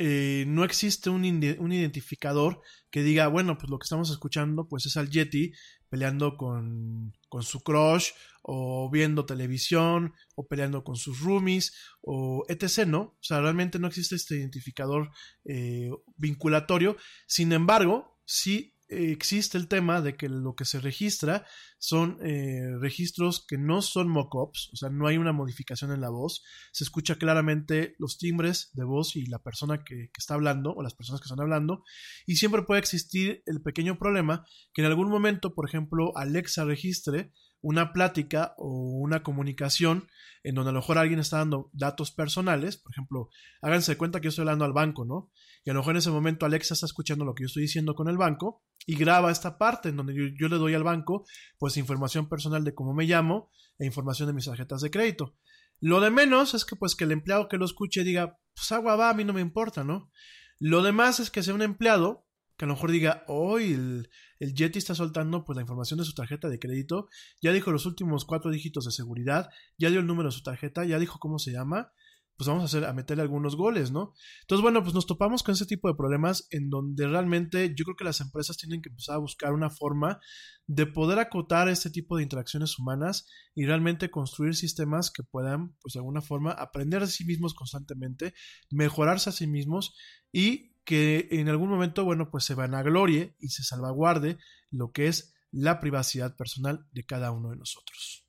eh, no existe un, un, identificador que diga, bueno, pues lo que estamos escuchando pues es al Yeti, peleando con, con su crush, o viendo televisión, o peleando con sus roomies, o etc., ¿no? O sea, realmente no existe este identificador eh, vinculatorio. Sin embargo, sí existe el tema de que lo que se registra son eh, registros que no son mockups, o sea, no hay una modificación en la voz, se escucha claramente los timbres de voz y la persona que, que, está hablando o las personas que están hablando, y siempre puede existir el pequeño problema que en algún momento, por ejemplo, Alexa registre una plática o una comunicación en donde a lo mejor alguien está dando datos personales, por ejemplo, háganse cuenta que yo estoy hablando al banco, ¿no? Y a lo mejor en ese momento Alexa está escuchando lo que yo estoy diciendo con el banco y graba esta parte en donde yo, le doy al banco pues información personal de cómo me llamo e información de mis tarjetas de crédito. Lo de menos es que pues que el empleado que lo escuche diga, pues agua va, a mí no me importa, ¿no? Lo demás es que sea un empleado que a lo mejor diga, hoy el, el Yeti está soltando pues la información de su tarjeta de crédito, ya dijo los últimos cuatro dígitos de seguridad, ya dio el número de su tarjeta, ya dijo cómo se llama, pues vamos a hacer a meterle algunos goles, ¿no? Entonces, bueno, pues nos topamos con ese tipo de problemas en donde realmente yo creo que las empresas tienen que empezar a buscar una forma de poder acotar este tipo de interacciones humanas y realmente construir sistemas que puedan, pues de alguna forma, aprender de sí mismos constantemente, mejorarse a sí mismos y que en algún momento, bueno, pues se vanaglorie y se salvaguarde lo que es la privacidad personal de cada uno de nosotros.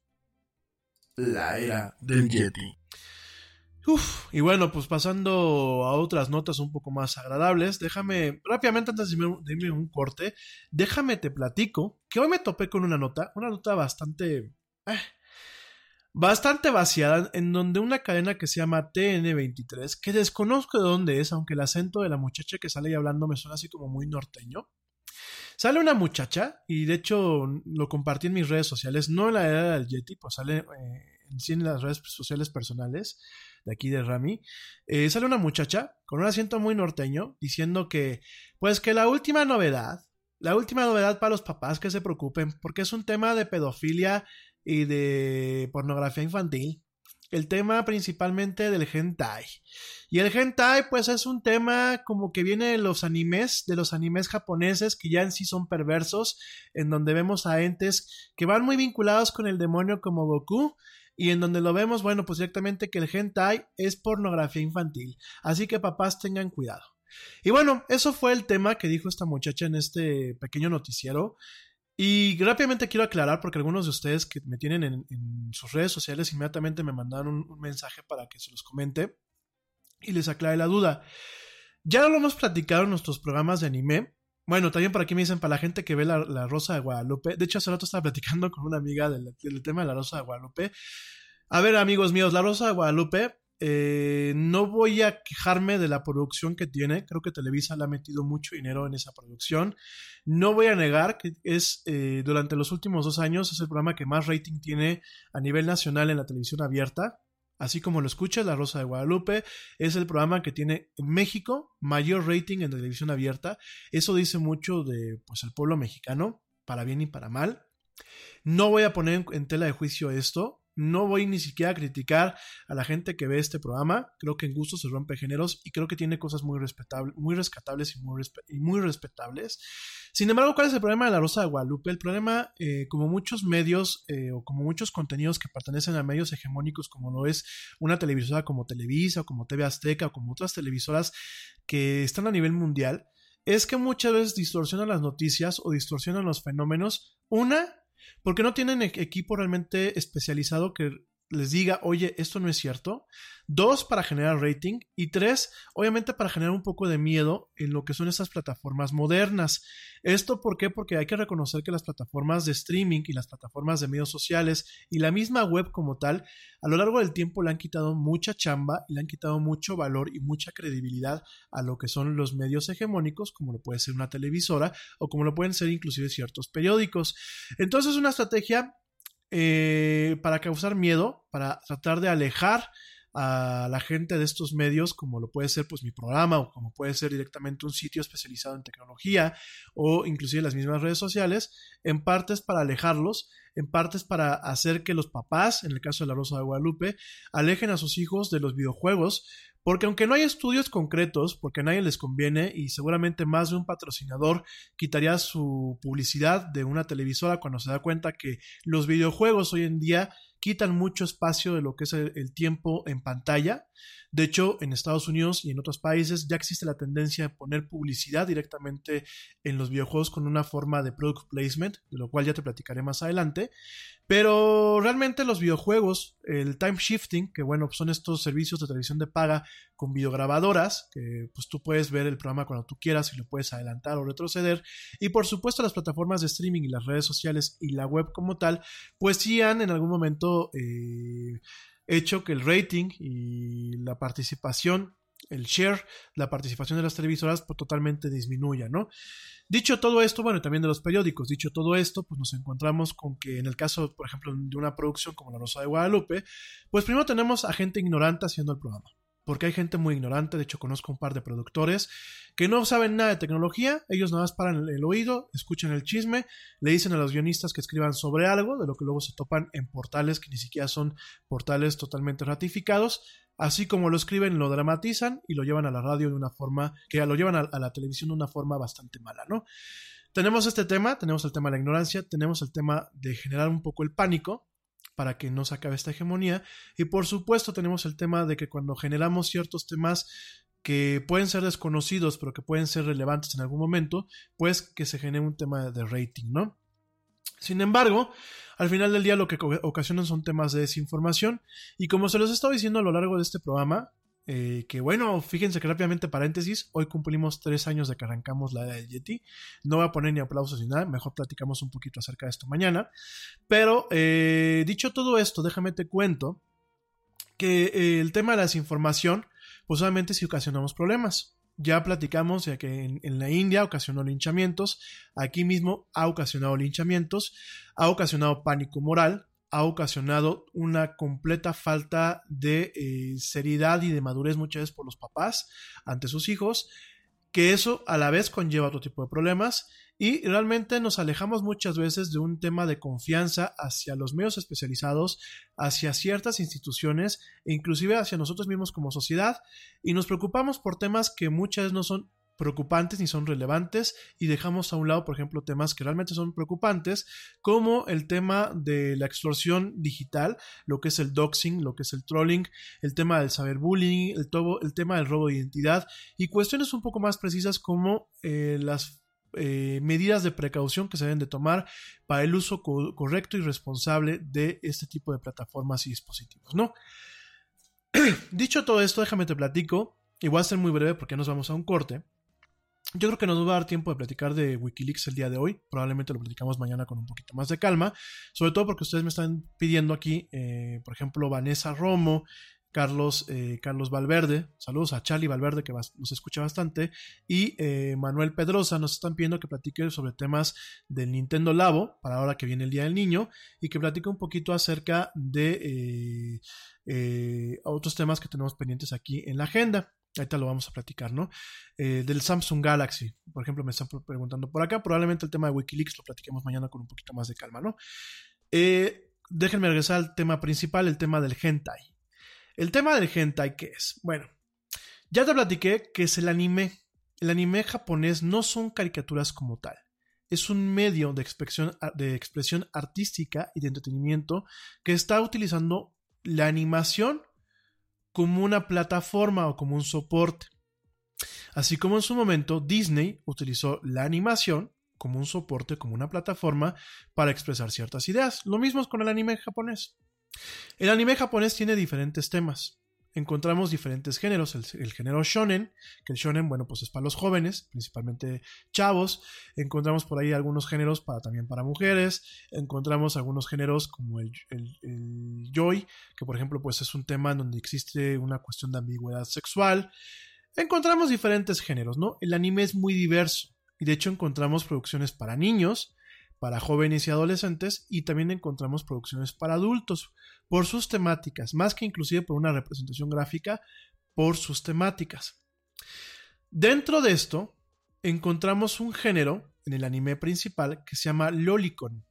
La era del Yeti. Uf, y bueno, pues pasando a otras notas un poco más agradables, déjame, rápidamente antes de irme, un corte, déjame te platico que hoy me topé con una nota, una nota bastante... Eh, bastante vaciada, en donde una cadena que se llama TN23, que desconozco de dónde es, aunque el acento de la muchacha que sale ahí hablando me suena así como muy norteño. Sale una muchacha, y de hecho lo compartí en mis redes sociales, no en la era del Yeti, pues sale eh, en las redes sociales personales de aquí de Rami. Eh, sale una muchacha con un acento muy norteño diciendo que, pues que la última novedad, la última novedad para los papás que se preocupen, porque es un tema de pedofilia y de pornografía infantil. El tema principalmente del hentai. Y el hentai pues es un tema como que viene de los animes, de los animes japoneses que ya en sí son perversos, en donde vemos a entes que van muy vinculados con el demonio como Goku y en donde lo vemos, bueno, pues directamente que el hentai es pornografía infantil. Así que papás tengan cuidado. Y bueno, eso fue el tema que dijo esta muchacha en este pequeño noticiero. Y rápidamente quiero aclarar, porque algunos de ustedes que me tienen en, sus redes sociales inmediatamente me mandaron un, un, mensaje para que se los comente y les aclare la duda. Ya lo hemos platicado en nuestros programas de anime. Bueno, también por aquí me dicen para la gente que ve la, la Rosa de Guadalupe. De hecho, hace rato estaba platicando con una amiga del, del tema de la Rosa de Guadalupe. A ver, amigos míos, la Rosa de Guadalupe eh, no voy a quejarme de la producción que tiene. Creo que Televisa le ha metido mucho dinero en esa producción. No voy a negar que es eh, durante los últimos dos años es el programa que más rating tiene a nivel nacional en la televisión abierta. Así como lo escuchas, La Rosa de Guadalupe es el programa que tiene en México mayor rating en televisión abierta. Eso dice mucho de pues el pueblo mexicano, para bien y para mal. No voy a poner en tela de juicio esto. No voy ni siquiera a criticar a la gente que ve este programa. Creo que en gusto se rompe géneros y creo que tiene cosas muy respetables, muy rescatables y muy, respetables. Sin embargo, ¿cuál es el problema de la Rosa de Guadalupe? El problema, eh, como muchos medios eh, o como muchos contenidos que pertenecen a medios hegemónicos, como lo es una televisora como Televisa o como TV Azteca o como otras televisoras que están a nivel mundial, es que muchas veces distorsionan las noticias o distorsionan los fenómenos. Una, porque no tienen equipo realmente especializado que les diga, oye, esto no es cierto. Dos, para generar rating. Y tres, obviamente para generar un poco de miedo en lo que son estas plataformas modernas. ¿Esto por qué? Porque hay que reconocer que las plataformas de streaming y las plataformas de medios sociales y la misma web como tal, a lo largo del tiempo le han quitado mucha chamba y le han quitado mucho valor y mucha credibilidad a lo que son los medios hegemónicos, como lo puede ser una televisora o como lo pueden ser inclusive ciertos periódicos. Entonces, una estrategia eh, para causar miedo, para tratar de alejar a la gente de estos medios, como lo puede ser pues mi programa o como puede ser directamente un sitio especializado en tecnología o inclusive las mismas redes sociales, en partes para alejarlos, en partes para hacer que los papás, en el caso de la Rosa de Guadalupe, alejen a sus hijos de los videojuegos, porque aunque no hay estudios concretos, porque a nadie les conviene y seguramente más de un patrocinador quitaría su publicidad de una televisora cuando se da cuenta que los videojuegos hoy en día quitan mucho espacio de lo que es el, el tiempo en pantalla. De hecho, en Estados Unidos y en otros países ya existe la tendencia de poner publicidad directamente en los videojuegos con una forma de product placement, de lo cual ya te platicaré más adelante. Pero realmente los videojuegos, el time shifting, que bueno, son estos servicios de televisión de paga con videograbadoras, que pues tú puedes ver el programa cuando tú quieras y lo puedes adelantar o retroceder. Y por supuesto las plataformas de streaming y las redes sociales y la web como tal, pues sí han en algún momento eh, hecho que el rating y la participación, el share, la participación de las televisoras pues, totalmente disminuya, ¿no? Dicho todo esto, bueno, y también de los periódicos, dicho todo esto, pues nos encontramos con que en el caso, por ejemplo, de una producción como La Rosa de Guadalupe, pues primero tenemos a gente ignorante haciendo el programa porque hay gente muy ignorante, de hecho conozco un par de productores que no saben nada de tecnología, ellos nada más paran el, oído, escuchan el chisme, le dicen a los guionistas que escriban sobre algo, de lo que luego se topan en portales que ni siquiera son portales totalmente ratificados, así como lo escriben, lo dramatizan y lo llevan a la radio de una forma, que lo llevan a, a la televisión de una forma bastante mala, ¿no? Tenemos este tema, tenemos el tema de la ignorancia, tenemos el tema de generar un poco el pánico, para que no se acabe esta hegemonía. Y por supuesto tenemos el tema de que cuando generamos ciertos temas que pueden ser desconocidos, pero que pueden ser relevantes en algún momento, pues que se genere un tema de rating, ¿no? Sin embargo, al final del día lo que ocasionan son temas de desinformación y como se los he estado diciendo a lo largo de este programa, eh, que bueno, fíjense que rápidamente paréntesis, hoy cumplimos tres años de que arrancamos la era del Yeti. No voy a poner ni aplausos ni nada, mejor platicamos un poquito acerca de esto mañana. Pero eh, dicho todo esto, déjame te cuento que eh, el tema de la desinformación, pues obviamente sí ocasionamos problemas. Ya platicamos ya que en, la India ocasionó linchamientos, aquí mismo ha ocasionado linchamientos, ha ocasionado pánico moral, ha ocasionado una completa falta de eh, seriedad y de madurez muchas veces por los papás ante sus hijos, que eso a la vez conlleva otro tipo de problemas. Y realmente nos alejamos muchas veces de un tema de confianza hacia los medios especializados, hacia ciertas instituciones e inclusive hacia nosotros mismos como sociedad. Y nos preocupamos por temas que muchas veces no son preocupantes ni son relevantes y dejamos a un lado, por ejemplo, temas que realmente son preocupantes, como el tema de la extorsión digital, lo que es el doxing, lo que es el trolling, el tema del cyberbullying, el, el tema del robo de identidad y cuestiones un poco más precisas como eh, las eh, medidas de precaución que se deben de tomar para el uso co correcto y responsable de este tipo de plataformas y dispositivos, ¿no? Dicho todo esto, déjame te platico, y voy a ser muy breve porque nos vamos a un corte. Yo creo que nos va a dar tiempo de platicar de Wikileaks el día de hoy. Probablemente lo platicamos mañana con un poquito más de calma. Sobre todo porque ustedes me están pidiendo aquí, eh, por ejemplo, Vanessa Romo, Carlos, eh, Carlos Valverde, saludos a Charlie Valverde que nos escucha bastante, y eh, Manuel Pedrosa nos están pidiendo que platique sobre temas del Nintendo Labo, para ahora que viene el Día del Niño, y que platique un poquito acerca de eh, otros temas que tenemos pendientes aquí en la agenda. Ahorita lo vamos a platicar, ¿no? Eh, del Samsung Galaxy, por ejemplo, me están preguntando por acá. Probablemente el tema de Wikileaks lo platiquemos mañana con un poquito más de calma, ¿no? Eh, déjenme regresar al tema principal, el tema del hentai. El tema del hentai, ¿qué es? Bueno, ya te platiqué que es el anime. El anime japonés no son caricaturas como tal. Es un medio de expresión, de expresión artística y de entretenimiento que está utilizando la animación como una plataforma o como un soporte. Así como en su momento Disney utilizó la animación como un soporte, como una plataforma para expresar ciertas ideas. Lo mismo es con el anime japonés. El anime japonés tiene diferentes temas. Encontramos diferentes géneros, el, género shonen, que el shonen, bueno, pues es para los jóvenes, principalmente chavos. Encontramos por ahí algunos géneros para, también para mujeres. Encontramos algunos géneros como el, el, que por ejemplo, pues es un tema en donde existe una cuestión de ambigüedad sexual. Encontramos diferentes géneros, ¿no? El anime es muy diverso y de hecho encontramos producciones para niños, para jóvenes y adolescentes y también encontramos producciones para adultos por sus temáticas, más que inclusive por una representación gráfica, por sus temáticas. Dentro de esto, encontramos un género en el anime principal que se llama Lolicon.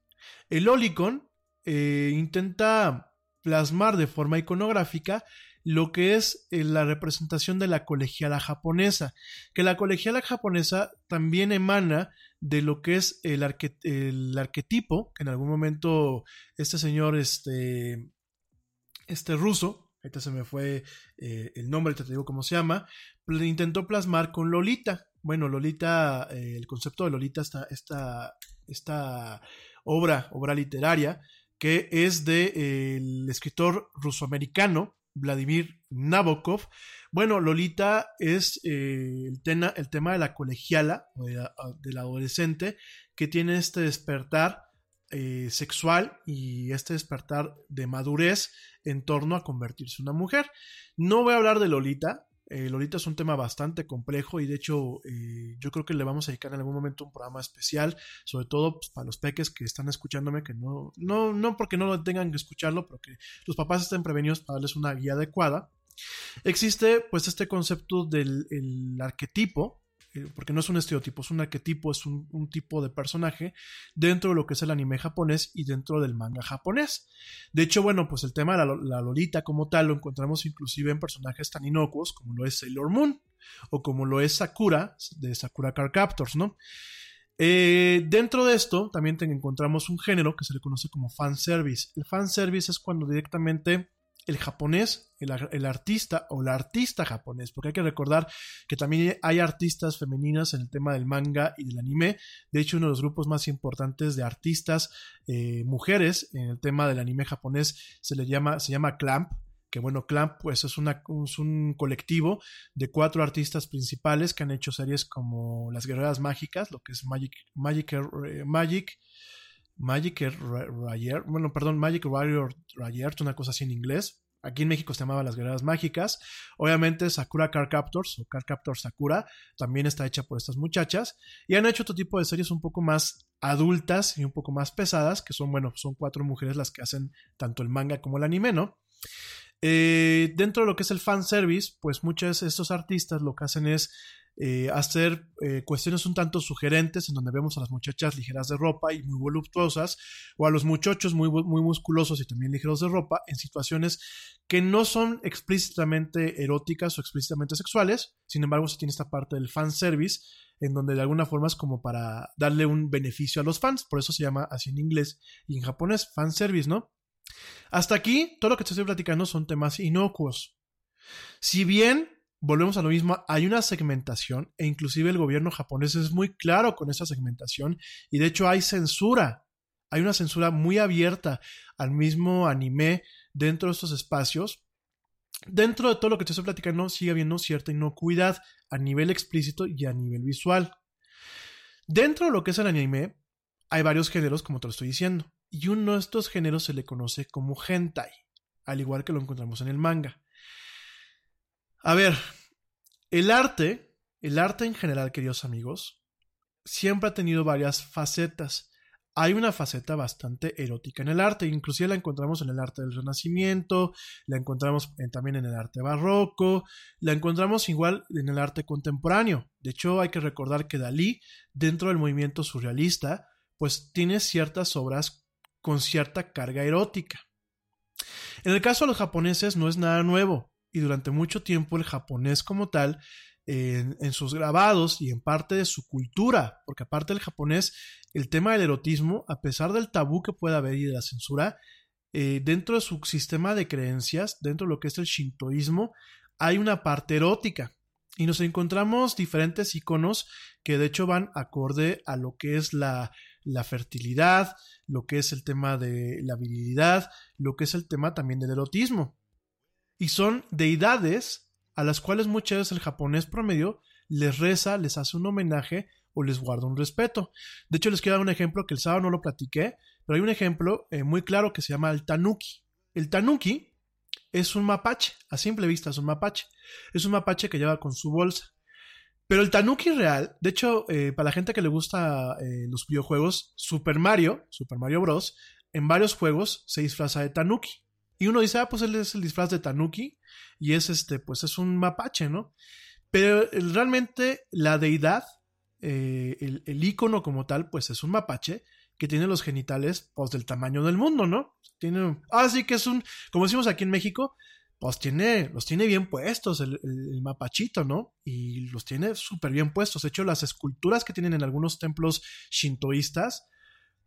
El Lolicon eh, intenta plasmar de forma iconográfica lo que es eh, la representación de la colegiala japonesa, que la colegiala japonesa también emana de lo que es el, el arquetipo, que en algún momento este señor, este, este ruso, ahorita se me fue eh, el nombre, te digo cómo se llama, intentó plasmar con Lolita. Bueno, Lolita, eh, el concepto de Lolita, esta, esta, esta obra, obra literaria, que es del de, el escritor rusoamericano Vladimir Nabokov. Bueno, Lolita es eh, el, tema, el, tema de la colegiala o de la, del adolescente que tiene este despertar eh, sexual y este despertar de madurez en torno a convertirse en una mujer. No voy a hablar de Lolita, eh, Lolita es un tema bastante complejo y de hecho eh, yo creo que le vamos a dedicar en algún momento un programa especial, sobre todo pues, para los peques que están escuchándome, que no, no, no porque no lo tengan que escucharlo, pero que los papás estén prevenidos para darles una guía adecuada. Existe pues este concepto del arquetipo, eh, porque no es un estereotipo, es un arquetipo, es un, tipo de personaje dentro de lo que es el anime japonés y dentro del manga japonés. De hecho, bueno, pues el tema de la, Lolita como tal lo encontramos inclusive en personajes tan inocuos como lo es Sailor Moon o como lo es Sakura de Sakura Card Captors, ¿no? Eh, dentro de esto también encontramos un género que se le conoce como fanservice. El fanservice es cuando directamente el japonés, el, artista o la artista japonés, porque hay que recordar que también hay artistas femeninas en el tema del manga y del anime. De hecho, uno de los grupos más importantes de artistas eh, mujeres en el tema del anime japonés se le llama, se llama Clamp. Que bueno, Clamp pues es, una, es un colectivo de cuatro artistas principales que han hecho series como Las Guerreras Mágicas, lo que es Magic, Magic, eh, Magic Magic Rayer, bueno, perdón, Magic Warrior Rayer, una cosa así en inglés. Aquí en México se llamaba Las Guerreras Mágicas. Obviamente Sakura Car Captors o Car Captors Sakura también está hecha por estas muchachas. Y han hecho otro tipo de series un poco más adultas y un poco más pesadas, que son, bueno, son cuatro mujeres las que hacen tanto el manga como el anime, ¿no? Eh, dentro de lo que es el fanservice, pues muchos de estos artistas lo que hacen es eh, hacer eh, cuestiones un tanto sugerentes en donde vemos a las muchachas ligeras de ropa y muy voluptuosas o a los muchachos muy, muy musculosos y también ligeros de ropa en situaciones que no son explícitamente eróticas o explícitamente sexuales, sin embargo se tiene esta parte del fanservice en donde de alguna forma es como para darle un beneficio a los fans, por eso se llama así en inglés y en japonés, fanservice, ¿no? Hasta aquí, todo lo que te estoy platicando son temas inocuos. Si bien volvemos a lo mismo, hay una segmentación e inclusive el gobierno japonés es muy claro con esa segmentación y de hecho hay censura, hay una censura muy abierta al mismo anime dentro de estos espacios. Dentro de todo lo que te estoy platicando sigue habiendo cierta inocuidad a nivel explícito y a nivel visual. Dentro de lo que es el anime hay varios géneros como te lo estoy diciendo y uno de estos géneros se le conoce como hentai, al igual que lo encontramos en el manga. A ver, el arte, el arte en general, queridos amigos, siempre ha tenido varias facetas. Hay una faceta bastante erótica en el arte, inclusive la encontramos en el arte del Renacimiento, la encontramos también en el arte barroco, la encontramos igual en el arte contemporáneo. De hecho, hay que recordar que Dalí, dentro del movimiento surrealista, pues tiene ciertas obras con cierta carga erótica. En el caso de los japoneses no es nada nuevo y durante mucho tiempo el japonés como tal, en, sus grabados y en parte de su cultura, porque aparte del japonés, el tema del erotismo, a pesar del tabú que pueda haber y de la censura, eh, dentro de su sistema de creencias, dentro de lo que es el shintoísmo, hay una parte erótica. Y nos encontramos diferentes iconos que de hecho van acorde a lo que es la, la fertilidad, lo que es el tema de la virilidad, lo que es el tema también del erotismo y son deidades a las cuales muchas veces el japonés promedio les reza, les hace un homenaje o les guarda un respeto. De hecho, les quiero dar un ejemplo que el sábado no lo platiqué, pero hay un ejemplo eh, muy claro que se llama el tanuki. El tanuki es un mapache, a simple vista es un mapache. Es un mapache que lleva con su bolsa. Pero el Tanuki real, de hecho, eh, para la gente que le gusta eh, los videojuegos, Super Mario, Super Mario Bros., en varios juegos se disfraza de Tanuki. Y uno dice, ah, pues él es el disfraz de Tanuki y es este, pues es un mapache, ¿no? Pero eh, realmente la deidad, eh, el, el icono como tal, pues es un mapache que tiene los genitales, pues del tamaño del mundo, ¿no? Tiene, ah, sí que es un, como decimos aquí en México, pues tiene, los tiene bien puestos el, el- el mapachito, ¿no? Y los tiene súper bien puestos. De hecho, las esculturas que tienen en algunos templos shintoístas,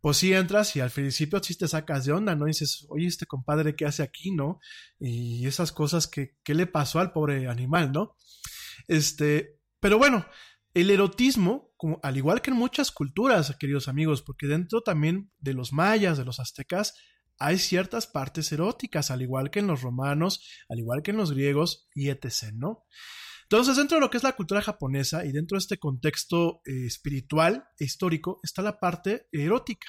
pues sí entras y al principio sí te sacas de onda, ¿no? Y dices, oye, este compadre, ¿qué hace aquí, no? Y esas cosas que, ¿qué le pasó al pobre animal, no? Este, pero bueno, el erotismo, como, al igual que en muchas culturas, queridos amigos, porque dentro también de los mayas, de los aztecas, hay ciertas partes eróticas, al igual que en los romanos, al igual que en los griegos y etc., ¿no? Entonces, dentro de lo que es la cultura japonesa y dentro de este contexto eh, espiritual e histórico, está la parte erótica.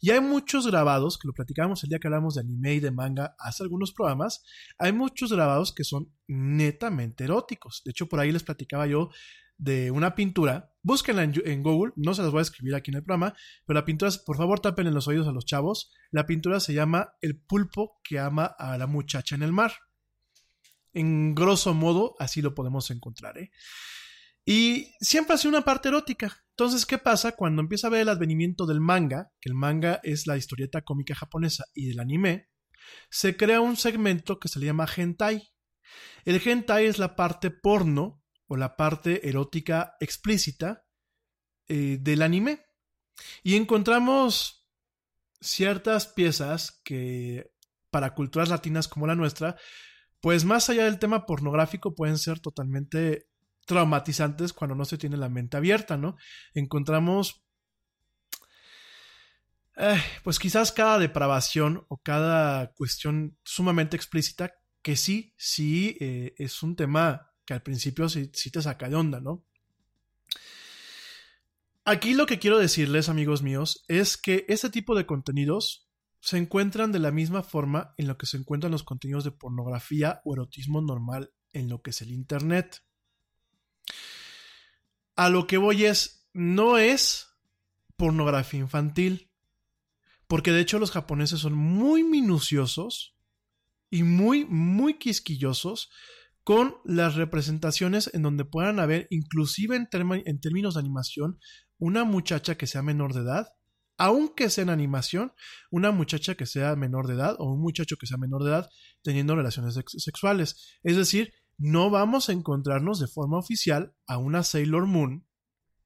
Y hay muchos grabados, que lo platicábamos el día que hablamos de anime y de manga hace algunos programas, hay muchos grabados que son netamente eróticos. De hecho, por ahí les platicaba yo de una pintura. Búsquenla en, en Google, no se las voy a escribir aquí en el programa, pero la pintura, por favor, tapen en los oídos a los chavos. La pintura se llama El pulpo que ama a la muchacha en el mar. En grosso modo, así lo podemos encontrar. ¿eh? Y siempre ha sido una parte erótica. Entonces, ¿qué pasa cuando empieza a ver el advenimiento del manga? Que el manga es la historieta cómica japonesa y del anime. Se crea un segmento que se le llama hentai. El hentai es la parte porno o la parte erótica explícita eh, del anime. Y encontramos ciertas piezas que para culturas latinas como la nuestra, pues más allá del tema pornográfico pueden ser totalmente traumatizantes cuando no se tiene la mente abierta, ¿no? Encontramos eh, pues quizás cada depravación o cada cuestión sumamente explícita que sí, sí eh, es un tema que al principio sí, sí te saca de onda, ¿no? Aquí lo que quiero decirles, amigos míos, es que este tipo de contenidos se encuentran de la misma forma en lo que se encuentran los contenidos de pornografía o erotismo normal en lo que es el Internet. A lo que voy es, no es pornografía infantil, porque de hecho los japoneses son muy minuciosos y muy, muy quisquillosos con las representaciones en donde puedan haber, inclusive en, en términos de animación, una muchacha que sea menor de edad, aunque sea en animación, una muchacha que sea menor de edad o un muchacho que sea menor de edad teniendo relaciones sex sexuales. Es decir, no vamos a encontrarnos de forma oficial a una Sailor Moon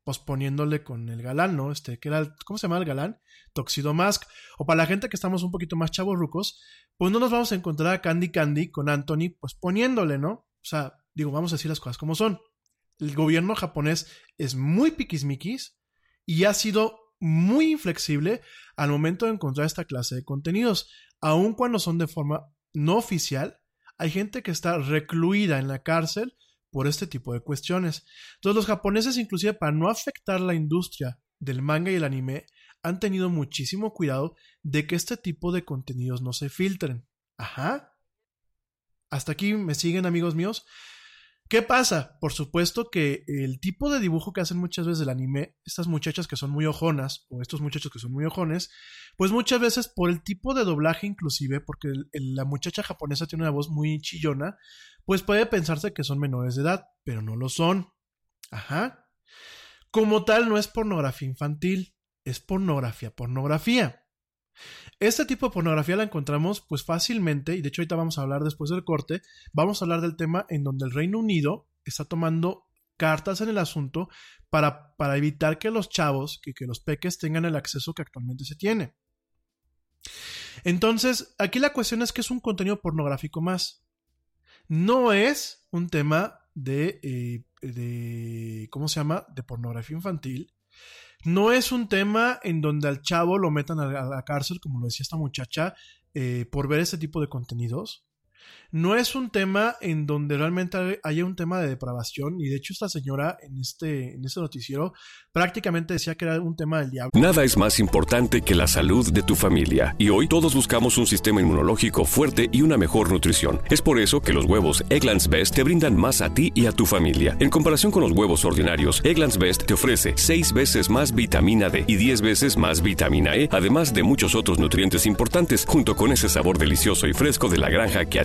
posponiéndole con el galán, ¿no? Este, que era, el, ¿cómo se llama el galán? Toxido Mask. O para la gente que estamos un poquito más chavos rucos, pues no nos vamos a encontrar a Candy Candy con Anthony, pues poniéndole, ¿no? O sea, digo, vamos a decir las cosas como son. El gobierno japonés es muy piquismiquis y ha sido muy inflexible al momento de encontrar esta clase de contenidos. Aun cuando son de forma no oficial, hay gente que está recluida en la cárcel por este tipo de cuestiones. Entonces los japoneses, inclusive para no afectar la industria del manga y el anime, han tenido muchísimo cuidado de que este tipo de contenidos no se filtren. Ajá. Hasta aquí me siguen amigos míos. ¿Qué pasa? Por supuesto que el tipo de dibujo que hacen muchas veces del anime, estas muchachas que son muy ojonas, o estos muchachos que son muy ojones, pues muchas veces por el tipo de doblaje inclusive, porque la muchacha japonesa tiene una voz muy chillona, pues puede pensarse que son menores de edad, pero no lo son. Ajá. Como tal, no es pornografía infantil, es pornografía, pornografía. Este tipo de pornografía la encontramos pues fácilmente, y de hecho ahorita vamos a hablar después del corte, vamos a hablar del tema en donde el Reino Unido está tomando cartas en el asunto para, para evitar que los chavos, que, que los peques tengan el acceso que actualmente se tiene. Entonces, aquí la cuestión es que es un contenido pornográfico más. No es un tema de, eh, de ¿cómo se llama? De pornografía infantil. No es un tema en donde al chavo lo metan a la cárcel, como lo decía esta muchacha, eh, por ver ese tipo de contenidos. No es un tema en donde realmente haya un tema de depravación, y de hecho esta señora en este, en este noticiero prácticamente decía que era un tema del diablo. Nada es más importante que la salud de tu familia. Y hoy todos buscamos un sistema inmunológico fuerte y una mejor nutrición. Es por eso que los huevos Egglands Best te brindan más a ti y a tu familia. En comparación con los huevos ordinarios, Egglands Best te ofrece 6 veces más vitamina D y 10 veces más vitamina E, además de muchos otros nutrientes importantes, junto con ese sabor delicioso y fresco de la granja que a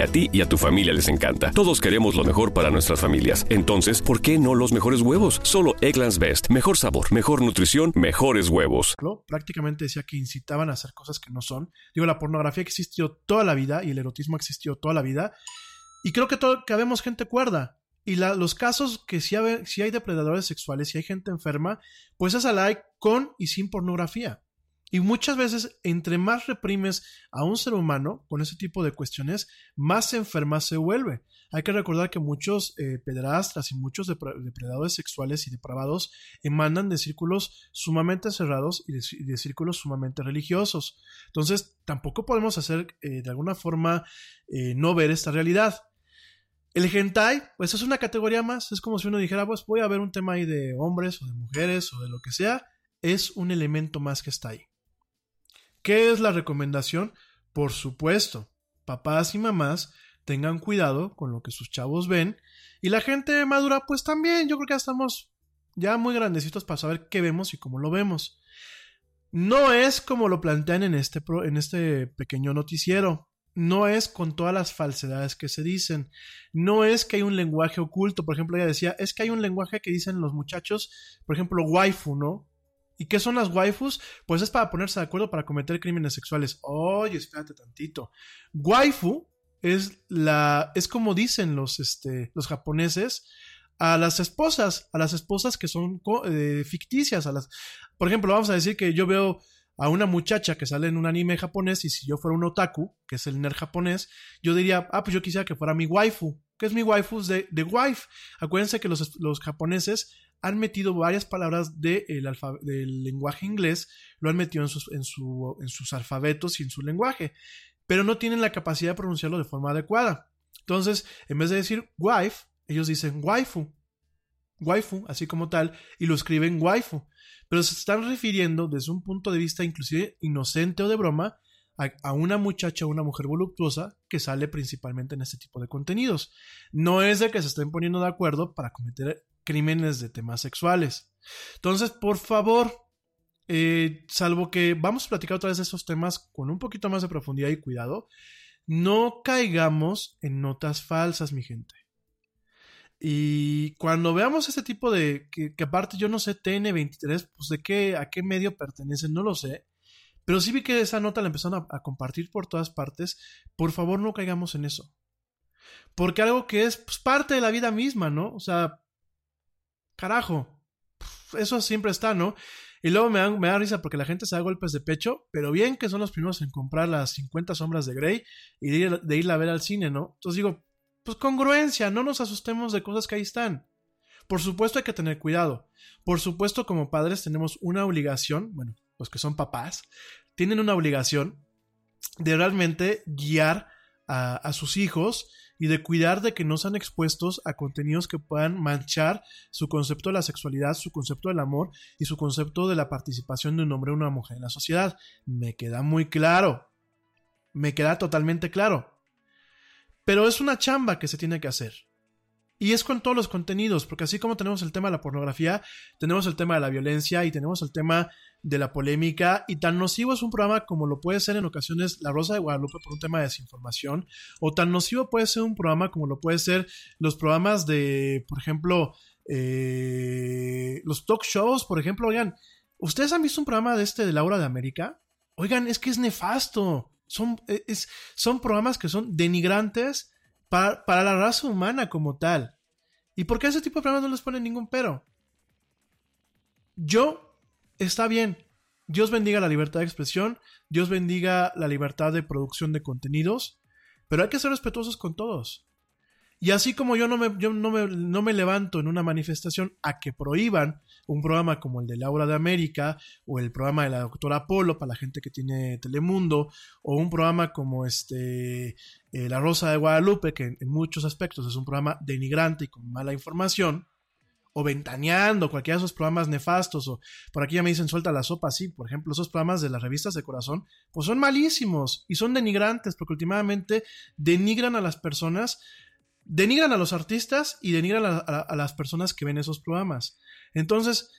a ti y a tu familia les encanta. Todos queremos lo mejor para nuestras familias. Entonces, ¿por qué no los mejores huevos? Solo Egglands Best. Mejor sabor, mejor nutrición, mejores huevos. Prácticamente decía que incitaban a hacer cosas que no son. Digo, la pornografía existió toda la vida y el erotismo existió toda la vida. Y creo que, todo, que habemos gente cuerda. Y los casos que si hay, depredadores sexuales, si hay gente enferma, pues es a like con y sin pornografía. Y muchas veces, entre más reprimes a un ser humano con ese tipo de cuestiones, más enferma se vuelve. Hay que recordar que muchos eh, pederastras y muchos depredadores sexuales y depravados emanan de círculos sumamente cerrados y de, círculos sumamente religiosos. Entonces, tampoco podemos hacer eh, de alguna forma eh, no ver esta realidad. El hentai, pues es una categoría más. Es como si uno dijera, pues voy a ver un tema ahí de hombres o de mujeres o de lo que sea. Es un elemento más que está ahí. ¿Qué es la recomendación? Por supuesto, papás y mamás tengan cuidado con lo que sus chavos ven y la gente madura pues también, yo creo que ya estamos ya muy grandecitos para saber qué vemos y cómo lo vemos. No es como lo plantean en este, en este pequeño noticiero. No es con todas las falsedades que se dicen. No es que hay un lenguaje oculto. Por ejemplo, ella decía, es que hay un lenguaje que dicen los muchachos, por ejemplo, waifu, ¿no? ¿Y qué son las waifus? Pues es para ponerse de acuerdo para cometer crímenes sexuales. Oye, espérate tantito. Waifu es la. es como dicen los, este, los japoneses a las esposas, a las esposas que son eh, ficticias. A las, por ejemplo, vamos a decir que yo veo a una muchacha que sale en un anime japonés y si yo fuera un otaku, que es el nerd japonés, yo diría, ah, pues yo quisiera que fuera mi waifu. ¿Qué es mi waifu? De, de wife. Acuérdense que los, los japoneses han metido varias palabras del lenguaje inglés, lo han metido en sus, en, su, en sus alfabetos y en su lenguaje, pero no tienen la capacidad de pronunciarlo de forma adecuada. Entonces, en vez de decir wife, ellos dicen waifu, waifu, así como tal, y lo escriben waifu, pero se están refiriendo desde un punto de vista inclusive inocente o de broma a, a una muchacha o una mujer voluptuosa que sale principalmente en este tipo de contenidos. No es de que se estén poniendo de acuerdo para cometer crímenes de temas sexuales. Entonces, por favor, eh, salvo que vamos a platicar otra vez esos temas con un poquito más de profundidad y cuidado, no caigamos en notas falsas, mi gente. Y cuando veamos este tipo de, que, aparte yo no sé, TN23, pues de qué, a qué medio pertenece, no lo sé. Pero sí vi que esa nota la empezaron a, a compartir por todas partes. Por favor, no caigamos en eso. Porque algo que es pues, parte de la vida misma, ¿no? O sea, carajo, eso siempre está, ¿no? Y luego me da, risa porque la gente se da golpes de pecho, pero bien que son los primeros en comprar las 50 sombras de Grey y de, ir, irla a ver al cine, ¿no? Entonces digo, pues congruencia, no nos asustemos de cosas que ahí están. Por supuesto hay que tener cuidado. Por supuesto como padres tenemos una obligación, bueno, los que son papás, tienen una obligación de realmente guiar a sus hijos y de cuidar de que no sean expuestos a contenidos que puedan manchar su concepto de la sexualidad, su concepto del amor y su concepto de la participación de un hombre o una mujer en la sociedad. Me queda muy claro. Me queda totalmente claro. Pero es una chamba que se tiene que hacer. Y es con todos los contenidos, porque así como tenemos el tema de la pornografía, tenemos el tema de la violencia y tenemos el tema de la polémica, y tan nocivo es un programa como lo puede ser en ocasiones La Rosa de Guadalupe por un tema de desinformación, o tan nocivo puede ser un programa como lo puede ser los programas de, por ejemplo, eh, los talk shows, por ejemplo, oigan, ¿ustedes han visto un programa de este de Laura de América? Oigan, es que es nefasto. Son, eh, son programas que son denigrantes para, para la raza humana como tal. ¿Y por qué a ese tipo de programas no les ponen ningún pero? Yo, está bien. Dios bendiga la libertad de expresión, Dios bendiga la libertad de producción de contenidos, pero hay que ser respetuosos con todos. Y así como yo no me, yo no me, no me levanto en una manifestación a que prohíban un programa como el de Laura de América o el programa de la doctora Polo para la gente que tiene Telemundo o un programa como este eh, La Rosa de Guadalupe que en, en muchos aspectos es un programa denigrante y con mala información o ventaneando cualquiera de esos programas nefastos o por aquí ya me dicen suelta la sopa, sí, por ejemplo, esos programas de las revistas de corazón, pues son malísimos y son denigrantes porque últimamente denigran a las personas, denigran a los artistas y denigran a, las personas que ven esos programas. Entonces,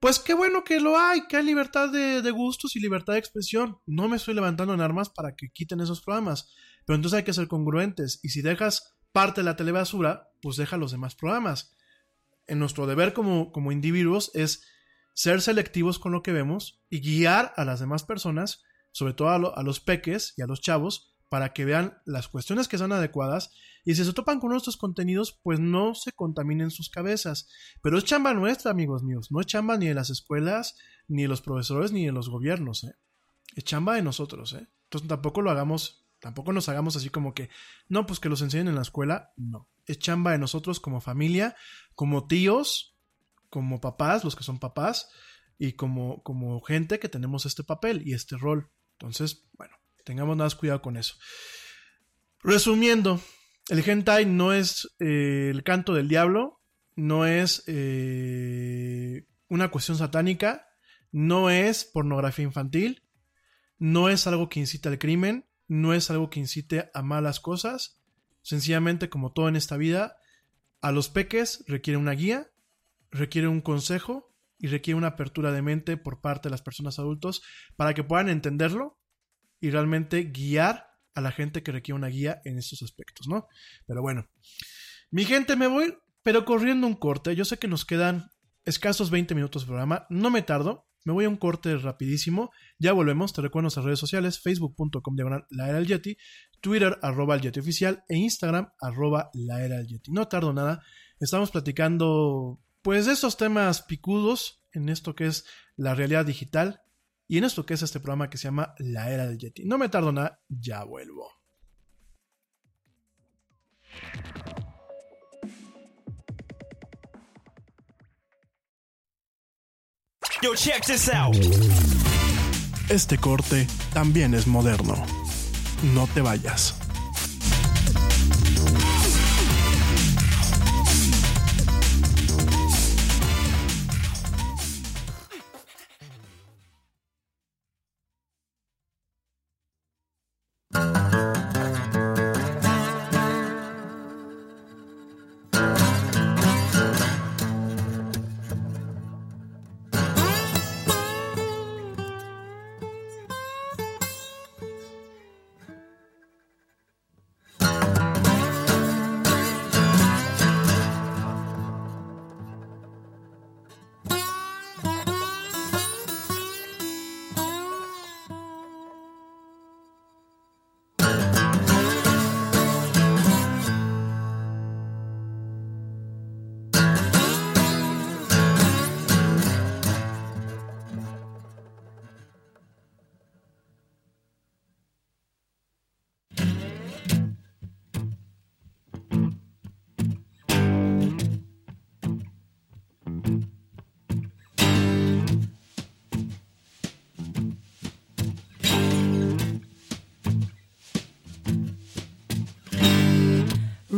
pues qué bueno que lo hay, que hay libertad de, gustos y libertad de expresión. No me estoy levantando en armas para que quiten esos programas, pero entonces hay que ser congruentes y si dejas parte de la telebasura, pues deja los demás programas en nuestro deber como, como individuos es ser selectivos con lo que vemos y guiar a las demás personas, sobre todo a los peques y a los chavos, para que vean las cuestiones que son adecuadas y si se topan con nuestros contenidos, pues no se contaminen sus cabezas. Pero es chamba nuestra, amigos míos, no es chamba ni de las escuelas, ni de los profesores, ni de los gobiernos, ¿eh? Es chamba de nosotros, ¿eh? Entonces tampoco lo hagamos, tampoco nos hagamos así como que, no, pues que los enseñen en la escuela, no. Es chamba de nosotros como familia, como tíos, como papás, los que son papás, y como, como gente que tenemos este papel y este rol. Entonces, bueno, tengamos más cuidado con eso. Resumiendo, el hentai no es eh, el canto del diablo, no es eh, una cuestión satánica, no es pornografía infantil, no es algo que incite al crimen, no es algo que incite a malas cosas. Sencillamente, como todo en esta vida, a los peques requiere una guía, requiere un consejo y requiere una apertura de mente por parte de las personas adultos para que puedan entenderlo y realmente guiar a la gente que requiere una guía en estos aspectos, ¿no? Pero bueno, mi gente, me voy, pero corriendo un corte. Yo sé que nos quedan escasos 20 minutos de programa, no me tardo. Me voy a un corte rapidísimo. Ya volvemos. Te recuerdo nuestras redes sociales: facebook.com diagonal la era Yeti, Twitter arroba el Yeti oficial e Instagram arroba la era Yeti. No tardo nada. Estamos platicando, pues, de esos temas picudos en esto que es la realidad digital y en esto que es este programa que se llama La Era del Yeti. No me tardo nada, ya vuelvo. Yo, check this out. Este corte también es moderno. No te vayas.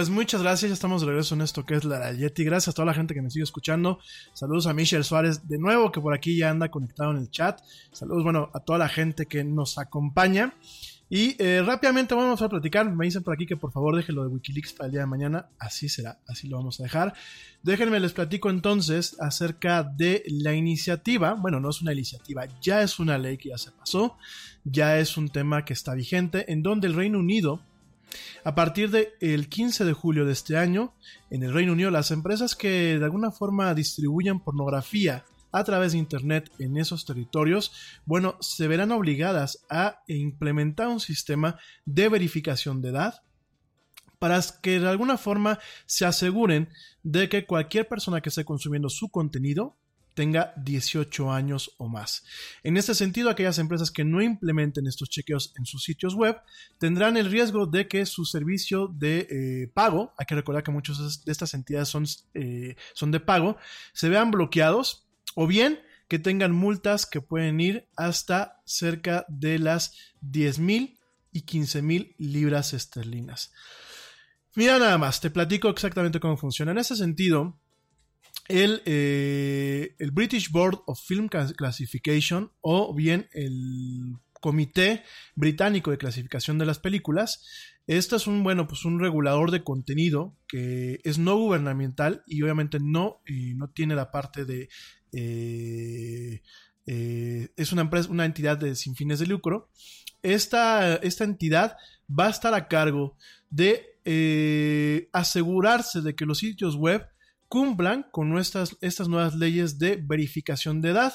Pues muchas gracias. Ya estamos de regreso en esto que es la Yeti. Gracias a toda la gente que me sigue escuchando. Saludos a Michelle Suárez de nuevo, que por aquí ya anda conectado en el chat. Saludos, bueno, a toda la gente que nos acompaña. Y eh, rápidamente vamos a platicar. Me dicen por aquí que por favor deje lo de Wikileaks para el día de mañana. Así será, así lo vamos a dejar. Déjenme les platico entonces acerca de la iniciativa. Bueno, no es una iniciativa, ya es una ley que ya se pasó. Ya es un tema que está vigente, en donde el Reino Unido a partir del 15 de julio de este año, en el Reino Unido, las empresas que de alguna forma distribuyen pornografía a través de Internet en esos territorios, bueno, se verán obligadas a implementar un sistema de verificación de edad para que de alguna forma se aseguren de que cualquier persona que esté consumiendo su contenido tenga 18 años o más. En este sentido, aquellas empresas que no implementen estos chequeos en sus sitios web tendrán el riesgo de que su servicio de eh, pago, hay que recordar que muchas de estas entidades son, eh, son de pago, se vean bloqueados o bien que tengan multas que pueden ir hasta cerca de las 10 mil y 15 mil libras esterlinas. Mira nada más, te platico exactamente cómo funciona. En ese sentido, el, eh, el, British Board of Film Classification o bien el Comité Británico de Clasificación de las Películas. Esto es un, bueno, pues un regulador de contenido que es no gubernamental y obviamente no, eh, no tiene la parte de... Eh, es una empresa, una entidad de, sin fines de lucro, esta, esta entidad va a estar a cargo de asegurarse de que los sitios web cumplan con nuestras, estas nuevas leyes de verificación de edad.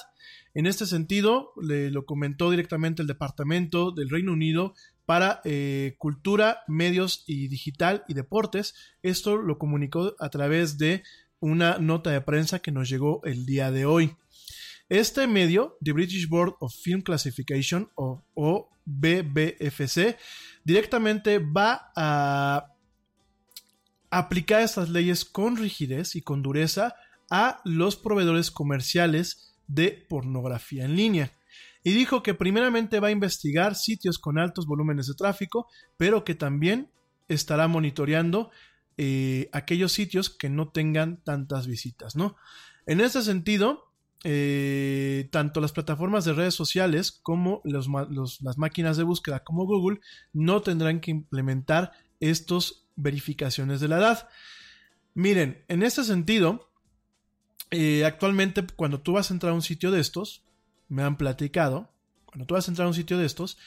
En este sentido, le, lo comentó directamente el Departamento del Reino Unido para eh, Cultura, Medios y Digital y Deportes. Esto lo comunicó a través de una nota de prensa que nos llegó el día de hoy. Este medio, the British Board of Film Classification o, o BBFC, directamente va a aplicar estas leyes con rigidez y con dureza a los proveedores comerciales de pornografía en línea. Y dijo que primeramente va a investigar sitios con altos volúmenes de tráfico, pero que también estará monitoreando eh, aquellos sitios que no tengan tantas visitas, ¿no? En ese sentido, eh, tanto las plataformas de redes sociales como las máquinas de búsqueda como Google no tendrán que implementar estos verificaciones de la edad. Miren, en este sentido, eh, actualmente cuando tú vas a entrar a un sitio de estos, me han platicado, cuando tú vas a entrar a un sitio de estos,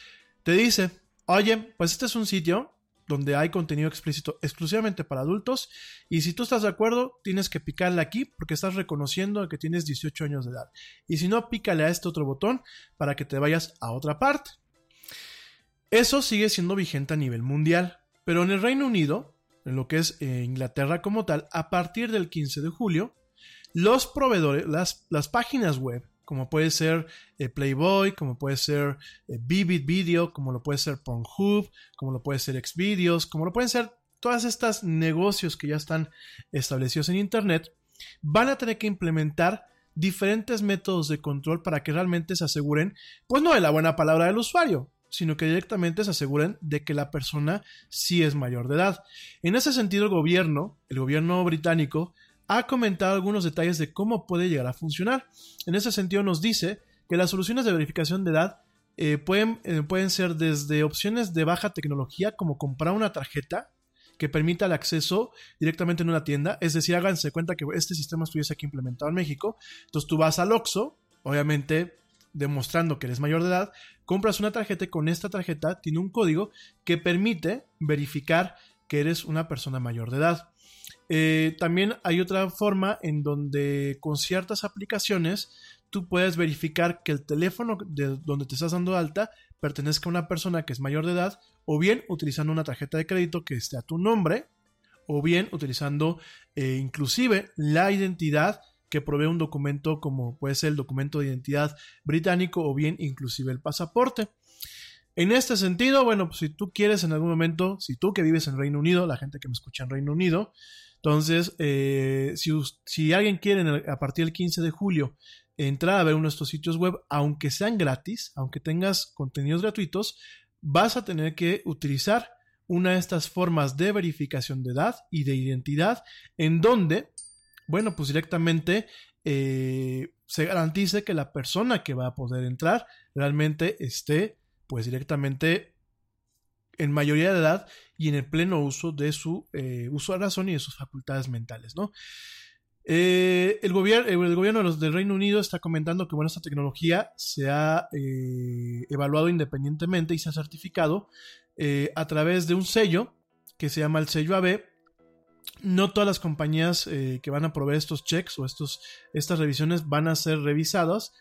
te dice, oye, pues este es un sitio donde hay contenido explícito exclusivamente para adultos y si tú estás de acuerdo tienes que picarle aquí porque estás reconociendo que tienes 18 años de edad y si no pícale a este otro botón para que te vayas a otra parte. Eso sigue siendo vigente a nivel mundial, pero en el Reino Unido, en lo que es eh, Inglaterra como tal, a partir del 15 de julio, los proveedores, las, páginas web como puede ser eh, Playboy, como puede ser eh, Vivid Video, como lo puede ser Pornhub, como lo puede ser Xvideos, como lo pueden ser todas estas negocios que ya están establecidos en Internet, van a tener que implementar diferentes métodos de control para que realmente se aseguren, pues no de la buena palabra del usuario, sino que directamente se aseguren de que la persona sí es mayor de edad. En ese sentido, el gobierno, el gobierno británico, ha comentado algunos detalles de cómo puede llegar a funcionar. En ese sentido nos dice que las soluciones de verificación de edad eh, pueden, eh, pueden ser desde opciones de baja tecnología como comprar una tarjeta que permita el acceso directamente en una tienda. Es decir, háganse cuenta que este sistema estuviese aquí implementado en México. Entonces tú vas al OXO, obviamente demostrando que eres mayor de edad, compras una tarjeta y con esta tarjeta tiene un código que permite verificar que eres una persona mayor de edad. Eh, también hay otra forma en donde con ciertas aplicaciones tú puedes verificar que el teléfono de donde te estás dando alta pertenezca a una persona que es mayor de edad o bien utilizando una tarjeta de crédito que esté a tu nombre o bien utilizando eh, inclusive la identidad que provee un documento como puede ser el documento de identidad británico o bien inclusive el pasaporte. En este sentido, bueno, pues si tú quieres en algún momento, si tú que vives en Reino Unido, la gente que me escucha en Reino Unido, entonces, eh, si, alguien quiere a partir del 15 de julio entrar a ver uno de estos sitios web, aunque sean gratis, aunque tengas contenidos gratuitos, vas a tener que utilizar una de estas formas de verificación de edad y de identidad en donde, bueno, pues directamente eh, se garantice que la persona que va a poder entrar realmente esté pues directamente en mayoría de edad y en el pleno uso de su eh, uso de razón y de sus facultades mentales, ¿no? Eh, el, gobierno, gobierno del Reino Unido está comentando que bueno, esta tecnología se ha evaluado independientemente y se ha certificado a través de un sello que se llama el sello AB. No todas las compañías que van a proveer estos checks o estos, estas revisiones van a ser revisadas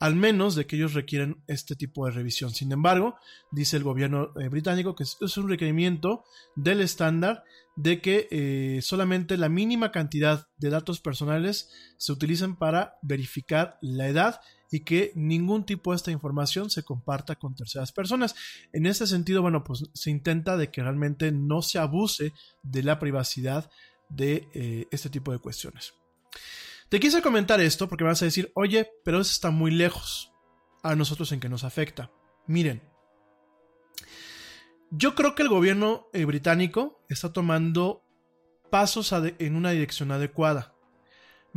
al menos de que ellos requieren este tipo de revisión. Sin embargo, dice el gobierno eh, británico que es un requerimiento del estándar de que eh, solamente la mínima cantidad de datos personales se utilizan para verificar la edad y que ningún tipo de esta información se comparta con terceras personas. En ese sentido, bueno, pues se intenta de que realmente no se abuse de la privacidad de eh, este tipo de cuestiones. Te quise comentar esto porque me vas a decir, oye, pero eso está muy lejos a nosotros en que nos afecta. Miren, yo creo que el gobierno eh, británico está tomando pasos en una dirección adecuada.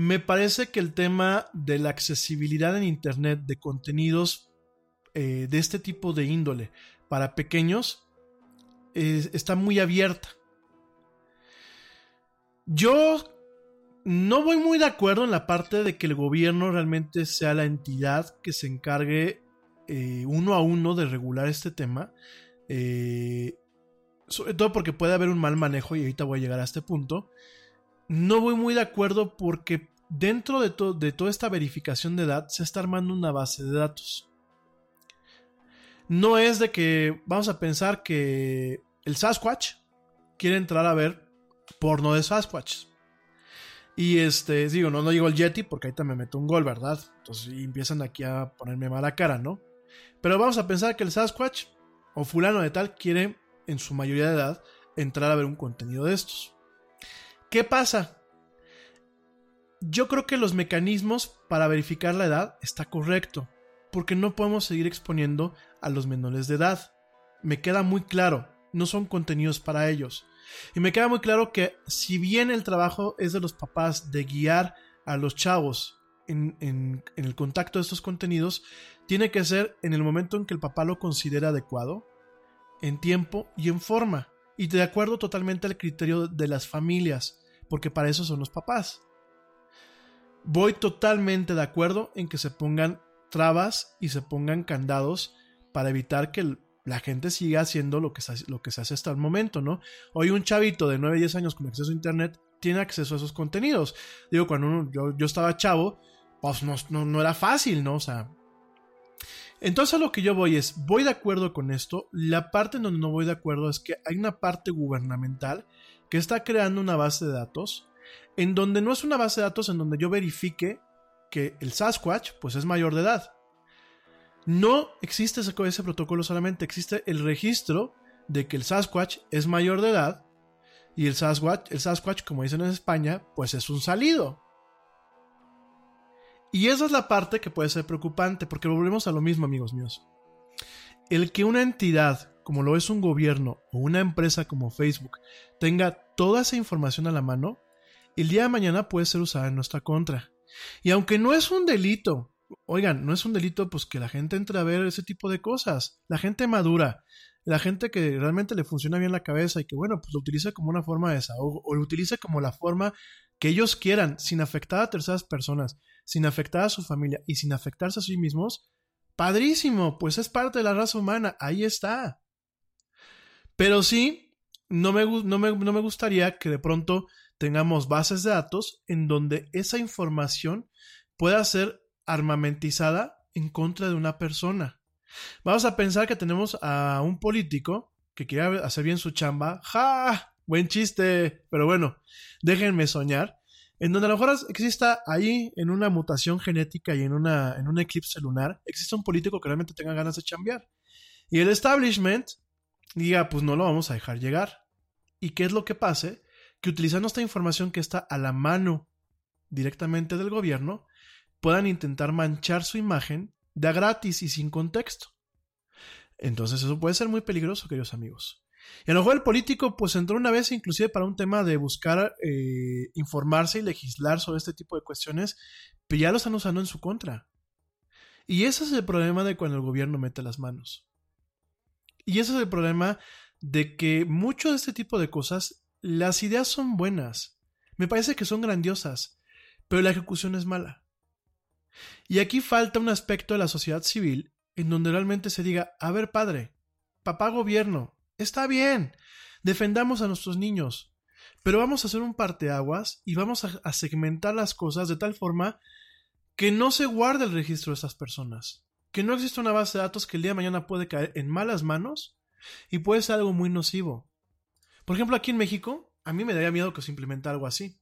Me parece que el tema de la accesibilidad en Internet de contenidos eh, de este tipo de índole para pequeños está muy abierta. Yo no voy muy de acuerdo en la parte de que el gobierno realmente sea la entidad que se encargue eh, uno a uno de regular este tema. Eh, sobre todo porque puede haber un mal manejo y ahorita voy a llegar a este punto. No voy muy de acuerdo porque dentro de, de toda esta verificación de edad se está armando una base de datos. No es de que vamos a pensar que el Sasquatch quiere entrar a ver porno de Sasquatch. Y este, digo, no, no llegó el Yeti porque ahorita me meto un gol, ¿verdad? Entonces empiezan aquí a ponerme mala cara, ¿no? Pero vamos a pensar que el Sasquatch o fulano de tal quiere, en su mayoría de edad, entrar a ver un contenido de estos. ¿Qué pasa? Yo creo que los mecanismos para verificar la edad está correcto, porque no podemos seguir exponiendo a los menores de edad. Me queda muy claro, no son contenidos para ellos. Y me queda muy claro que si bien el trabajo es de los papás de guiar a los chavos en, el contacto de estos contenidos, tiene que ser en el momento en que el papá lo considera adecuado, en tiempo y en forma, y de acuerdo totalmente al criterio de las familias, porque para eso son los papás. Voy totalmente de acuerdo en que se pongan trabas y se pongan candados para evitar que la gente siga haciendo lo que, se, lo que se hace hasta el momento, ¿no? Hoy un chavito de 9, 10 años con acceso a Internet tiene acceso a esos contenidos. Digo, cuando yo, yo, estaba chavo, pues no, no, era fácil, ¿no? O sea... Entonces lo que yo voy es, voy de acuerdo con esto, la parte en donde no voy de acuerdo es que hay una parte gubernamental que está creando una base de datos, en donde no es una base de datos en donde yo verifique que el Sasquatch pues es mayor de edad. No existe ese, protocolo solamente, existe el registro de que el Sasquatch es mayor de edad y el Sasquatch, el Sasquatch, como dicen en España, pues es un salido. Y esa es la parte que puede ser preocupante, porque volvemos a lo mismo, amigos míos. El que una entidad, como lo es un gobierno o una empresa como Facebook, tenga toda esa información a la mano, el día de mañana puede ser usada en nuestra contra. Y aunque no es un delito, oigan, no es un delito pues que la gente entre a ver ese tipo de cosas. La gente madura, la gente que realmente le funciona bien la cabeza y que bueno, pues lo utiliza como una forma de desahogo o lo utiliza como la forma que ellos quieran, sin afectar a terceras personas, sin afectar a su familia y sin afectarse a sí mismos, padrísimo, pues es parte de la raza humana, ahí está. Pero sí, no me, no me, no me gustaría que de pronto tengamos bases de datos en donde esa información pueda ser armamentizada en contra de una persona. Vamos a pensar que tenemos a un político que quiere hacer bien su chamba. ¡Ja! Buen chiste. Pero bueno, déjenme soñar. En donde a lo mejor exista ahí, en una mutación genética y en, una, en un eclipse lunar, existe un político que realmente tenga ganas de chambear. Y el establishment diga, pues no lo vamos a dejar llegar. ¿Y qué es lo que pase? Que utilizando esta información que está a la mano directamente del gobierno, puedan intentar manchar su imagen de gratis y sin contexto. Entonces eso puede ser muy peligroso, queridos amigos. Y a lo mejor el político pues entró una vez inclusive para un tema de buscar eh, informarse y legislar sobre este tipo de cuestiones, pero ya lo están usando en su contra. Y ese es el problema de cuando el gobierno mete las manos. Y ese es el problema de que mucho de este tipo de cosas, las ideas son buenas, me parece que son grandiosas, pero la ejecución es mala. Y aquí falta un aspecto de la sociedad civil en donde realmente se diga, a ver padre, papá gobierno, está bien, defendamos a nuestros niños, pero vamos a hacer un parteaguas y vamos a, segmentar las cosas de tal forma que no se guarde el registro de esas personas, que no exista una base de datos que el día de mañana puede caer en malas manos y puede ser algo muy nocivo. Por ejemplo, aquí en México, a mí me daría miedo que se implementara algo así.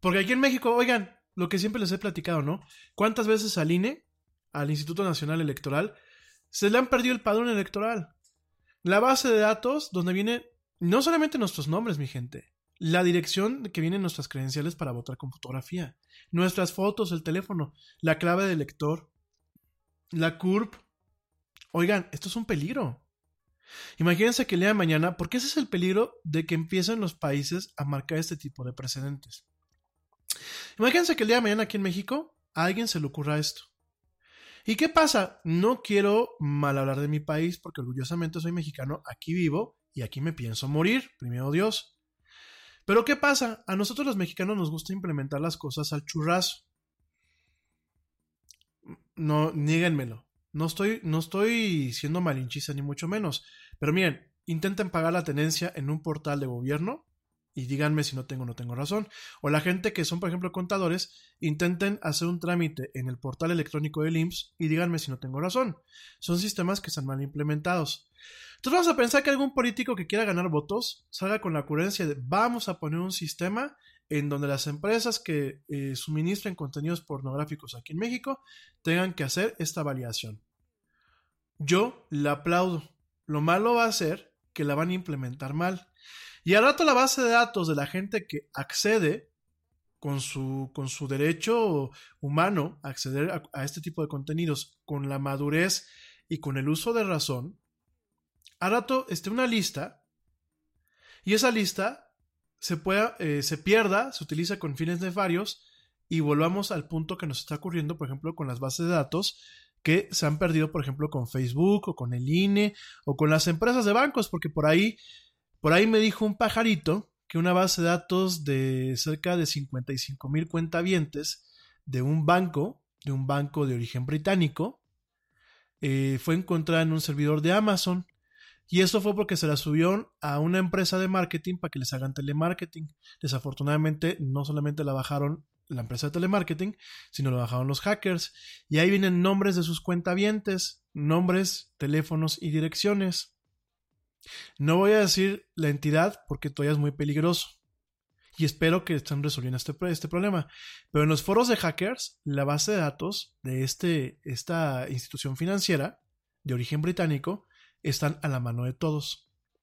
Porque aquí en México, oigan, lo que siempre les he platicado, ¿no? ¿Cuántas veces al INE, al Instituto Nacional Electoral, se le han perdido el padrón electoral? La base de datos donde viene no solamente nuestros nombres, mi gente, la dirección que vienen nuestras credenciales para votar con fotografía, nuestras fotos, el teléfono, la clave del lector, la CURP. Oigan, esto es un peligro. Imagínense que el día de mañana, porque ese es el peligro de que empiecen los países a marcar este tipo de precedentes. Imagínense que el día de mañana aquí en México a alguien se le ocurra esto. ¿Y qué pasa? No quiero mal hablar de mi país porque orgullosamente soy mexicano, aquí vivo y aquí me pienso morir, primero Dios. Pero ¿qué pasa? A nosotros los mexicanos nos gusta implementar las cosas al churrazo. no, niéguenmelo. No estoy, no estoy siendo malinchista ni mucho menos. Pero miren, intenten pagar la tenencia en un portal de gobierno y díganme si no tengo o no tengo razón. O la gente que son, por ejemplo, contadores, intenten hacer un trámite en el portal electrónico del IMSS y díganme si no tengo razón. Son sistemas que están mal implementados. Entonces vamos a pensar que algún político que quiera ganar votos salga con la ocurrencia de vamos a poner un sistema en donde las empresas que eh, suministren contenidos pornográficos aquí en México tengan que hacer esta validación. Yo le aplaudo. Lo malo va a ser que la van a implementar mal. Y al rato la base de datos de la gente que accede con su, con su derecho humano a acceder a, a este tipo de contenidos, con la madurez y con el uso de razón, al rato esté una lista y esa lista se, pueda, eh, se pierda, se utiliza con fines nefarios y volvamos al punto que nos está ocurriendo, por ejemplo, con las bases de datos que se han perdido, por ejemplo, con Facebook o con el INE o con las empresas de bancos, porque por ahí por ahí me dijo un pajarito que una base de datos de cerca de 55 mil cuentavientes de un banco, de un banco de origen británico, eh, fue encontrada en un servidor de Amazon. Y eso fue porque se la subió a una empresa de marketing para que les hagan telemarketing. Desafortunadamente, no solamente la bajaron la empresa de telemarketing, sino la bajaron los hackers. Y ahí vienen nombres de sus cuentavientes, nombres, teléfonos y direcciones. No voy a decir la entidad porque todavía es muy peligroso. Y espero que estén resolviendo este, este problema. Pero en los foros de hackers, la base de datos de este, esta institución financiera de origen británico están a la mano de todos.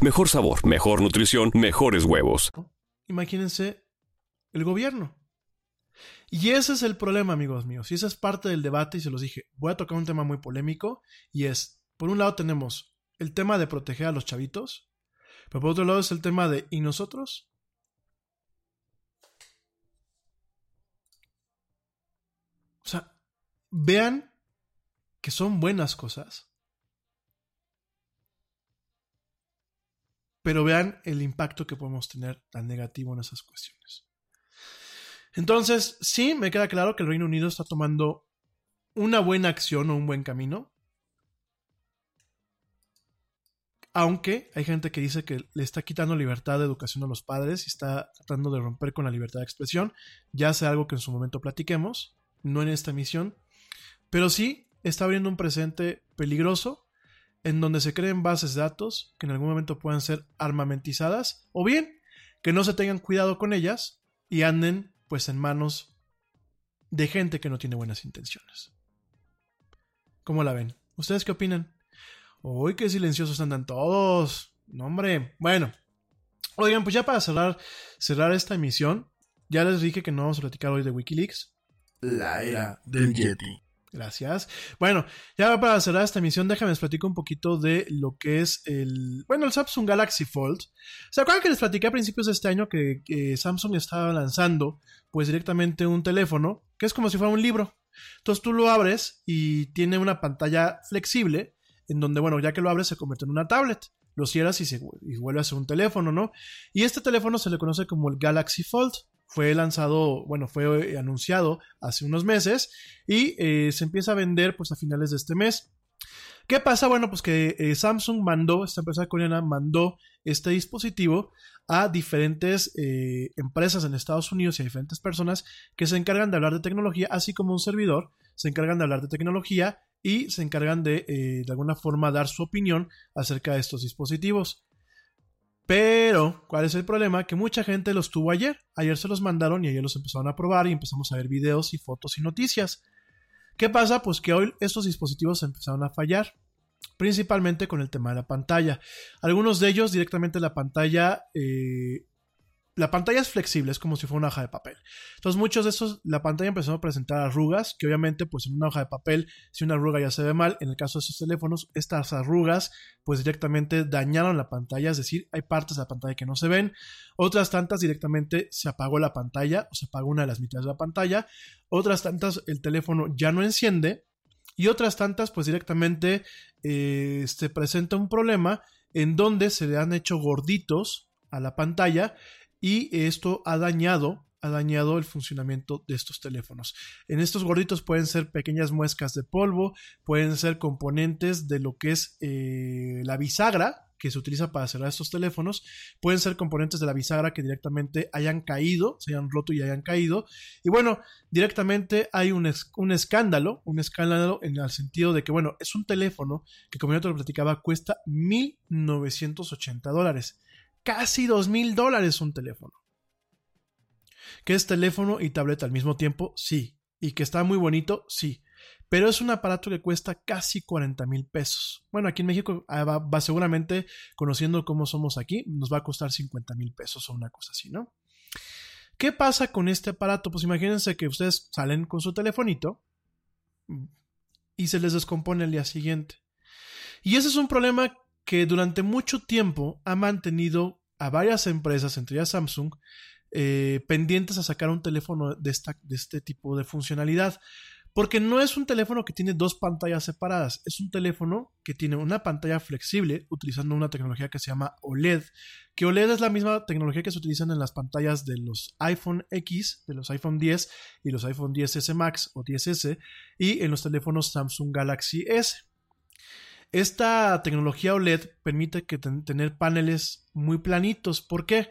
Mejor sabor, mejor nutrición, mejores huevos. Imagínense el gobierno. Y ese es el problema, amigos míos. Y esa es parte del debate y se los dije. Voy a tocar un tema muy polémico y es, por un lado tenemos el tema de proteger a los chavitos, pero por otro lado es el tema de ¿y nosotros? O sea, vean que son buenas cosas pero vean el impacto que podemos tener tan negativo en esas cuestiones. Entonces, sí, me queda claro que el Reino Unido está tomando una buena acción o un buen camino. Aunque hay gente que dice que le está quitando libertad de educación a los padres y está tratando de romper con la libertad de expresión. Ya sea algo que en su momento platiquemos, no en esta emisión. Pero sí está abriendo un presente peligroso en donde se creen bases de datos que en algún momento puedan ser armamentizadas o bien que no se tengan cuidado con ellas y anden pues en manos de gente que no tiene buenas intenciones. ¿Cómo la ven? ¿Ustedes qué opinan? Uy, qué silenciosos andan todos. No, hombre. Bueno. Oigan, pues ya para cerrar, cerrar esta emisión, ya les dije que no vamos a platicar hoy de Wikileaks. La era del Yeti. Gracias. Bueno, ya para cerrar esta emisión, déjame les platico un poquito de lo que es el, bueno, el Samsung Galaxy Fold. ¿Se acuerdan que les platiqué a principios de este año que, Samsung estaba lanzando, pues directamente un teléfono, que es como si fuera un libro? Entonces tú lo abres y tiene una pantalla flexible, en donde, bueno, ya que lo abres se convierte en una tablet. Lo cierras y, se, y vuelve a ser un teléfono, ¿no? Y este teléfono se le conoce como el Galaxy Fold fue lanzado, bueno, fue eh, anunciado hace unos meses y eh, se empieza a vender pues a finales de este mes. ¿Qué pasa? Bueno, pues que eh, Samsung mandó, esta empresa coreana mandó este dispositivo a diferentes empresas en Estados Unidos y a diferentes personas que se encargan de hablar de tecnología, así como un servidor, se encargan de hablar de tecnología y se encargan de, de alguna forma, dar su opinión acerca de estos dispositivos. Pero, ¿cuál es el problema? Que mucha gente los tuvo ayer. Ayer se los mandaron y ayer los empezaron a probar y empezamos a ver videos y fotos y noticias. ¿Qué pasa? Pues que hoy estos dispositivos empezaron a fallar, principalmente con el tema de la pantalla. Algunos de ellos directamente la pantalla eh, la pantalla es flexible, es como si fuera una hoja de papel. Entonces, muchos de esos, la pantalla empezó a presentar arrugas, que obviamente, pues en una hoja de papel, si una arruga ya se ve mal, en el caso de esos teléfonos, estas arrugas, pues directamente dañaron la pantalla, es decir, hay partes de la pantalla que no se ven, otras tantas directamente se apagó la pantalla, o se apagó una de las mitades de la pantalla, otras tantas el teléfono ya no enciende, y otras tantas, pues directamente eh, se presenta un problema en donde se le han hecho gorditos a la pantalla y esto ha dañado ha dañado el funcionamiento de estos teléfonos. En estos gorditos pueden ser pequeñas muescas de polvo, pueden ser componentes de lo que es eh, la bisagra que se utiliza para cerrar estos teléfonos, pueden ser componentes de la bisagra que directamente hayan caído, se hayan roto y hayan caído. Y bueno, directamente hay un, un escándalo, un escándalo en el sentido de que, bueno, es un teléfono que como yo te lo platicaba cuesta 1.980 dólares casi dos mil dólares un teléfono. ¿Que es teléfono y tableta al mismo tiempo? Sí. ¿Y que está muy bonito? Sí. Pero es un aparato que cuesta casi 40 mil pesos. Bueno, aquí en México ah, va, seguramente, conociendo cómo somos aquí, nos va a costar 50 mil pesos o una cosa así, ¿no? ¿Qué pasa con este aparato? Pues imagínense que ustedes salen con su telefonito y se les descompone el día siguiente. Y ese es un problema que durante mucho tiempo ha mantenido a varias empresas, entre ellas Samsung, eh, pendientes a sacar un teléfono de, de este tipo de funcionalidad. Porque no es un teléfono que tiene dos pantallas separadas, es un teléfono que tiene una pantalla flexible utilizando una tecnología que se llama OLED, que OLED es la misma tecnología que se utilizan en las pantallas de los iPhone X, de los iPhone 10 y los iPhone 10S Max o 10S y en los teléfonos Samsung Galaxy S. Esta tecnología OLED permite que tener paneles muy planitos. ¿Por qué?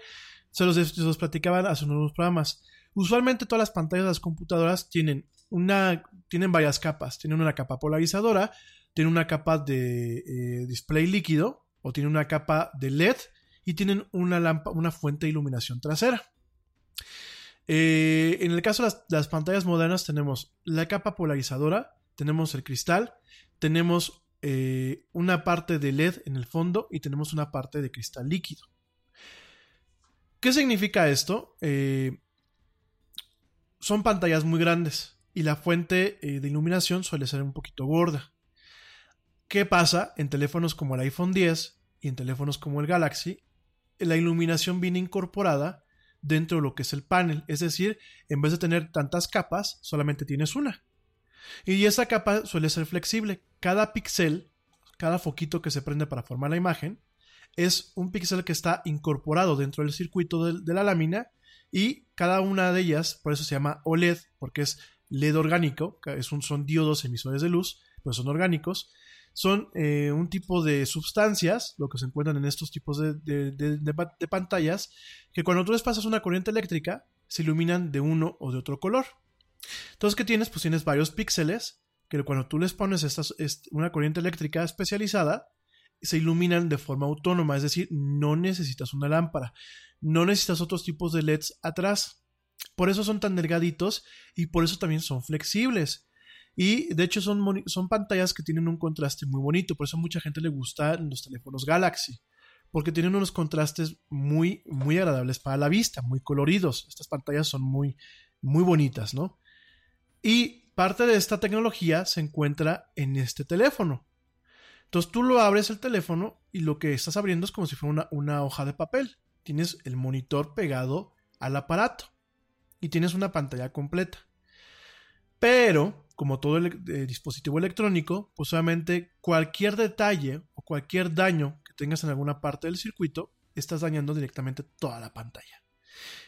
Se los, se los hace unos programas. Usualmente todas las pantallas de las computadoras tienen una, tienen varias capas. Tienen una capa polarizadora, tienen una capa de eh, display líquido o tienen una capa de LED y tienen una, una fuente de iluminación trasera. Eh, en el caso de las, pantallas modernas tenemos la capa polarizadora, tenemos el cristal, tenemos eh, una parte de LED en el fondo y tenemos una parte de cristal líquido. ¿Qué significa esto? Eh, son pantallas muy grandes y la fuente eh, de iluminación suele ser un poquito gorda. ¿Qué pasa en teléfonos como el iPhone 10 y en teléfonos como el Galaxy? La iluminación viene incorporada dentro de lo que es el panel, es decir, en vez de tener tantas capas, solamente tienes una. Y esa capa suele ser flexible. Cada píxel, cada foquito que se prende para formar la imagen, es un píxel que está incorporado dentro del circuito de, la lámina y cada una de ellas, por eso se llama OLED, porque es LED orgánico, es un, son diodos emisores de luz, pero son orgánicos, son eh, un tipo de sustancias, lo que se encuentran en estos tipos de, de, pantallas, que cuando tú les pasas una corriente eléctrica, se iluminan de uno o de otro color. Entonces, ¿qué tienes? Pues tienes varios píxeles que cuando tú les pones una corriente eléctrica especializada, se iluminan de forma autónoma, es decir, no necesitas una lámpara, no necesitas otros tipos de LEDs atrás. Por eso son tan delgaditos y por eso también son flexibles. Y de hecho son, son pantallas que tienen un contraste muy bonito, por eso a mucha gente le gusta los teléfonos Galaxy, porque tienen unos contrastes muy, muy agradables para la vista, muy coloridos. Estas pantallas son muy, muy bonitas, ¿no? Y parte de esta tecnología se encuentra en este teléfono. Entonces tú lo abres el teléfono y lo que estás abriendo es como si fuera una, hoja de papel. Tienes el monitor pegado al aparato y tienes una pantalla completa. Pero, como todo el, eh, dispositivo electrónico, pues obviamente cualquier detalle o cualquier daño que tengas en alguna parte del circuito, estás dañando directamente toda la pantalla.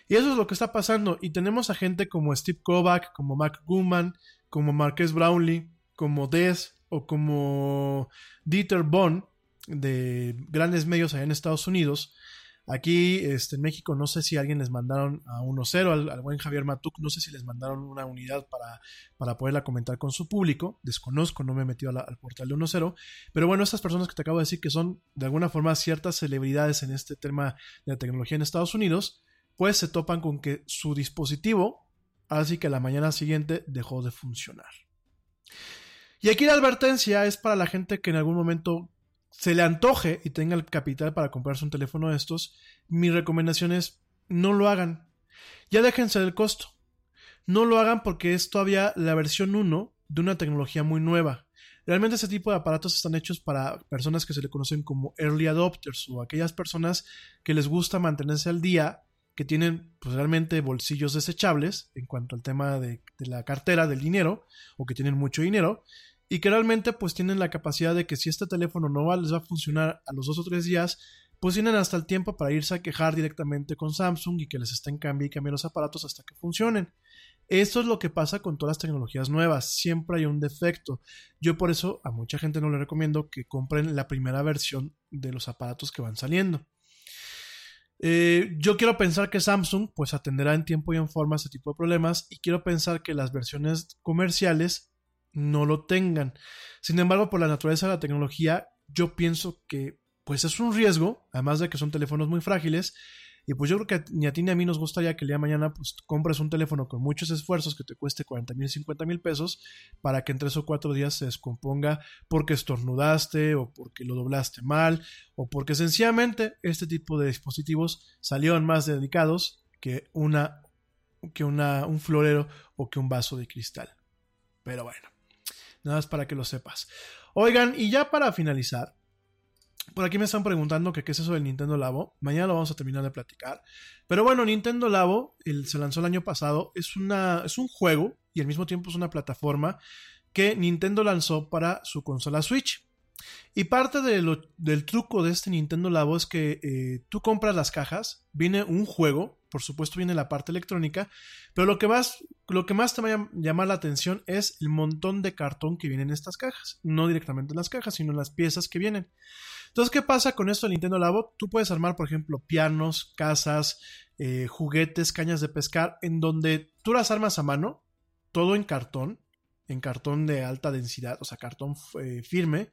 Y eso es lo que está pasando. Y tenemos a gente como Steve Kovac, como Mac Gumman, como Marques Brownlee, como Des o como Dieter Bonn de grandes medios allá en Estados Unidos, Aquí este, en México no sé si alguien les mandaron a 1.0, al, al, buen Javier Matuk, no sé si les mandaron una unidad para, para poderla comentar con su público, desconozco, no me he metido al portal de 1.0, pero bueno, estas personas que te acabo de decir que son de alguna forma ciertas celebridades en este tema de la tecnología en Estados Unidos, pues se topan con que su dispositivo, así que la mañana siguiente dejó de funcionar. Y aquí la advertencia es para la gente que en algún momento se le antoje y tenga el capital para comprarse un teléfono de estos, mi recomendación es no lo hagan. Ya déjense del costo. No lo hagan porque es todavía la versión 1 de una tecnología muy nueva. Realmente ese tipo de aparatos están hechos para personas que se le conocen como early adopters o aquellas personas que les gusta mantenerse al día, que tienen pues, realmente bolsillos desechables en cuanto al tema de, la cartera, del dinero, o que tienen mucho dinero, y que realmente pues tienen la capacidad de que si este teléfono no va, les va a funcionar a los dos o tres días, pues tienen hasta el tiempo para irse a quejar directamente con Samsung y que les estén cambiando y cambiando los aparatos hasta que funcionen. Esto es lo que pasa con todas las tecnologías nuevas, siempre hay un defecto. Yo por eso a mucha gente no le recomiendo que compren la primera versión de los aparatos que van saliendo. Eh, yo quiero pensar que Samsung pues atenderá en tiempo y en forma ese tipo de problemas y quiero pensar que las versiones comerciales no lo tengan. Sin embargo, por la naturaleza de la tecnología, yo pienso que pues es un riesgo, además de que son teléfonos muy frágiles, y pues yo creo que ni a ti ni a mí nos gustaría que el día de mañana pues compres un teléfono con muchos esfuerzos que te cueste 40 mil, 50 mil pesos para que en tres o cuatro días se descomponga porque estornudaste o porque lo doblaste mal o porque sencillamente este tipo de dispositivos salieron más dedicados que una que una, un florero o que un vaso de cristal. Pero bueno. Nada más para que lo sepas. Oigan, y ya para finalizar, por aquí me están preguntando qué es eso del Nintendo Labo. Mañana lo vamos a terminar de platicar. Pero bueno, Nintendo Labo el, se lanzó el año pasado. Es, una, es un juego y al mismo tiempo es una plataforma que Nintendo lanzó para su consola Switch. Y parte del truco de este Nintendo Labo es que eh, tú compras las cajas, viene un juego, por supuesto viene la parte electrónica, pero lo que más, lo que más te va a llamar la atención es el montón de cartón que viene en estas cajas, no directamente en las cajas, sino en las piezas que vienen. Entonces, ¿qué pasa con esto del Nintendo Labo? Tú puedes armar, por ejemplo, pianos, casas, eh, juguetes, cañas de pescar, en donde tú las armas a mano, todo en cartón, en cartón de alta densidad, o sea, cartón eh, firme,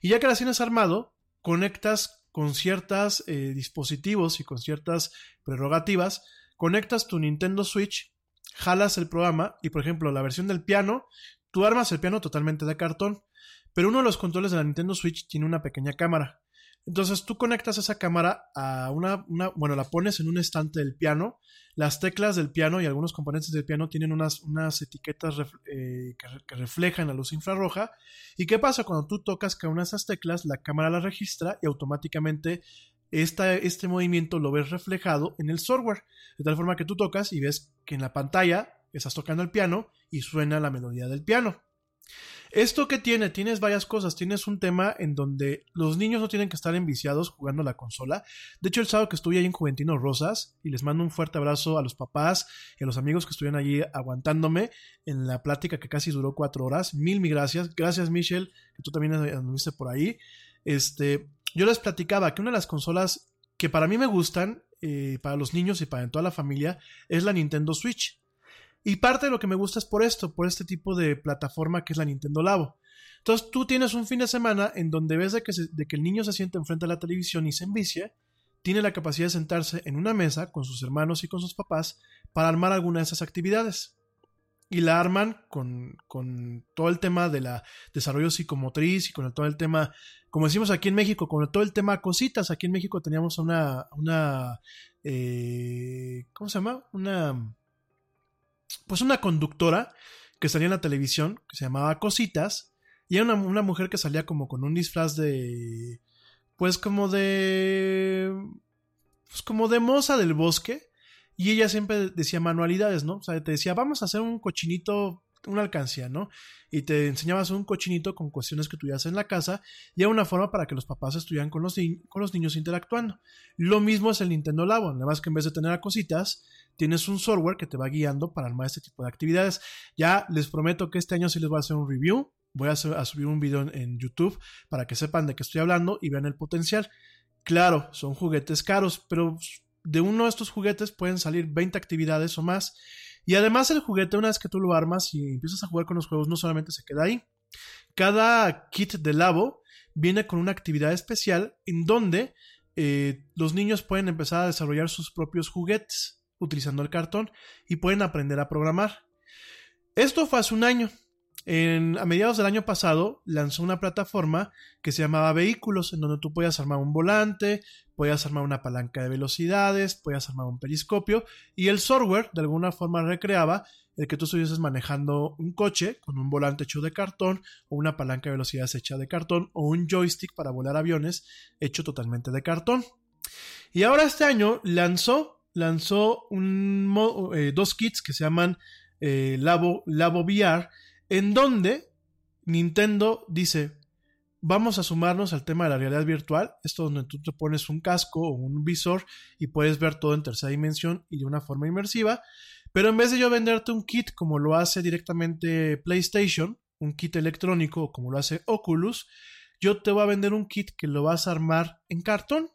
y ya que las tienes armado, conectas con ciertos eh, dispositivos y con ciertas prerrogativas, conectas tu Nintendo Switch, jalas el programa y, por ejemplo, la versión del piano, tú armas el piano totalmente de cartón, pero uno de los controles de la Nintendo Switch tiene una pequeña cámara. Entonces tú conectas esa cámara a una, bueno, la pones en un estante del piano. Las teclas del piano y algunos componentes del piano tienen unas, unas etiquetas eh, que, reflejan la luz infrarroja. ¿Y qué pasa? Cuando tú tocas cada una de esas teclas, la cámara la registra y automáticamente este movimiento lo ves reflejado en el software. De tal forma que tú tocas y ves que en la pantalla estás tocando el piano y suena la melodía del piano. Esto que tiene, tienes varias cosas. Tienes un tema en donde los niños no tienen que estar enviciados jugando la consola. De hecho, el sábado que estuve ahí en Juventino Rosas, y les mando un fuerte abrazo a los papás y a los amigos que estuvieron allí aguantándome en la plática que casi duró cuatro horas. Mil, mil gracias. Gracias, Michelle, que tú también anduviste por ahí. Este, yo les platicaba que una de las consolas que para mí me gustan, eh, para los niños y para toda la familia, es la Nintendo Switch. Y parte de lo que me gusta es por esto, por este tipo de plataforma que es la Nintendo Labo. Entonces tú tienes un fin de semana en donde ves de que, de que el niño se siente enfrente a la televisión y se envicia, tiene la capacidad de sentarse en una mesa con sus hermanos y con sus papás para armar alguna de esas actividades. Y la arman con, con todo el tema de la desarrollo psicomotriz y con todo el tema, como decimos aquí en México, con todo el tema cositas. Aquí en México teníamos una, una eh, ¿cómo se llama? Una pues una conductora que salía en la televisión, que se llamaba Cositas, y era una, mujer que salía como con un disfraz de, pues como de, pues como de moza del bosque, y ella siempre decía manualidades, ¿no? O sea, te decía, vamos a hacer un cochinito una alcancía, ¿no? Y te enseñabas un cochinito con cuestiones que tuvieras en la casa y era una forma para que los papás estuvieran con los, con los niños interactuando. Lo mismo es el Nintendo Labo, nada más que en vez de tener a cositas, tienes un software que te va guiando para armar este tipo de actividades. Ya les prometo que este año sí les voy a hacer un review, voy a, subir un video en, YouTube para que sepan de qué estoy hablando y vean el potencial. Claro, son juguetes caros, pero de uno de estos juguetes pueden salir 20 actividades o más. Y además el juguete, una vez que tú lo armas y empiezas a jugar con los juegos, no solamente se queda ahí. Cada kit de Labo viene con una actividad especial en donde eh, los niños pueden empezar a desarrollar sus propios juguetes utilizando el cartón y pueden aprender a programar. Esto fue hace un año. A mediados del año pasado lanzó una plataforma que se llamaba Vehículos, en donde tú podías armar un volante, podías armar una palanca de velocidades, podías armar un periscopio y el software de alguna forma recreaba el que tú estuvieses manejando un coche con un volante hecho de cartón o una palanca de velocidades hecha de cartón o un joystick para volar aviones hecho totalmente de cartón. Y ahora este año lanzó, lanzó eh, dos kits que se llaman eh, Labo, Labo VR en donde Nintendo dice, vamos a sumarnos al tema de la realidad virtual, esto donde tú te pones un casco o un visor y puedes ver todo en tercera dimensión y de una forma inmersiva, pero en vez de yo venderte un kit como lo hace directamente PlayStation, un kit electrónico como lo hace Oculus, yo te voy a vender un kit que lo vas a armar en cartón.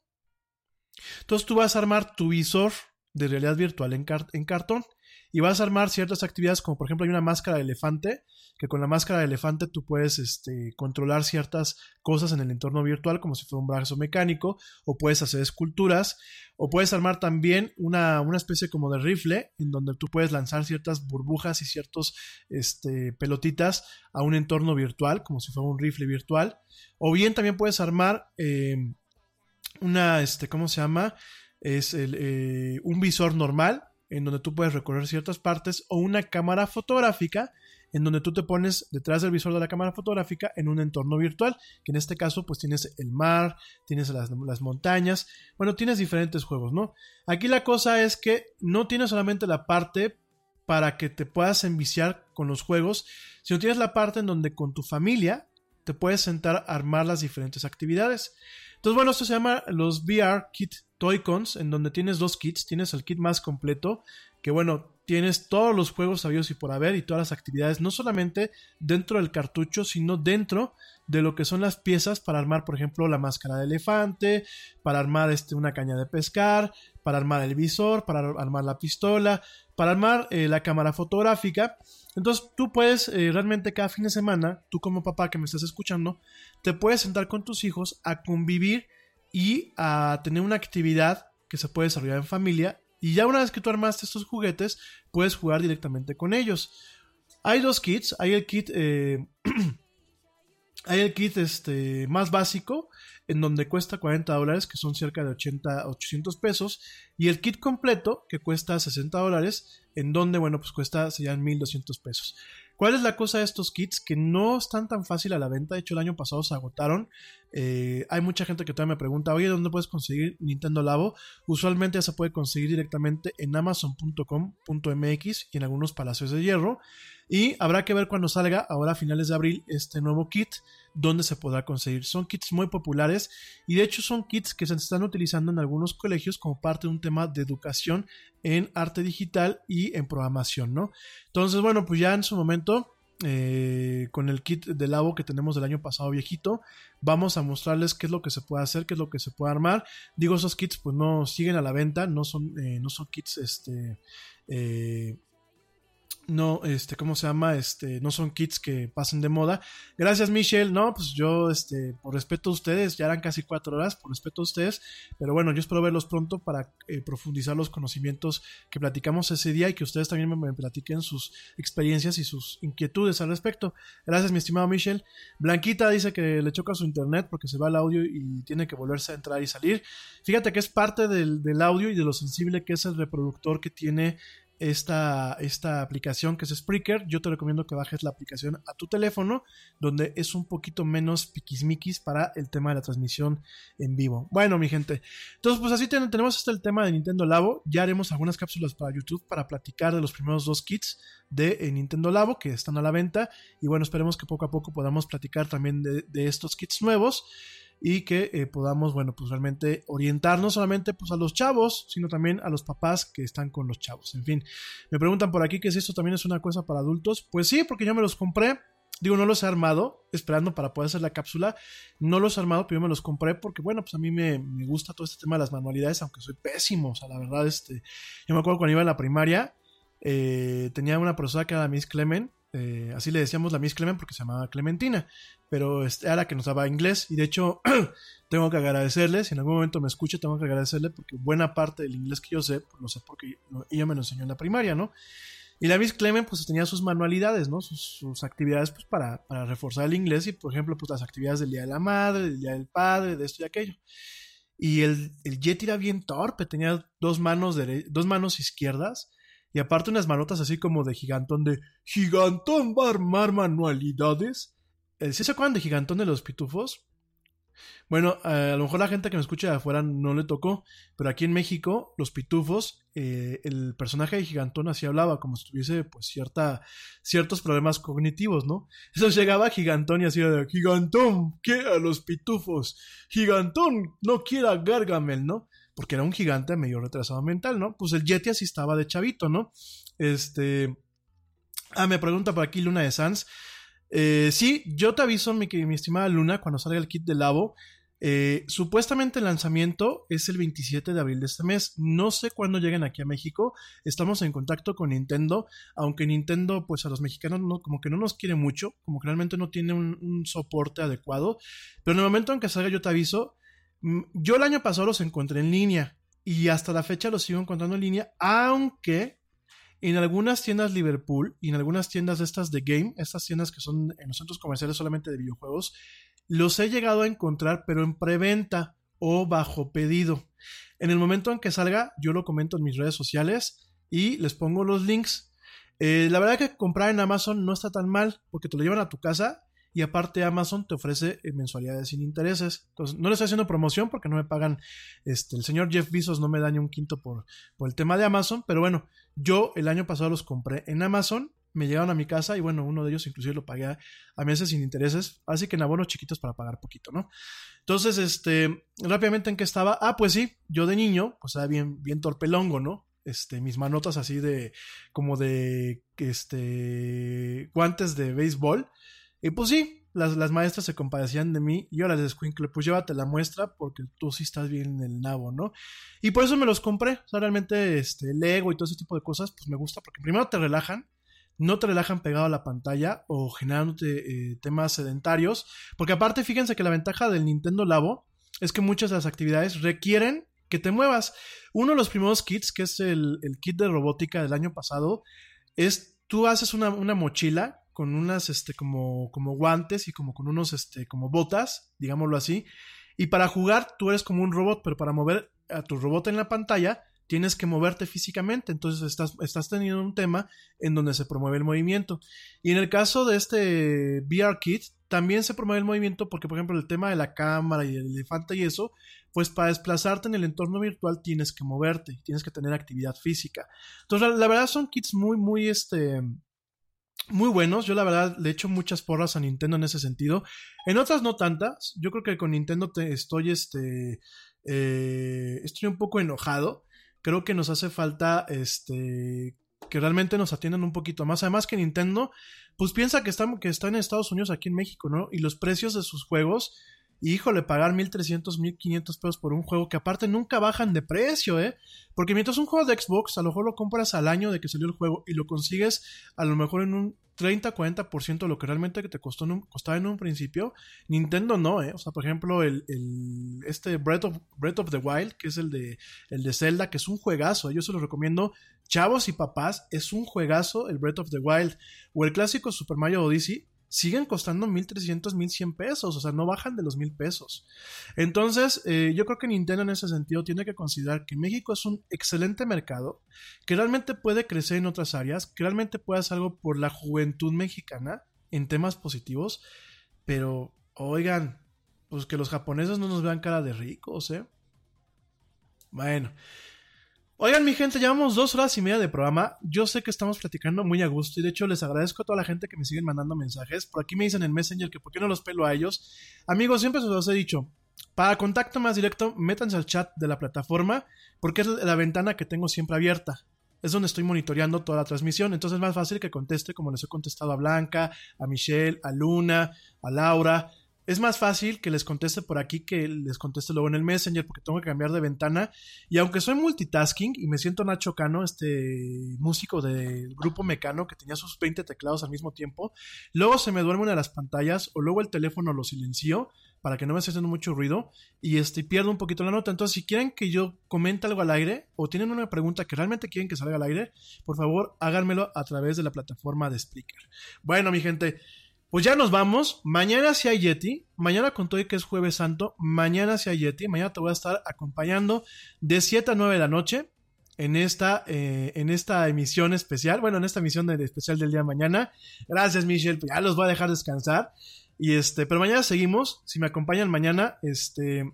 Entonces tú vas a armar tu visor de realidad virtual en, en cartón y vas a armar ciertas actividades como por ejemplo hay una máscara de elefante que con la máscara de elefante tú puedes este, controlar ciertas cosas en el entorno virtual como si fuera un brazo mecánico o puedes hacer esculturas o puedes armar también una, especie como de rifle en donde tú puedes lanzar ciertas burbujas y ciertos este, pelotitas a un entorno virtual como si fuera un rifle virtual o bien también puedes armar em, una, este, ¿cómo se llama? Es el, eh, un visor normal en donde tú puedes recorrer ciertas partes, o una cámara fotográfica en donde tú te pones detrás del visor de la cámara fotográfica en un entorno virtual, que en este caso pues tienes el mar, tienes las, las, montañas, bueno, tienes diferentes juegos, ¿no? Aquí la cosa es que no tienes solamente la parte para que te puedas enviciar con los juegos, sino tienes la parte en donde con tu familia te puedes sentar a armar las diferentes actividades. Entonces, bueno, esto se llama los VR Kit Toycons, en donde tienes dos kits. Tienes el kit más completo, que bueno, tienes todos los juegos sabios y por haber y todas las actividades, no solamente dentro del cartucho, sino dentro de lo que son las piezas para armar, por ejemplo, la máscara de elefante, para armar este, una caña de pescar, para armar el visor, para armar la pistola, para armar eh, la cámara fotográfica. Entonces tú puedes eh, realmente cada fin de semana, tú como papá que me estás escuchando, te puedes sentar con tus hijos a convivir y a tener una actividad que se puede desarrollar en familia. Y ya una vez que tú armaste estos juguetes, puedes jugar directamente con ellos. Hay dos kits, hay el kit, eh, hay el kit este, más básico, en donde cuesta 40 dólares, que son cerca de 80, 800 pesos, y el kit completo, que cuesta 60 dólares, en donde, bueno, pues cuesta, serían 1200 pesos. ¿Cuál es la cosa de estos kits? Que no están tan fácil a la venta. De hecho, el año pasado se agotaron. Eh, hay mucha gente que todavía me pregunta, oye, ¿dónde puedes conseguir Nintendo Labo? Usualmente ya se puede conseguir directamente en amazon.com.mx y en algunos palacios de hierro. Y habrá que ver cuando salga, ahora a finales de abril, este nuevo kit, donde se podrá conseguir. Son kits muy populares y de hecho son kits que se están utilizando en algunos colegios como parte de un tema de educación en arte digital y en programación, ¿no? Entonces, bueno, pues ya en su momento eh, con el kit de labo que tenemos del año pasado viejito. Vamos a mostrarles qué es lo que se puede hacer, qué es lo que se puede armar. Digo, esos kits pues no siguen a la venta, no son, eh, no son kits este, eh, no, este, ¿cómo se llama? Este, no son kits que pasen de moda. Gracias, Michelle. No, pues yo, este, por respeto a ustedes, ya eran casi cuatro horas, por respeto a ustedes. Pero bueno, yo espero verlos pronto para eh, profundizar los conocimientos que platicamos ese día y que ustedes también me, platiquen sus experiencias y sus inquietudes al respecto. Gracias, mi estimado Michelle. Blanquita dice que le choca su internet porque se va el audio y tiene que volverse a entrar y salir. Fíjate que es parte del, del audio y de lo sensible que es el reproductor que tiene esta, esta aplicación que es Spreaker. Yo te recomiendo que bajes la aplicación a tu teléfono, donde es un poquito menos piquismiquis para el tema de la transmisión en vivo. Bueno, mi gente, entonces pues así tenemos hasta el tema de Nintendo Labo. Ya haremos algunas cápsulas para YouTube para platicar de los primeros dos kits de eh, Nintendo Labo que están a la venta. Y bueno, esperemos que poco a poco podamos platicar también de, de estos kits nuevos y que eh, podamos, bueno, pues realmente orientar no solamente pues, a los chavos, sino también a los papás que están con los chavos. En fin, me preguntan por aquí que si esto también es una cosa para adultos. Pues sí, porque yo me los compré. Digo, no los he armado, esperando para poder hacer la cápsula. No los he armado, pero yo me los compré porque, bueno, pues a mí me, me gusta todo este tema de las manualidades, aunque soy pésimo. O sea, la verdad, este. Yo me acuerdo cuando iba a la primaria, eh, tenía una profesora que era Miss Clement. Eh, así le decíamos la Miss Clement porque se llamaba Clementina. Pero este, era la que nos daba inglés. Y de hecho, tengo que agradecerle. Si en algún momento me escucha, tengo que agradecerle porque buena parte del inglés que yo sé, pues lo sé porque ella me lo enseñó en la primaria, ¿no? Y la Miss Clement pues tenía sus manualidades, ¿no? Sus, actividades pues para, para, reforzar el inglés y por ejemplo pues las actividades del Día de la Madre, del Día del Padre, de esto y aquello. Y el, el Yeti era bien torpe, tenía dos manos, dos manos izquierdas y aparte unas manotas así como de gigantón, de gigantón va a armar manualidades. ¿Sí se acuerdan de gigantón de los pitufos? Bueno, a lo mejor la gente que me escucha de afuera no le tocó, pero aquí en México, los pitufos, eh, el personaje de Gigantón así hablaba, como si tuviese pues cierta, ciertos problemas cognitivos, ¿no? Eso llegaba Gigantón y así de Gigantón, ¿qué a los pitufos? Gigantón, no quiera Gargamel, ¿no? Porque era un gigante medio retrasado mental, ¿no? Pues el Yeti así estaba de chavito, ¿no? Este... Ah, me pregunta por aquí Luna de Sans. Eh, sí, yo te aviso, mi, mi, estimada Luna, cuando salga el kit de Labo. Eh, supuestamente el lanzamiento es el 27 de abril de este mes. No sé cuándo lleguen aquí a México. Estamos en contacto con Nintendo, aunque Nintendo, pues a los mexicanos no, como que no nos quiere mucho, como que realmente no tiene un, un soporte adecuado. Pero en el momento en que salga, yo te aviso. Yo el año pasado los encontré en línea y hasta la fecha los sigo encontrando en línea, aunque en algunas tiendas Liverpool y en algunas tiendas estas de game, estas tiendas que son en los centros comerciales solamente de videojuegos, los he llegado a encontrar pero en preventa o bajo pedido. En el momento en que salga, yo lo comento en mis redes sociales y les pongo los links. Eh, la verdad que comprar en Amazon no está tan mal porque te lo llevan a tu casa y aparte Amazon te ofrece mensualidades sin intereses. Entonces, no le estoy haciendo promoción porque no me pagan, este, el señor Jeff Bezos no me da ni un quinto por, por el tema de Amazon, pero bueno, yo el año pasado los compré en Amazon, me llegaron a mi casa y bueno, uno de ellos inclusive lo pagué a, meses sin intereses, así que en abonos chiquitos para pagar poquito, ¿no? Entonces, este, rápidamente en qué estaba, ah, pues sí, yo de niño, pues era bien, bien torpelongo, ¿no? Este, mis manotas así de, como de, este, guantes de béisbol, y pues sí, las, las, maestras se compadecían de mí y yo les descuincle, pues llévate la muestra porque tú sí estás bien en el nabo, ¿no? Y por eso me los compré. O sea, realmente este, Lego y todo ese tipo de cosas, pues me gusta porque primero te relajan, no te relajan pegado a la pantalla o generándote eh, temas sedentarios. Porque aparte, fíjense que la ventaja del Nintendo Labo es que muchas de las actividades requieren que te muevas. Uno de los primeros kits, que es el, el kit de robótica del año pasado, es tú haces una, una mochila con unas, este, como, como guantes y como con unos, este, como botas, digámoslo así. Y para jugar tú eres como un robot, pero para mover a tu robot en la pantalla tienes que moverte físicamente. Entonces estás, estás teniendo un tema en donde se promueve el movimiento. Y en el caso de este VR Kit, también se promueve el movimiento porque, por ejemplo, el tema de la cámara y el elefante y eso, pues para desplazarte en el entorno virtual tienes que moverte, tienes que tener actividad física. Entonces, la, la verdad son kits muy, muy, este, muy buenos. Yo la verdad le echo muchas porras a Nintendo en ese sentido. En otras no tantas. Yo creo que con Nintendo te estoy este eh, estoy un poco enojado. Creo que nos hace falta este que realmente nos atiendan un poquito más. Además que Nintendo pues piensa que está, que está en Estados Unidos aquí en México, ¿no? Y los precios de sus juegos y híjole, pagar 1300, 1500 pesos por un juego que aparte nunca bajan de precio, ¿eh? Porque mientras un juego de Xbox a lo mejor lo compras al año de que salió el juego y lo consigues a lo mejor en un 30-40% de lo que realmente te costó en un, costaba en un principio, Nintendo no, ¿eh? O sea, por ejemplo, el, el, este Breath of, Breath of the Wild, que es el de, el de Zelda, que es un juegazo, yo se lo recomiendo, chavos y papás, es un juegazo el Breath of the Wild, o el clásico Super Mario Odyssey, siguen costando 1300, 1100 pesos, o sea, no bajan de los 1000 pesos. Entonces, eh, yo creo que Nintendo en ese sentido tiene que considerar que México es un excelente mercado, que realmente puede crecer en otras áreas, que realmente puede hacer algo por la juventud mexicana en temas positivos, pero, oigan, pues que los japoneses no nos vean cara de ricos, ¿eh? Bueno. Oigan, mi gente, llevamos dos horas y media de programa. Yo sé que estamos platicando muy a gusto y de hecho les agradezco a toda la gente que me siguen mandando mensajes. Por aquí me dicen en Messenger que por qué no los pelo a ellos. Amigos, siempre se los he dicho. Para contacto más directo, métanse al chat de la plataforma porque es la ventana que tengo siempre abierta. es donde estoy monitoreando toda la transmisión. Entonces es más fácil que conteste como les he contestado a Blanca, a Michelle, a Luna, a Laura. Es más fácil que les conteste por aquí que les conteste luego en el Messenger porque tengo que cambiar de ventana. Y aunque soy multitasking y me siento Nacho Cano, este músico del grupo Mecano que tenía sus 20 teclados al mismo tiempo, luego se me duerme una de las pantallas o luego el teléfono lo silencio para que no me esté haciendo mucho ruido y este, pierdo un poquito la nota. Entonces, si quieren que yo comente algo al aire o tienen una pregunta que realmente quieren que salga al aire, por favor háganmelo a través de la plataforma de Spreaker. Bueno, mi gente, pues ya nos vamos. Mañana sí hay Yeti. Mañana con todo y que es Jueves Santo. Mañana sí hay Yeti. Mañana te voy a estar acompañando de 7 a 9 de la noche en esta, eh, en esta emisión especial. Bueno, en esta emisión de, especial del día de mañana. Gracias, Michelle. Pues ya los voy a dejar descansar. Y este, pero mañana seguimos. Si me acompañan mañana, este,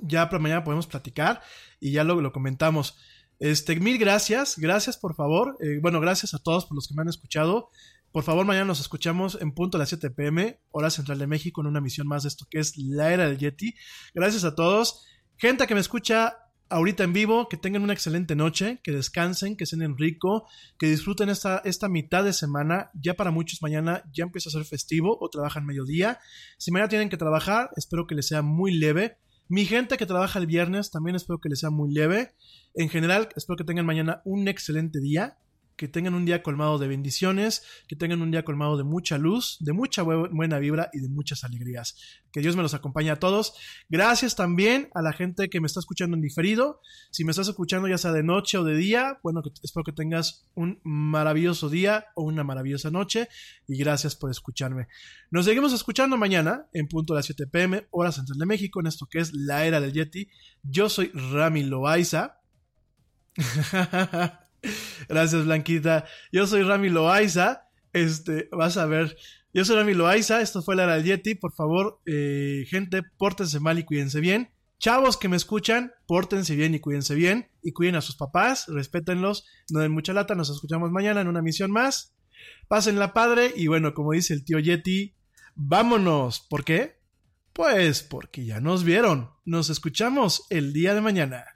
ya para mañana podemos platicar y ya lo, lo comentamos. Este, mil gracias, gracias por favor. Eh, bueno, gracias a todos por los que me han escuchado. Por favor, mañana nos escuchamos en punto a las 7 pm, hora central de México, en una misión más de esto que es la era del Yeti. Gracias a todos. Gente que me escucha ahorita en vivo, que tengan una excelente noche, que descansen, que cenen rico, que disfruten esta, esta mitad de semana. Ya para muchos mañana ya empieza a ser festivo o trabajan mediodía. Si mañana tienen que trabajar, espero que les sea muy leve. Mi gente que trabaja el viernes, también espero que les sea muy leve. En general, espero que tengan mañana un excelente día que tengan un día colmado de bendiciones, que tengan un día colmado de mucha luz, de mucha buena vibra y de muchas alegrías. Que Dios me los acompañe a todos. Gracias también a la gente que me está escuchando en diferido. Si me estás escuchando ya sea de noche o de día, bueno, espero que tengas un maravilloso día o una maravillosa noche y gracias por escucharme. Nos seguimos escuchando mañana en punto a las 7 pm, hora central de México, en esto que es la era del Yeti. Yo soy Rami Loaiza. Gracias, Blanquita. Yo soy Rami Loaiza. Este, vas a ver. Yo soy Rami Loaiza. Esto fue la era del Yeti. Por favor, eh, gente, pórtense mal y cuídense bien. Chavos que me escuchan, pórtense bien y cuídense bien. Y cuiden a sus papás, respétenlos. No den mucha lata. Nos escuchamos mañana en una misión más. Pásenla padre. Y bueno, como dice el tío Yeti, vámonos. ¿Por qué? Pues porque ya nos vieron. Nos escuchamos el día de mañana.